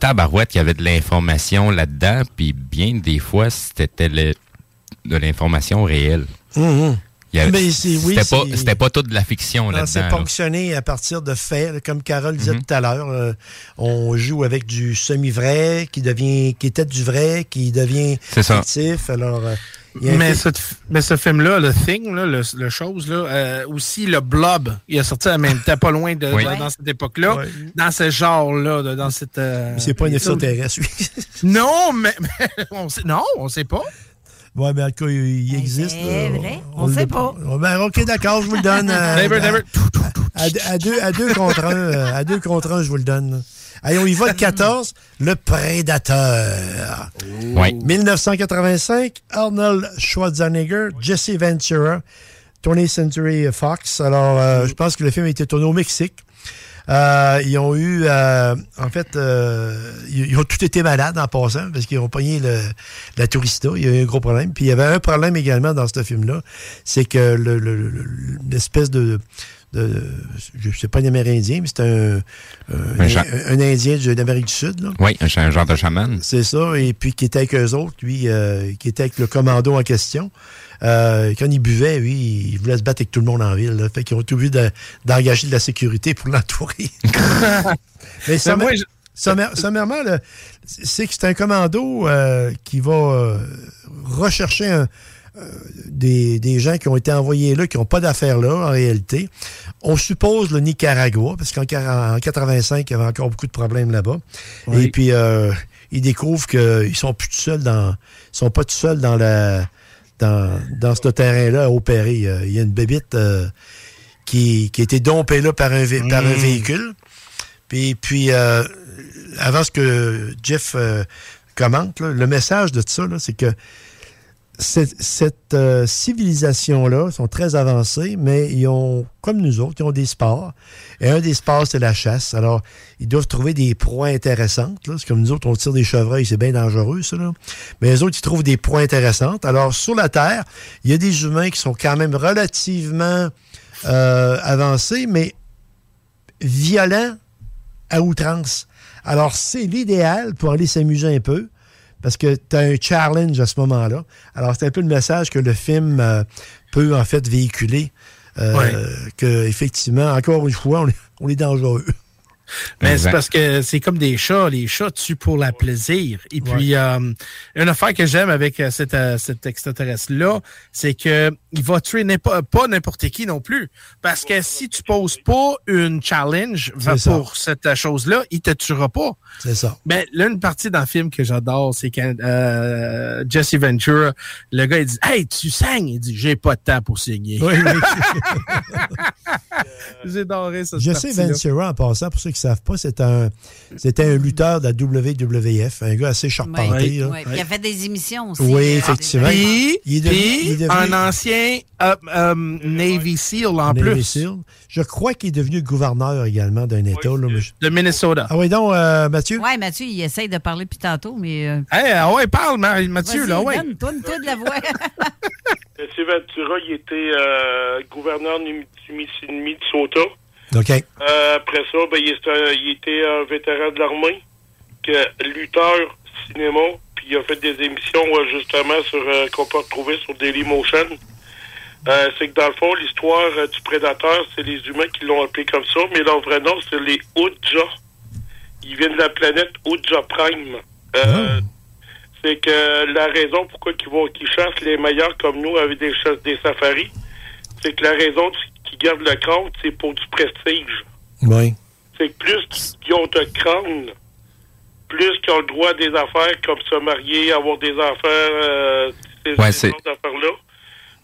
tabarouette, il y avait de l'information là-dedans, puis bien des fois, c'était de l'information réelle. Mhm. Oui, C'était pas, pas toute de la fiction Non, C'est là. ponctionné à partir de faits, là, comme Carole disait Mhm. tout à l'heure. euh, on joue avec du semi-vrai qui devient, qui était du vrai, qui devient C'est ça. fictif. Alors, euh, Mais, film- ce, mais ce film-là, le Thing, là, le, le chose, là, euh, aussi le Blob, il a sorti en même temps, pas loin de, Oui. dans cette époque-là, dans ce genre-là, dans cette. euh, Mais c'est pas un extraterrestre, lui. Non, mais, mais on sait, non, on sait pas. Ouais, mais en tout cas, il, existe. c'est là. vrai, on le- sait pas. Ben, OK, d'accord, je vous le donne. euh, Never, never. à, deux, à deux contre un, euh, à deux contre un, je vous le donne. Allez, on y va le 14, le Prédateur. Ouais. 1985, Arnold Schwarzenegger, Jesse Ventura, 20th Century Fox. Alors, euh, je pense que le film a été tourné au Mexique. Euh, ils ont eu, euh, en fait, euh, ils, ont tout été malades en passant parce qu'ils ont pogné le, la tourista. Il y a eu un gros problème. Puis il y avait un problème également dans ce film-là, c'est que le- le- le- l'espèce de, de, je sais pas un Amérindien, mais c'est un, un, Un Indien de l'Amérique du Sud. Là. Oui, un, genre de chaman. C'est ça, et puis qui était avec eux autres, lui, euh, qui était avec le commando en question. Euh, quand il buvait, lui, il voulait se battre avec tout le monde en ville. Là. Fait qu'ils ont tout vu de- d'engager de la sécurité pour l'entourer. Mais moi, je- sommairement, c'est que c'est un commando euh, qui va euh, rechercher un- euh, des, des gens qui ont été envoyés là, qui n'ont pas d'affaires là, en réalité. On suppose le Nicaragua, parce qu'en quar- en 85, il y avait encore beaucoup de problèmes là-bas. Oui. Et puis, euh, ils découvrent qu'ils sont plus tout seuls dans. Ils sont pas tout seuls dans la. Dans, dans ce terrain-là à opérer. Euh, Il y a une bébite euh, qui, qui a été dompée là par un, vé- par un Mm. véhicule. Puis, puis euh, avant ce que Jeff euh, commente, là, le message de ça, c'est que cette, cette, euh, civilisation-là sont très avancés, mais ils ont, comme nous autres, ils ont des sports. Et un des sports, c'est la chasse. Alors, ils doivent trouver des proies intéressantes. C'est comme nous autres, on tire des chevreuils, c'est bien dangereux, ça. Mais les autres, ils trouvent des proies intéressantes. Alors, sur la Terre, il y a des humains qui sont quand même relativement euh, avancés, mais violents à outrance. Alors, c'est l'idéal pour aller s'amuser un peu parce que tu as un challenge à ce moment-là. Alors, c'est un peu le message que le film euh, peut en fait véhiculer. Euh, Ouais. Que, effectivement, encore une fois, on est, on est dangereux. Mais c'est parce que c'est comme des chats. Les chats tuent pour la plaisir. Et puis, euh, une affaire que j'aime avec euh, cet, euh, cet extraterrestre-là, c'est que il va tuer pas n'importe qui non plus. Parce que si tu poses pas une challenge pour cette chose-là, il te tuera pas. C'est ça. Ben, là, une partie dans le film que j'adore, c'est quand euh, Jesse Ventura, le gars, il dit Hey, tu saignes Il dit J'ai pas de temps pour saigner. Oui, oui. J'ai adoré ça. Je sais, Ventura, en passant, pour ceux qui ne savent pas, c'est un, c'était un lutteur de la WWF, un gars assez charpenté. Oui, oui. Puis il a fait des émissions aussi. Oui, euh, effectivement. Puis, Il est devenu- puis il est devenu- un ancien euh, euh, Navy SEAL en Navy plus. Seal. Je crois qu'il est devenu gouverneur également d'un État. là, mais je- De Minnesota. Ah oui, donc, euh, Mathieu? Oui, Mathieu, il essaye de parler depuis tantôt, mais. euh, Hey, ah ouais, parle, Ma- Mathieu, là, ouais. Donne, donne-toi de la voix. Jesse Ventura, il était euh, gouverneur du Minnesota. OK. Euh, après ça, ben, il, était un, il était un vétéran de l'armée, que lutteur cinéma, puis il a fait des émissions justement sur euh, qu'on peut retrouver sur Dailymotion. Euh, c'est que dans le fond, l'histoire du prédateur, c'est les humains qui l'ont appelé comme ça, mais leur vrai nom, c'est les Oudja. Ils viennent de la planète Oudja Prime. Euh, C'est que la raison pourquoi ils vont qu'ils chassent les meilleurs comme nous avec des chasses des safaris, c'est que la raison qu'ils gardent le crâne, c'est pour du prestige. Oui. C'est que plus qu'ils ont de crâne, plus qu'ils ont le droit à des affaires comme se marier, avoir des affaires, euh, ces Ouais, ces d'affaires-là.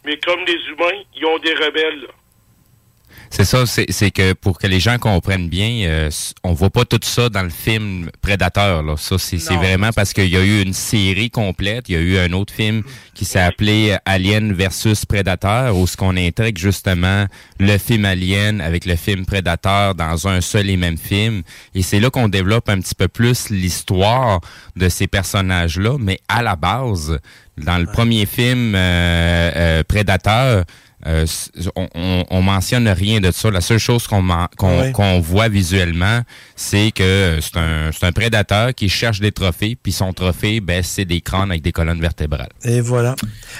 Mais comme les humains, ils ont des rebelles. C'est ça, c'est c'est que pour que les gens comprennent bien, euh, on voit pas tout ça dans le film Prédateur. Là. Ça, c'est vraiment parce qu'il y a eu une série complète. Il y a eu un autre film qui s'est appelé Alien versus Prédateur, où ce qu'on intègre justement le film Alien avec le film Prédateur dans un seul et même film. Et c'est là qu'on développe un petit peu plus l'histoire de ces personnages-là. Mais à la base, dans le premier film euh, euh, Prédateur, euh, on, on, on mentionne rien de ça. La seule chose qu'on qu'on voit visuellement, c'est que c'est un, c'est un prédateur qui cherche des trophées, puis son trophée, ben, c'est des crânes avec des colonnes vertébrales. Et voilà.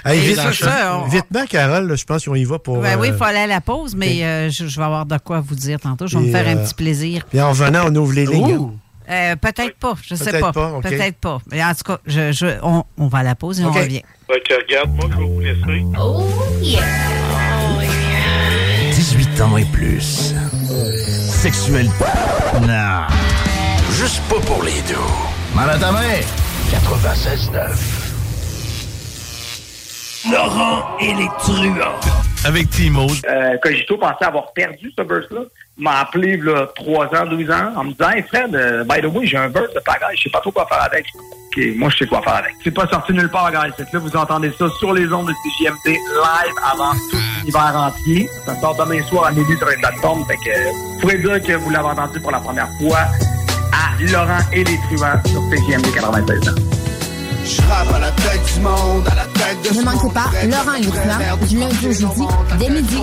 Hey, Et vite, ça, on- vitement, Carole, là, je pense qu'on y va pour. Ben oui, il euh, faut aller à la pause, mais euh, je, je vais avoir de quoi vous dire tantôt. Je vais Et, me faire un euh, petit plaisir. Puis en revenant, on ouvre les lignes. hein. Euh, Peut-être pas, je sais Peut-être pas. pas, ok. Peut-être pas. Mais en tout cas, je, je- on, on va à la pause et Ok. on revient. Fait que regarde, moi, je vais vous laisser. Oh yeah! 18 ans et plus. Sexuel. Non. Juste pas pour les deux. Mal à ta main. 96.9. Laurent et les truands. Avec Timo. Euh, Cogito pensait avoir perdu ce burst-là. M'a appelé là, 3 ans, 12 ans, en me disant Hey Fred, euh, by the way, j'ai un burst de pagaille, je sais pas trop quoi faire avec. OK, moi je sais quoi faire avec. C'est pas sorti nulle part, guys. C'est que là, vous entendez ça sur les ondes de CGMT live avant tout l'hiver entier. Ça sort demain soir à minuit sur les plateformes. Fait que vous pourrez dire que vous l'avez entendu pour la première fois à Laurent et les truands sur CGMT 96 ans. Je rappe à la tête du monde, à la tête de Ne manquez pas Laurent truands, du lundi au jeudi, dès midi.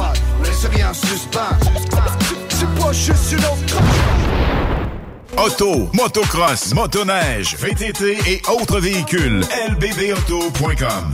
Laisse rien. C'est pas juste une autre Auto, motocross, motoneige, VTT et autres véhicules. lbbauto.com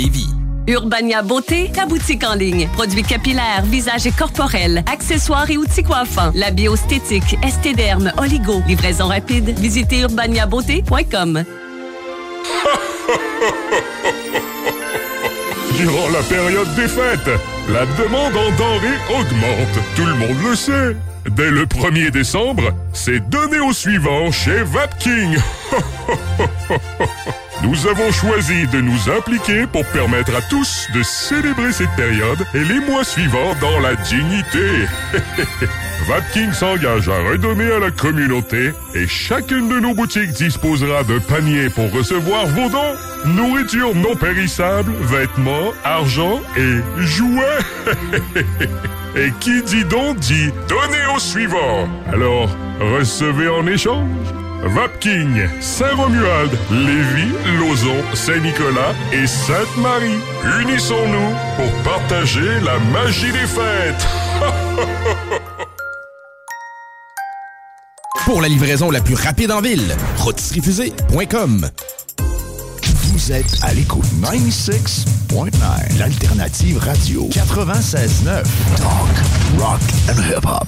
Lévis. Urbania Beauté, ta boutique en ligne. Produits capillaires, visage et corporels, accessoires et outils coiffants. La biostétique, estéderme, oligo. Livraison rapide. Visitez urbaniabeauté.com. Durant la période des fêtes, la demande en denrées augmente. Tout le monde le sait. Dès le 1er décembre, c'est donné au suivant chez Vapking. Nous avons choisi de nous impliquer pour permettre à tous de célébrer cette période et les mois suivants dans la dignité. Vapking s'engage à redonner à la communauté et chacune de nos boutiques disposera d'un panier pour recevoir vos dons. Nourriture non périssable, vêtements, argent et jouets. et qui dit don dit donner au suivant. Alors, recevez en échange. Vapking, Saint-Romuald, Lévis, Lauson, Saint-Nicolas et Sainte-Marie. Unissons-nous pour partager la magie des fêtes. Pour la livraison la plus rapide en ville, rôtisseriefusée.com. Vous êtes à l'écoute 96.9, l'alternative radio 96.9. Talk, rock and hip-hop.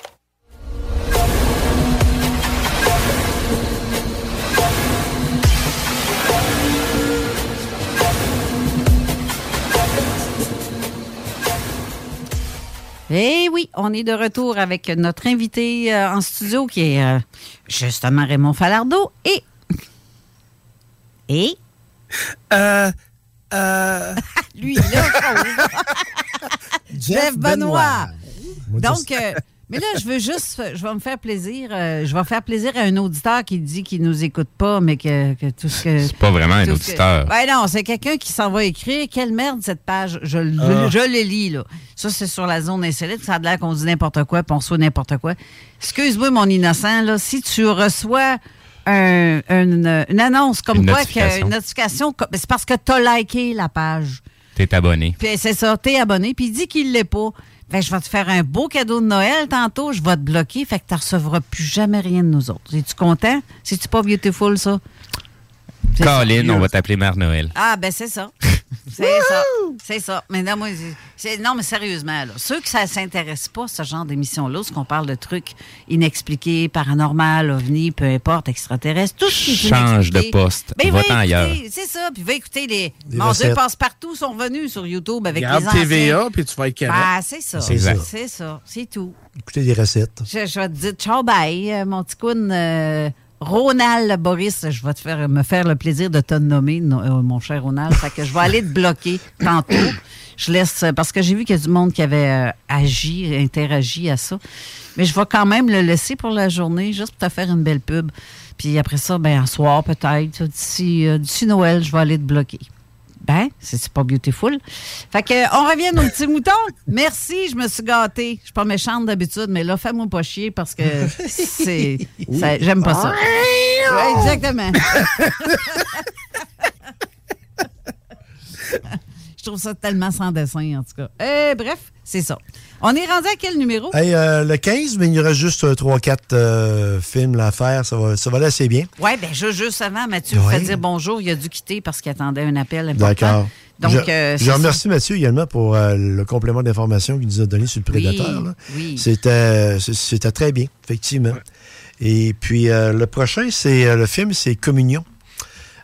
Eh oui, on est de retour avec notre invité euh, en studio qui est euh, justement Raymond Falardeau et. Et? Euh. Euh. Lui, là, Jeff Benoît. Donc, euh, Mais là, je veux juste, je vais me faire plaisir. euh, je vais faire plaisir à un auditeur qui dit qu'il nous écoute pas, mais que, que tout ce que. C'est pas vraiment un que- auditeur. Ben non, c'est quelqu'un qui s'en va écrire. Quelle merde cette page. Je, je, Ah. je le lis, là. Ça, c'est sur la zone insolite. Ça a l'air qu'on dit n'importe quoi, puis on reçoit n'importe quoi. Excuse-moi, mon innocent, là. Si tu reçois un- une, une annonce comme Une quoi, notification. que, une notification, c'est parce que tu as liké la page. T'es abonné. Puis c'est ça, t'es abonné, puis il dit qu'il l'est pas. Fait que je vais te faire un beau cadeau de Noël tantôt, je vais te bloquer, fait que tu recevras plus jamais rien de nous autres. Es-tu content? C'est-tu pas beautiful, ça? Colin, on va t'appeler Mère Noël. Ah, ben c'est ça. C'est ça. C'est ça. Mais non, moi, non, mais sérieusement, là, ceux que ça s'intéresse pas, ce genre d'émission-là, ce qu'on parle de trucs inexpliqués, paranormal, ovni, peu importe, extraterrestres, tout ce qui Change de poste. Ben, Va-t'en va ailleurs. C'est ça. Puis va écouter les. Mon Dieu, recettes. passe-partout sont venus sur YouTube avec les anciens. TVA, puis tu vas être. Ben, c'est ça. C'est ça. C'est ça. C'est tout. Écoutez des recettes. Je, je vais te dire ciao bye, euh, mon petit coon. euh, Ronald Boris, je vais te faire, me faire le plaisir de te nommer, no- euh, mon cher Ronald. fait que je vais aller te bloquer tantôt. Je laisse, parce que j'ai vu qu'il y a du monde qui avait euh, agi, interagi à ça. Mais je vais quand même le laisser pour la journée, juste pour te faire une belle pub. Puis après ça, ben, un soir peut-être, d'ici euh, d'ici Noël, je vais aller te bloquer. Ben, c'est pas beautiful? Fait que, on revient aux petits moutons. Merci, je me suis gâtée. Je suis pas méchante d'habitude, mais là, fais-moi pas chier parce que c'est. J'aime pas ça. Exactement. je trouve ça tellement sans dessin, en tout cas. Euh, bref, c'est ça. On est rendu à quel numéro? Hey, euh, le 15, mais il y aura juste 3-4 films là, à faire. Ça va, ça va aller assez bien. Oui, bien, juste, avant, Mathieu Ouais. fait dire bonjour. Il a dû quitter parce qu'il attendait un appel important. D'accord. Donc, je, euh, remercie Mathieu également pour euh, le complément d'information qu'il nous a donné sur le prédateur. oui. C'était, très bien, effectivement. Et puis, euh, le prochain, c'est euh, le film, c'est Communion.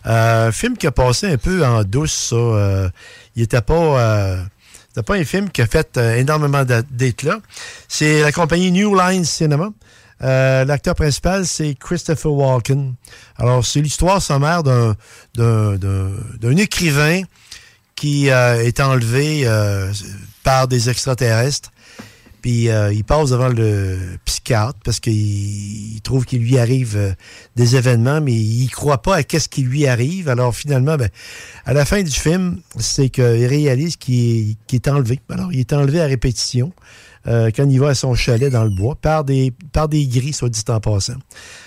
Euh, un film qui a passé un peu en douce, ça. Il n'était pas, euh, pas un film qui a fait euh, énormément d'a- d'éclat. C'est la compagnie New Line Cinema. Euh, L'acteur principal, c'est Christopher Walken. Alors, c'est l'histoire sommaire d'un écrivain qui euh, est enlevé euh, par des extraterrestres. Puis euh, il passe devant le psychiatre parce qu'il il trouve qu'il lui arrive euh, des événements, mais il croit pas à qu'est-ce qui lui arrive. Alors finalement, ben, à la fin du film, c'est qu'il réalise qu'il est, enlevé. Alors il est enlevé à répétition euh, quand il va à son chalet dans le bois par des, par des gris, soit dit en passant.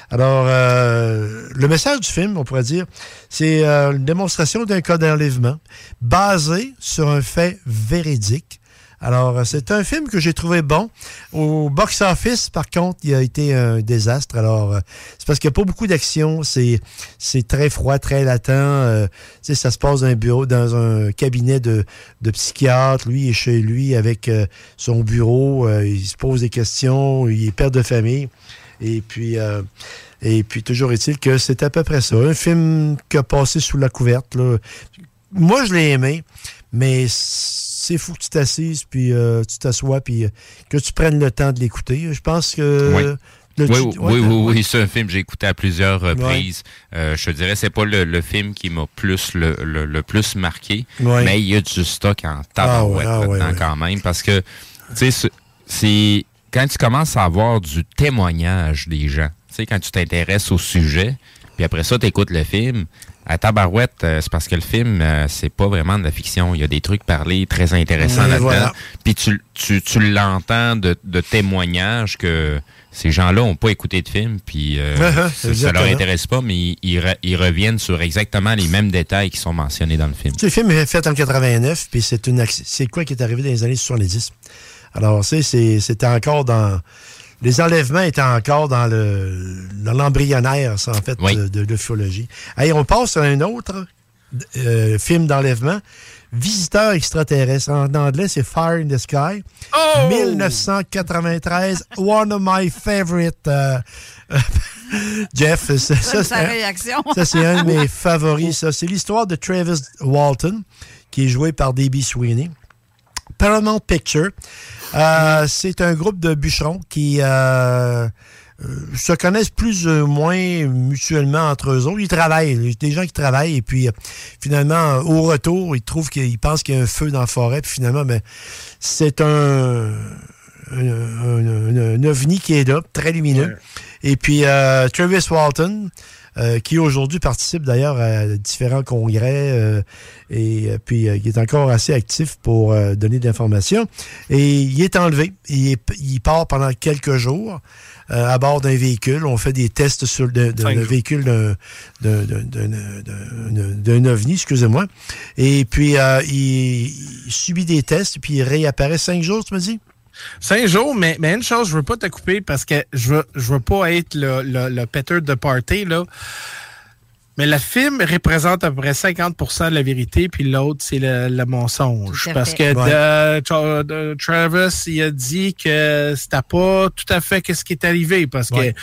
Alors, le message du film, on pourrait dire, c'est une démonstration d'un cas d'enlèvement basé sur un fait véridique. Alors, euh, c'est un film que j'ai trouvé bon. Au box-office, par contre, il a été un désastre. Alors, euh, c'est parce qu'il n'y a pas beaucoup d'action. C'est, c'est très froid, très latent. Euh, ça se passe dans un bureau, dans un cabinet de, de psychiatre. Lui, est chez lui avec euh, son bureau. Euh, il se pose des questions. Il est père de famille. Et puis, euh, et puis toujours est-il que c'est à peu près ça. Un film qui a passé sous la couverte. là. Moi, je l'ai aimé, mais c'est fou que tu t'assises, puis euh, tu t'assois, puis euh, que tu prennes le temps de l'écouter. Je pense que... Oui. le oui, oui, ouais, oui, ouais. oui, c'est un film que j'ai écouté à plusieurs reprises. Euh, je te dirais, c'est pas le, le film qui m'a plus le, le- le plus marqué, Ouais. mais il y a du stock en tabarouette Ah ouais, ah ouais. quand même, parce que, tu sais, c'est- c'est quand tu commences à avoir du témoignage des gens, tu sais, quand tu t'intéresses au sujet, puis après ça, tu écoutes le film, à tabarouette, euh, c'est parce que le film, euh, c'est pas vraiment de la fiction. Il y a des trucs parlés très intéressants là-dedans. voilà. Puis tu, tu, tu l'entends de, de témoignages que ces gens-là n'ont pas écouté de film, puis euh, Uh-huh, ça, ça leur intéresse pas, mais ils, ils re- ils reviennent sur exactement les mêmes détails qui sont mentionnés dans le film. Le film est fait en 89, puis c'est une c'est quoi qui est arrivé dans les années 70. Alors, c'est- c'était encore dans... Les enlèvements étaient encore dans le dans l'embryonnaire, ça, en fait, Oui. de, de l'ufologie. Allez, on passe à un autre euh, film d'enlèvement. Visiteur extraterrestre. En anglais, c'est Fire in the Sky. 1993. One of my favorite. euh, Jeff, ça, c'est un- ça, c'est un de mes favoris. Ça, c'est l'histoire de Travis Walton, qui est joué par D.B. Sweeney. Paramount Picture. Euh, c'est un groupe de bûcherons qui euh, euh, se connaissent plus ou moins mutuellement entre eux autres. Ils travaillent, il y a des gens qui travaillent et puis euh, finalement, au retour, ils trouvent qu'ils pensent qu'il y a un feu dans la forêt. Puis finalement, ben, c'est un, un, un- un ovni qui est là, très lumineux. Et puis euh, Travis Walton, euh, qui aujourd'hui participe d'ailleurs à différents congrès euh, et euh, puis euh, il est encore assez actif pour euh, donner de l'information. Et il est enlevé. Il, est- il part pendant quelques jours euh, à bord d'un véhicule. On fait des tests sur le de- le véhicule d'un- d'un- d'un d'un- d'un- d'un ovni, excusez-moi. Et puis euh, il, il subit des tests, puis il réapparaît cinq jours, tu me dis? Cinq jours, mais, mais une chose, je veux pas te couper parce que je veux, je veux pas être le, le, le de party, là. Mais le film représente à peu près 50% de la vérité, puis l'autre, c'est le, le mensonge. Parce que Ouais. de- Tra- de- Travis, il a dit que c'était pas tout à fait ce qui est arrivé. Parce Ouais. que,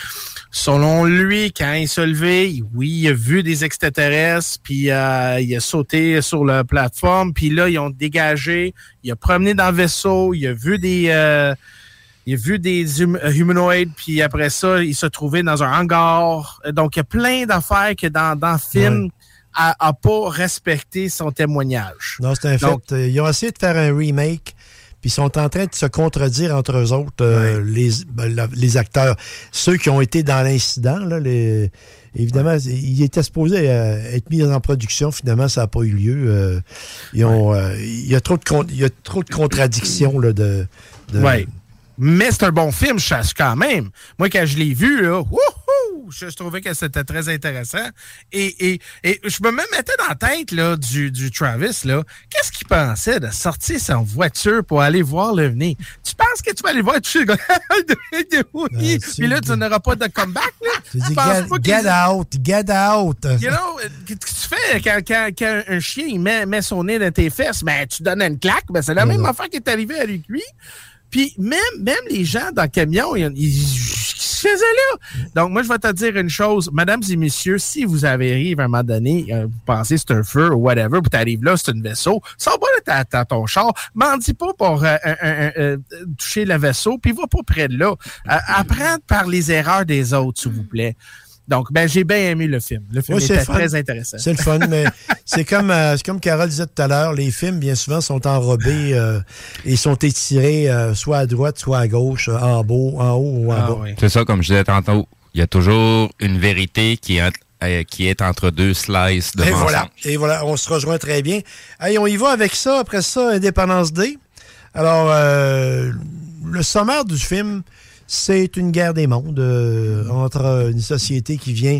selon lui, quand il s'est levé, oui, il a vu des extraterrestres, puis euh, il a sauté sur la plateforme, puis là, ils ont dégagé, il a promené dans le vaisseau, il a vu des... euh, il a vu des hum- humanoïdes, puis après ça, il s'est trouvé dans un hangar. Euh, Donc, il y a plein d'affaires que dans, dans le film a, a pas respecté son témoignage. Non, c'est un Donc- fait. Euh, Ils ont essayé de faire un remake, puis ils sont en train de se contredire entre eux autres, euh, les, ben, la- les acteurs. Ceux qui ont été dans l'incident, là, les, évidemment, il était supposé euh, être mis en production. Finalement, ça n'a pas eu lieu. Euh, ils ont, euh, il, y a trop de il y a trop de contradictions là, de, de- Ouais. Mais c'est un bon film, je chasse quand même. Moi, quand je l'ai vu, là, wouhou, je, je trouvais que c'était très intéressant. Et, et, et je me mettais dans la tête là, du, du Travis. là. Qu'est-ce qu'il pensait de sortir sa voiture pour aller voir l'OVNI? Tu penses que tu vas aller voir toucher le gars? oui. Puis là, tu n'auras pas de comeback? Là? Tu dis, get, get out, get out. You know, qu'est-ce que tu fais quand, quand- quand un chien il met, met son nez dans tes fesses? Ben, tu donnes une claque. Ben, c'est la même affaire qui est arrivée avec lui. Puis même, même les gens dans le camion, ils, faisaient là. Donc, moi, je vais te dire une chose. Mesdames et messieurs, si vous arrivez à un moment donné, euh, vous pensez que c'est un feu ou whatever, puis t'arrives là, c'est un vaisseau, sors pas de ton char, m'en dis pas pour euh, euh, toucher le vaisseau, puis va pas près de là. Euh, apprends par les erreurs des autres, s'il vous plaît. Donc, ben, j'ai bien aimé le film. Le film Oui, était très intéressant. C'est le fun, mais c'est comme, euh, c'est comme Carole disait tout à l'heure, les films, bien souvent, sont enrobés euh, et sont étirés euh, soit à droite, soit à gauche, en haut, en haut ou en Ah bas. C'est ça, comme je disais tantôt, il y a toujours une vérité qui est, entre- euh, qui est entre deux slices de Et voilà. Et voilà, on se rejoint très bien. Hey, on y va avec ça. Après ça, Indépendance Day. Alors, euh, le sommaire du film, c'est une guerre des mondes euh, entre une société qui vient,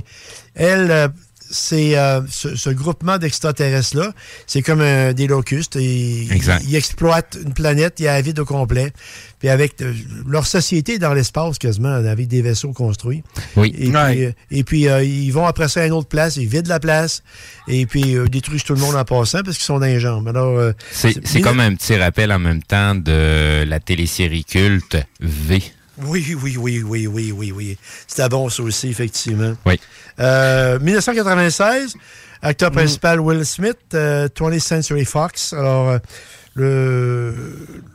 elle, euh, c'est euh, ce, ce groupement d'extraterrestres-là, c'est comme un- des locustes. Et Exact. Ils, ils exploitent une planète, il y a la vide au complet. Puis avec euh, leur société est dans l'espace quasiment, avec des vaisseaux construits. Oui. Et puis, euh, et puis euh, ils vont après ça à une autre place, ils vident la place, et puis euh, détruisent tout le monde en passant parce qu'ils sont dans les jambes. Alors, euh, C'est c'est comme un petit rappel en même temps de la télésérie culte V. Oui, oui, oui, oui, oui, oui, oui. C'était bon, ça aussi, effectivement. Oui. Euh, 1996, acteur principal Will Smith, euh, 20th Century Fox. Alors, euh, le,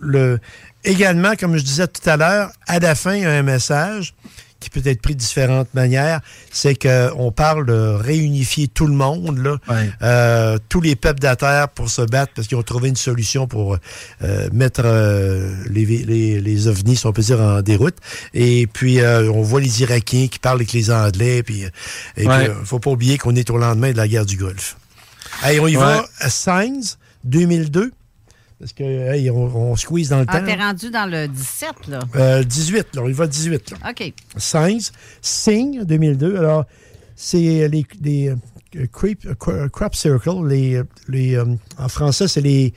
le, également, comme je disais tout à l'heure, à la fin, il y a un message qui peut être pris de différentes manières. C'est qu'on parle de réunifier tout le monde, là, euh, tous les peuples de la Terre pour se battre parce qu'ils ont trouvé une solution pour euh, mettre euh, les, les, les ovnis, si on peut dire, en déroute. Et puis, euh, on voit les Irakiens qui parlent avec les Anglais. Puis, euh, et Ouais. puis, euh, faut pas oublier qu'on est au lendemain de la guerre du Golfe. Hey, on y Ouais. va à Signs 2002. Parce que hey, on, on squeeze dans le Ah, temps. t'es rendu dans le 17, là? Euh, 18, là, on y va 18. Là. OK. Signs, Sing 2002. Alors, c'est les, les euh, creep, euh, crop circle, les, les, euh, en français, c'est les,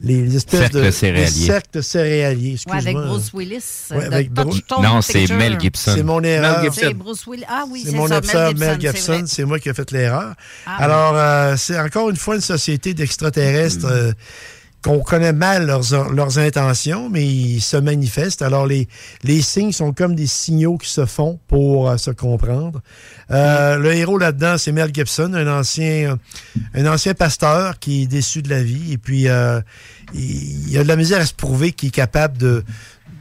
les espèces de céréaliers. les cercles céréaliers. Ouais, avec excuse-moi. Bruce Willis. Ouais, avec Non, c'est. Mel Gibson. C'est mon erreur. C'est Bruce Willis. Ah oui, C'est mon ça, absent, Mel c'est Gibson, c'est moi qui ai fait l'erreur. Ah, Alors, euh, c'est encore une fois une société d'extraterrestres euh, qu'on connaît mal leurs, leurs intentions, mais ils se manifestent. Alors, les, les signes sont comme des signaux qui se font pour euh, se comprendre. Euh, Le héros là-dedans, c'est Mel Gibson, un ancien, un ancien pasteur qui est déçu de la vie. Et puis, euh, il, il a de la misère à se prouver qu'il est capable de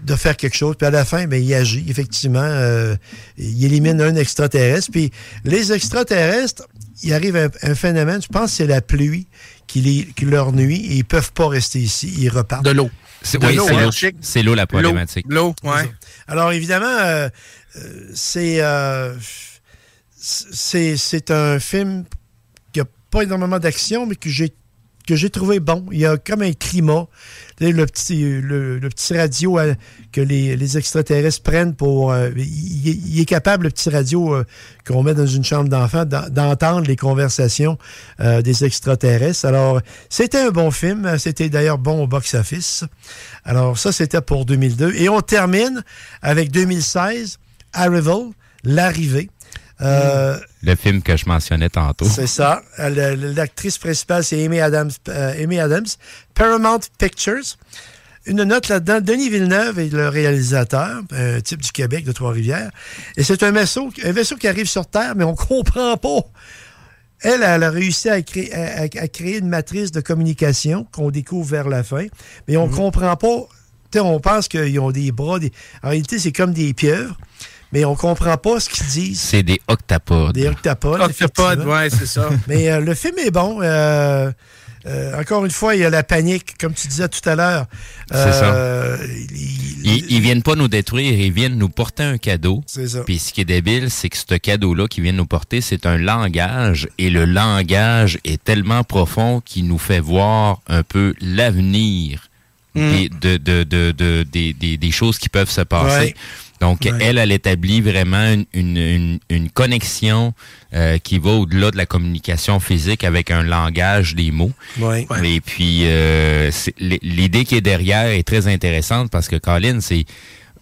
de faire quelque chose. Puis à la fin, ben, il agit, effectivement. euh, il élimine un extraterrestre. Puis les extraterrestres, il arrive un, un phénomène, je pense que c'est la pluie qui, les, qui leur nuit et ils peuvent pas rester ici. Ils repartent. De l'eau. C'est oui, l'eau, la problématique. L'eau, ouais. Alors, évidemment, euh, euh, c'est, euh, c'est, c'est un film qui n'a pas énormément d'action, mais que j'ai, que j'ai trouvé bon. Il y a comme un climat. Le petit, le, petit radio euh, que les, les extraterrestres prennent pour... euh, il, est- capable, le petit radio euh, qu'on met dans une chambre d'enfant, d'en- d'entendre les conversations des extraterrestres. Alors, c'était un bon film. C'était d'ailleurs bon au box-office. Alors, ça, c'était pour 2002. Et on termine avec 2016, Arrival, L'arrivée. Euh, Le film que je mentionnais tantôt. c'est ça. Euh, L'actrice principale, c'est Amy Adams, euh, Amy Adams. Paramount Pictures. Une note là-dedans, Denis Villeneuve est le réalisateur, un type du Québec, de Trois-Rivières. Et c'est un vaisseau, un vaisseau qui arrive sur Terre, mais on comprend pas. Elle, elle a réussi à créer, à- à- à créer une matrice de communication qu'on découvre vers la fin, mais on comprend pas. Tu sais, on pense qu'ils ont des bras. Des... En réalité, c'est comme des pieuvres, mais on comprend pas ce qu'ils disent. C'est des octapodes. Des octapodes. Effectivement. ouais, c'est ça. Mais euh, le film est bon. Euh, euh, encore une fois, il y a la panique, comme tu disais tout à l'heure. C'est Euh, Ils, ils viennent pas nous détruire, ils viennent nous porter un cadeau. C'est ça. Puis ce qui est débile, c'est que ce cadeau-là qu'ils viennent nous porter, c'est un langage. Et le langage est tellement profond qu'il nous fait voir un peu l'avenir Mm. des, de, de, de, de- des, des- des choses qui peuvent se passer. Ouais. Donc, Ouais. elle, elle établit vraiment une, une, une- une connexion euh, qui va au-delà de la communication physique avec un langage des mots. Ouais. Et puis, euh, l'idée qui est derrière est très intéressante parce que, Colin, c'est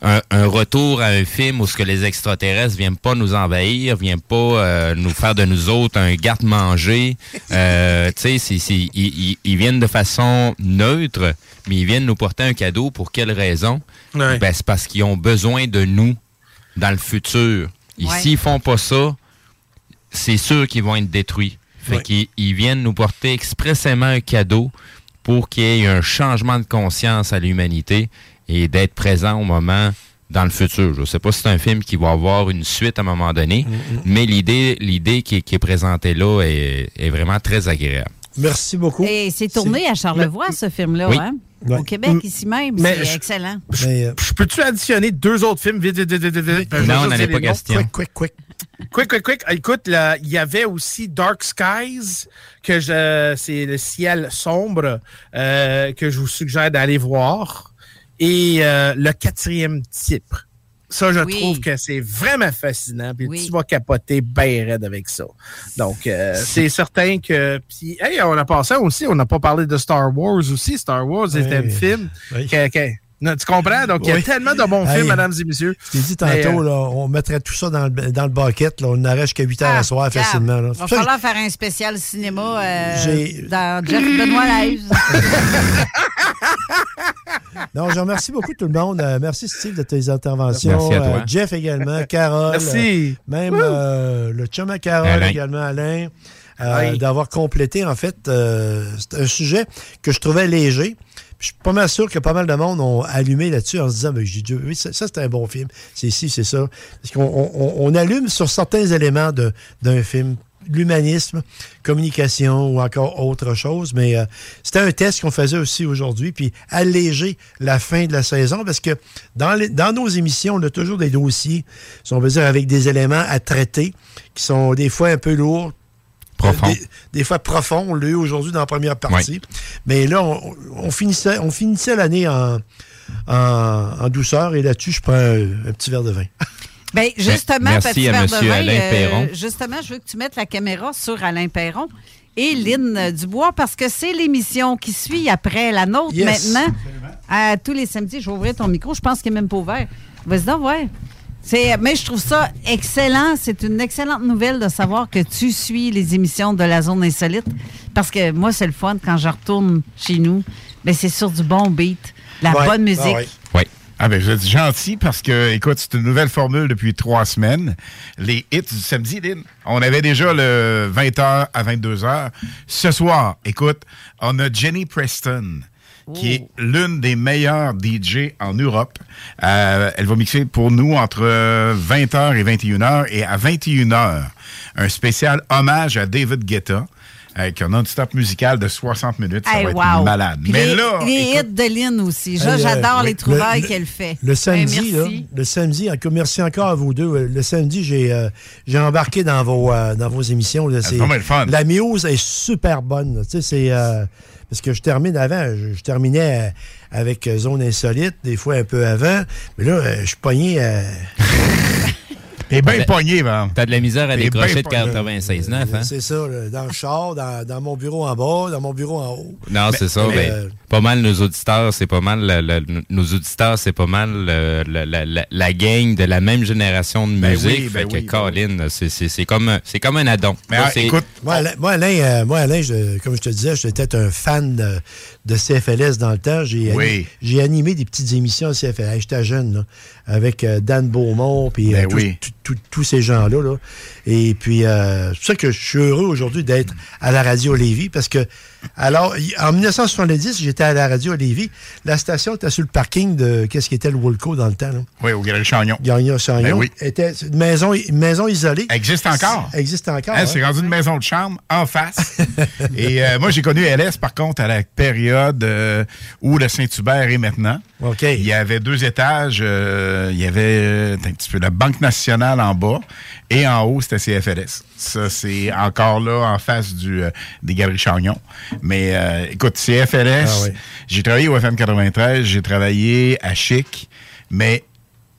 un, un retour à un film où ce que les extraterrestres viennent pas nous envahir, viennent pas euh, nous faire de nous autres un garde-manger. Euh, tu sais, c'est- c'est- ils, viennent de façon neutre, mais ils viennent nous porter un cadeau. Pour quelle raison? Ouais. Ben, c'est parce qu'ils ont besoin de nous dans le futur. Ouais. s'ils font pas ça, c'est sûr qu'ils vont être détruits. Fait Ouais. qu'ils ils viennent nous porter expressément un cadeau pour qu'il y ait un changement de conscience à l'humanité et d'être présent au moment dans le futur. Je sais pas si c'est un film qui va avoir une suite à un moment donné, mais l'idée l'idée qui, est- qui est présentée là est, est vraiment très agréable. Merci beaucoup. Et c'est tourné à Charlevoix, ce film-là, Oui. hein? Ouais. Au Québec, ici même. Mais C'est je- excellent. Mais, euh, Je peux-tu additionner deux autres films? Vite, vite, vite, vite, Non, on n'en est pas question. quick, quick, quick. Quick, quick, quick. Écoute, là, il y avait aussi Dark Skies, que je, c'est le ciel sombre, euh, que je vous suggère d'aller voir. Et euh, le quatrième type. Ça, je Oui. trouve que c'est vraiment fascinant. Puis Oui. tu vas capoter bien raide avec ça. Donc, euh, c'est certain que. Puis, hey, on a passé aussi, on n'a pas parlé de Star Wars aussi. Star Wars Oui. était un film. Oui. que- que- non, tu comprends? Donc, il y a tellement de bons Hey. films, mesdames et messieurs. Je t'ai dit tantôt, euh, là, on mettrait tout ça dans le, dans le bucket. Là, on arrête jusqu'à 8 heures à soir Ah, Regarde, facilement. Il va falloir faire un spécial cinéma euh, dans Jeff Benoît Live. Non, je remercie beaucoup tout le monde. Euh, merci Steve de tes interventions. Merci à toi. Euh, Jeff également, Carole. Merci. euh, même euh, le chum à Carole Alain. également, Alain. euh, Oui. D'avoir complété, en fait, euh, c'est un sujet que je trouvais léger. Je suis pas mal sûr que pas mal de monde ont allumé là-dessus en se disant, ben, j'ai oui, ça, c'est un bon film. C'est ici, c'est ça. Parce qu'on on, allume sur certains éléments d'un film l'humanisme, communication ou encore autre chose. Mais euh, c'était un test qu'on faisait aussi aujourd'hui, puis alléger la fin de la saison, parce que dans, dans nos émissions, on a toujours des dossiers, si on veut dire, avec des éléments à traiter, qui sont des fois un peu lourds, Profond. des, des fois profonds. On l'a eu aujourd'hui dans la première partie. Mais là, on, on finissait, on finissait l'année en, en, en douceur, et là-dessus, je prends un, un petit verre de vin. Ben, justement, Merci petit à verre de Monsieur vin, Alain euh, Perron. justement, je veux que tu mettes la caméra sur Alain Perron et Lynn euh, Dubois parce que c'est l'émission qui suit après la nôtre Yes. maintenant. À tous les samedis, je vais ouvrir ton micro. Je pense qu'il n'est même pas ouvert. Vas-y donc, ouais. C'est, mais je trouve ça excellent. C'est une excellente nouvelle de savoir que tu suis les émissions de la zone insolite. Parce que moi, c'est le fun quand je retourne chez nous. Mais c'est sur du bon beat, la Ouais. bonne musique. Ah ouais. Oui. Ah ben, vous êtes gentil parce que, écoute, c'est une nouvelle formule depuis trois semaines. Les hits du samedi, Lynn, on avait déjà le 20h à 22h. Ce soir, écoute, on a Jenny Preston, qui est l'une des meilleures DJ en Europe. Euh, elle va mixer pour nous entre 20h et 21h. Et à 21h, un spécial hommage à David Guetta. avec un non-stop musical de 60 minutes. Ça Hey, va être wow. malade. Puis Mais les, là, les écoute, hits de Lynn aussi. Euh, J'adore les trouvailles Le- qu'elle fait. Le samedi, là, merci. le samedi, encore merci encore à vous deux. Euh, Le samedi, j'ai euh, j'ai embarqué dans vos, euh, dans vos émissions. là. Ah, vraiment le fun. La muse est super bonne. Tu sais, c'est euh, parce que je termine avant. Je, je terminais euh, avec euh, Zone Insolite, des fois un peu avant. Mais là, euh, je suis pogné. euh, T'es bien pogné, man. T'as de la misère à décrocher de bien pogné. 96.9, hein? C'est ça, là, dans le char, dans, dans mon bureau en bas, dans mon bureau en haut. Non, c'est ça. mais, mais euh, pas mal nos auditeurs, c'est pas mal le- le- nos auditeurs, c'est pas mal la, la- la gang de la même génération de Ben musique. oui, ben fait que oui, ben Colin, c'est- c'est c'est comme un- c'est comme un addon. Mais Là, ah, c'est- écoute, moi, Alain, moi, Alain, euh, moi, Alain, je- comme je te disais, j'étais un fan de, de CFLS dans le temps. J'ai Oui. ani- j'ai animé des petites émissions à CFLS. J'étais jeune, là, avec euh, Dan Beaumont, puis Ben euh, tous ces gens-là. là. Et puis, euh, c'est pour ça que je suis heureux aujourd'hui d'être à la radio Lévis, parce que, alors, en 1970, j'étais à la radio Lévis. La station était sur le parking de, qu'est-ce qui était le Woolco dans le temps, là? Oui, au Galerie Chagnon. Gagnon Chagnon. Ben oui. Était une maison, maison isolée. Existe encore. Existe encore. Hein, hein? C'est rendu une maison de chambre en face. Et euh, moi, j'ai connu LS, par contre, à la période euh, où le Saint-Hubert est maintenant. OK. Il y avait deux étages. euh, il y avait un petit peu la Banque nationale en bas et en haut, c'était CFLS. Ça, c'est encore là en face du, des Galeries Chagnon. Mais euh, écoute, CFLS, Ah oui. j'ai travaillé au FM 93, j'ai travaillé à Chic, mais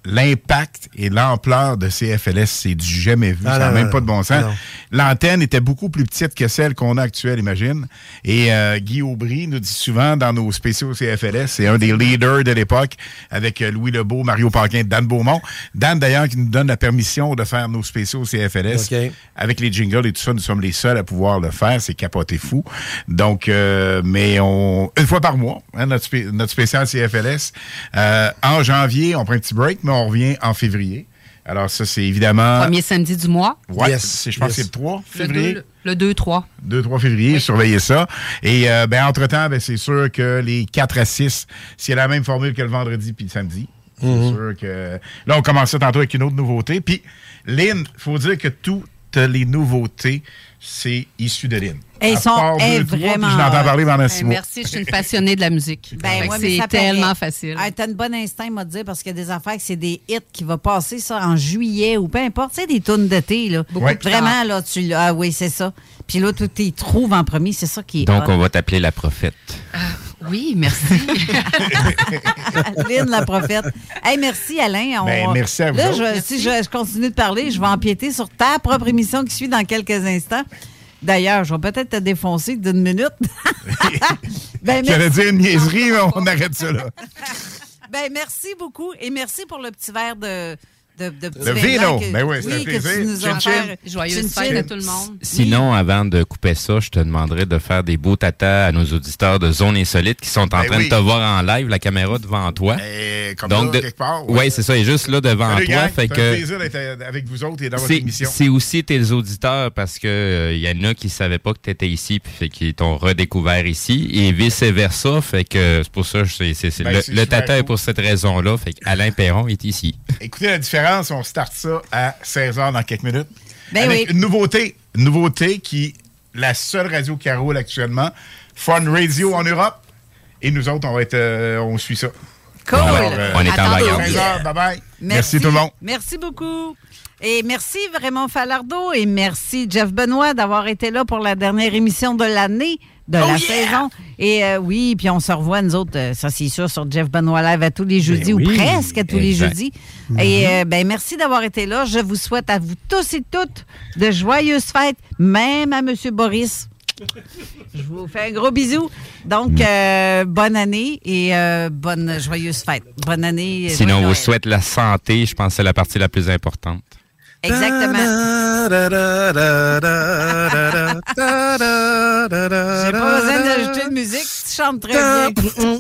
l'impact et l'ampleur de CFLS, c'est du jamais vu. Ah, ça n'a même non, pas de bon sens. L'antenne était beaucoup plus petite que celle qu'on a actuelle, imagine. Et euh, Guy Aubry nous dit souvent dans nos spéciaux CFLS, c'est un des leaders de l'époque avec euh, Louis Lebeau, Mario Paquin, Dan Beaumont. Dan, d'ailleurs, qui nous donne la permission de faire nos spéciaux CFLS. OK. Avec les jingles et tout ça, nous sommes les seuls à pouvoir le faire. C'est capoté fou. Donc, euh, mais on une fois par mois, hein, notre spécial CFLS. Euh, en janvier, on prend un petit break, mais on revient en février. Alors ça, c'est évidemment... Premier samedi du mois. Yes, c'est- je pense yes. que c'est le 3 Le février. 2, le 2, 3. 2-3 février, surveillez ça. Et euh, ben, entre-temps, ben, c'est sûr que les 4 à 6, c'est la même formule que le vendredi puis le samedi. C'est Mhm. sûr que... Là, on commence ça tantôt avec une autre nouveauté. Puis, Lynn, faut dire que toutes les nouveautés, c'est issu de Lynn. Et ils À sont- est deux, trois, puis vraiment Je l'entends parler pendant Eh, six mois. merci, je suis une passionnée de la musique. Ben, ouais, c'est tellement facile. Ah, T'as une bonne instinct, m'a dire, parce qu'il y a des affaires que c'est des hits qui vont passer ça en juillet ou peu importe. Tu sais, des tunes d'été, là. Beaucoup Ouais. plus Vraiment, là, tu l'as. Ah oui, c'est ça. Puis là, tu t'y trouves en premier, c'est ça qui est. Donc, hot. on va t'appeler la prophète. Oui, merci. Lynn, la prophète. Hey, merci, Alain. On- Ben, merci à vous Là, je- si je, je continue de parler, je vais empiéter sur ta propre émission qui suit dans quelques instants. D'ailleurs, je vais peut-être te défoncer d'une minute. ben, J'allais dire une niaiserie, mais on arrête ça là. Ben, merci beaucoup. Et merci pour le petit verre de. De, de vin vino. que- Ben oui, c'est un que plaisir. tu nous Chin, chin. Joyeuse Chin, fête chin. à tout le monde. Sinon, avant de couper ça, je te demanderais de faire des beaux tatas à nos auditeurs de Zone Insolite qui sont en Ben train oui. de te voir en live, la caméra devant toi. Et comme Donc, là, de- quelque part. ouais, c'est ça, et juste là devant Salut, toi. gang. Fait un que plaisir d'être euh, avec vous autres et dans votre c'est émission. c'est aussi tes auditeurs parce que il y en a qui savaient pas que tu étais ici puis fait qu'ils t'ont redécouvert ici et vice versa fait que c'est pour ça que c'est Ben, le, le tata est pour cette raison-là fait qu'Alain Perron est ici. Écoutez la différence, on start ça à 16h dans quelques minutes. Ben avec oui. une nouveauté, une nouveauté qui la seule radio qui roule actuellement, Fun Radio en Europe. Et nous autres, on va être, euh, on suit ça. Cool. Alors, euh, On est en vacances. 16h, bye bye. Merci. tout le monde. Merci beaucoup. Et merci vraiment Falardeau et merci Jeff Benoît d'avoir été là pour la dernière émission de l'année, de Oh la saison. Et euh, oui, puis on se revoit, nous autres, euh, ça c'est sûr, sur Jeff Benoît Live à tous les jeudis ou Ben oui, presque à tous les jeudis. Et euh, ben merci d'avoir été là. Je vous souhaite à vous tous et toutes de joyeuses fêtes, même à M. Boris. Je vous fais un gros bisou. Donc, euh, bonne année et euh, bonne joyeuse fête. Bonne année. Sinon, on vous souhaite la santé, je pense que c'est la partie la plus importante. Exactement. J'ai pas besoin d'ajouter de musique, tu chantes très bien.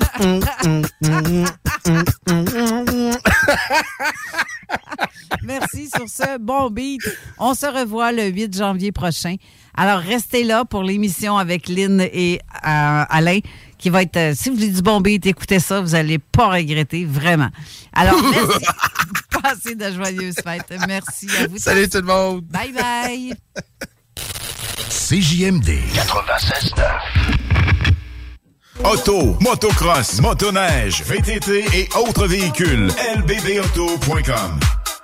Merci sur ce bon beat. On se revoit le 8 janvier prochain. Alors, restez là pour l'émission avec Lynn et euh, Alain, qui va être... euh, si vous voulez du bon beat, écoutez ça, vous n'allez pas regretter, vraiment. Alors, merci. Passez de joyeuses fêtes. Merci à vous. Salut tout le monde. Bye bye. CJMD 96.9. Auto, motocross, motoneige, VTT et autres véhicules. lbbauto.com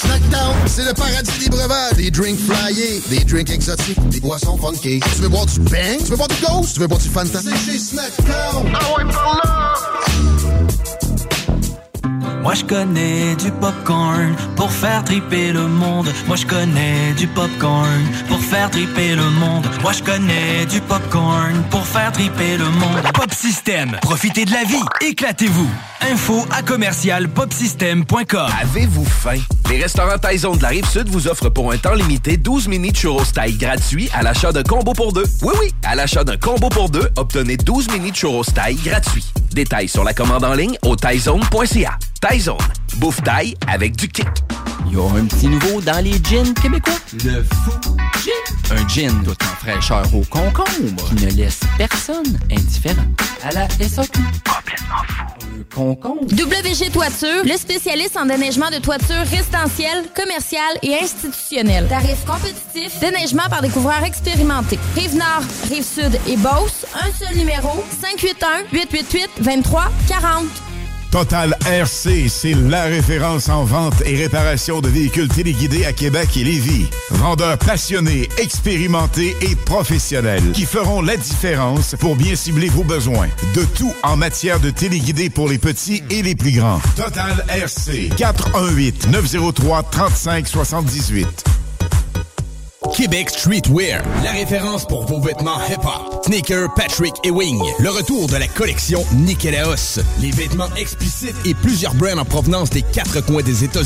Snackdown, c'est le paradis des breuvages. Des drinks flyés, des drinks exotiques, des boissons funky. Tu veux boire du bang? Tu veux boire du ghost? Tu veux boire du Fanta? C'est chez Snackdown. Ah ouais, par là! Moi je connais du popcorn pour faire triper le monde. Moi je connais du popcorn pour faire triper le monde. Moi je connais du popcorn pour faire triper le monde. Pop System, profitez de la vie, éclatez-vous. Info à commercial popsystem.com. Avez-vous faim? Les restaurants Taizone de la Rive-Sud vous offrent pour un temps limité 12 mini churros taille gratuits à l'achat d'un combo pour deux. Oui, oui, à l'achat d'un combo pour deux, obtenez 12 mini churros taille gratuits. Détails sur la commande en ligne au taizone.ca. Taizone, bouffe taille avec du kick. Il y a un petit nouveau dans les gins québécois. Le fou gin. Un gin tout en fraîcheur au concombre qui ne laisse personne indifférent. À la SAQ. Complètement fou. Un concombre. WG Toiture, le spécialiste en déneigement de toiture résidentielle, commerciale et institutionnelle. Tarifs compétitifs, déneigement par des couvreurs expérimentés. Rive-Nord, Rive-Sud et Beauce, un seul numéro, 581-888-2340. Total RC, c'est la référence en vente et réparation de véhicules téléguidés à Québec et Lévis. Vendeurs passionnés, expérimentés et professionnels qui feront la différence pour bien cibler vos besoins. De tout en matière de téléguidés pour les petits et les plus grands. Total RC, 418 903 35 78. Québec Streetwear, la référence pour vos vêtements hip-hop. Sneaker, Patrick et Wing. Le retour de la collection Nikélaos. Les vêtements explicites et plusieurs brands en provenance des quatre coins des États-Unis.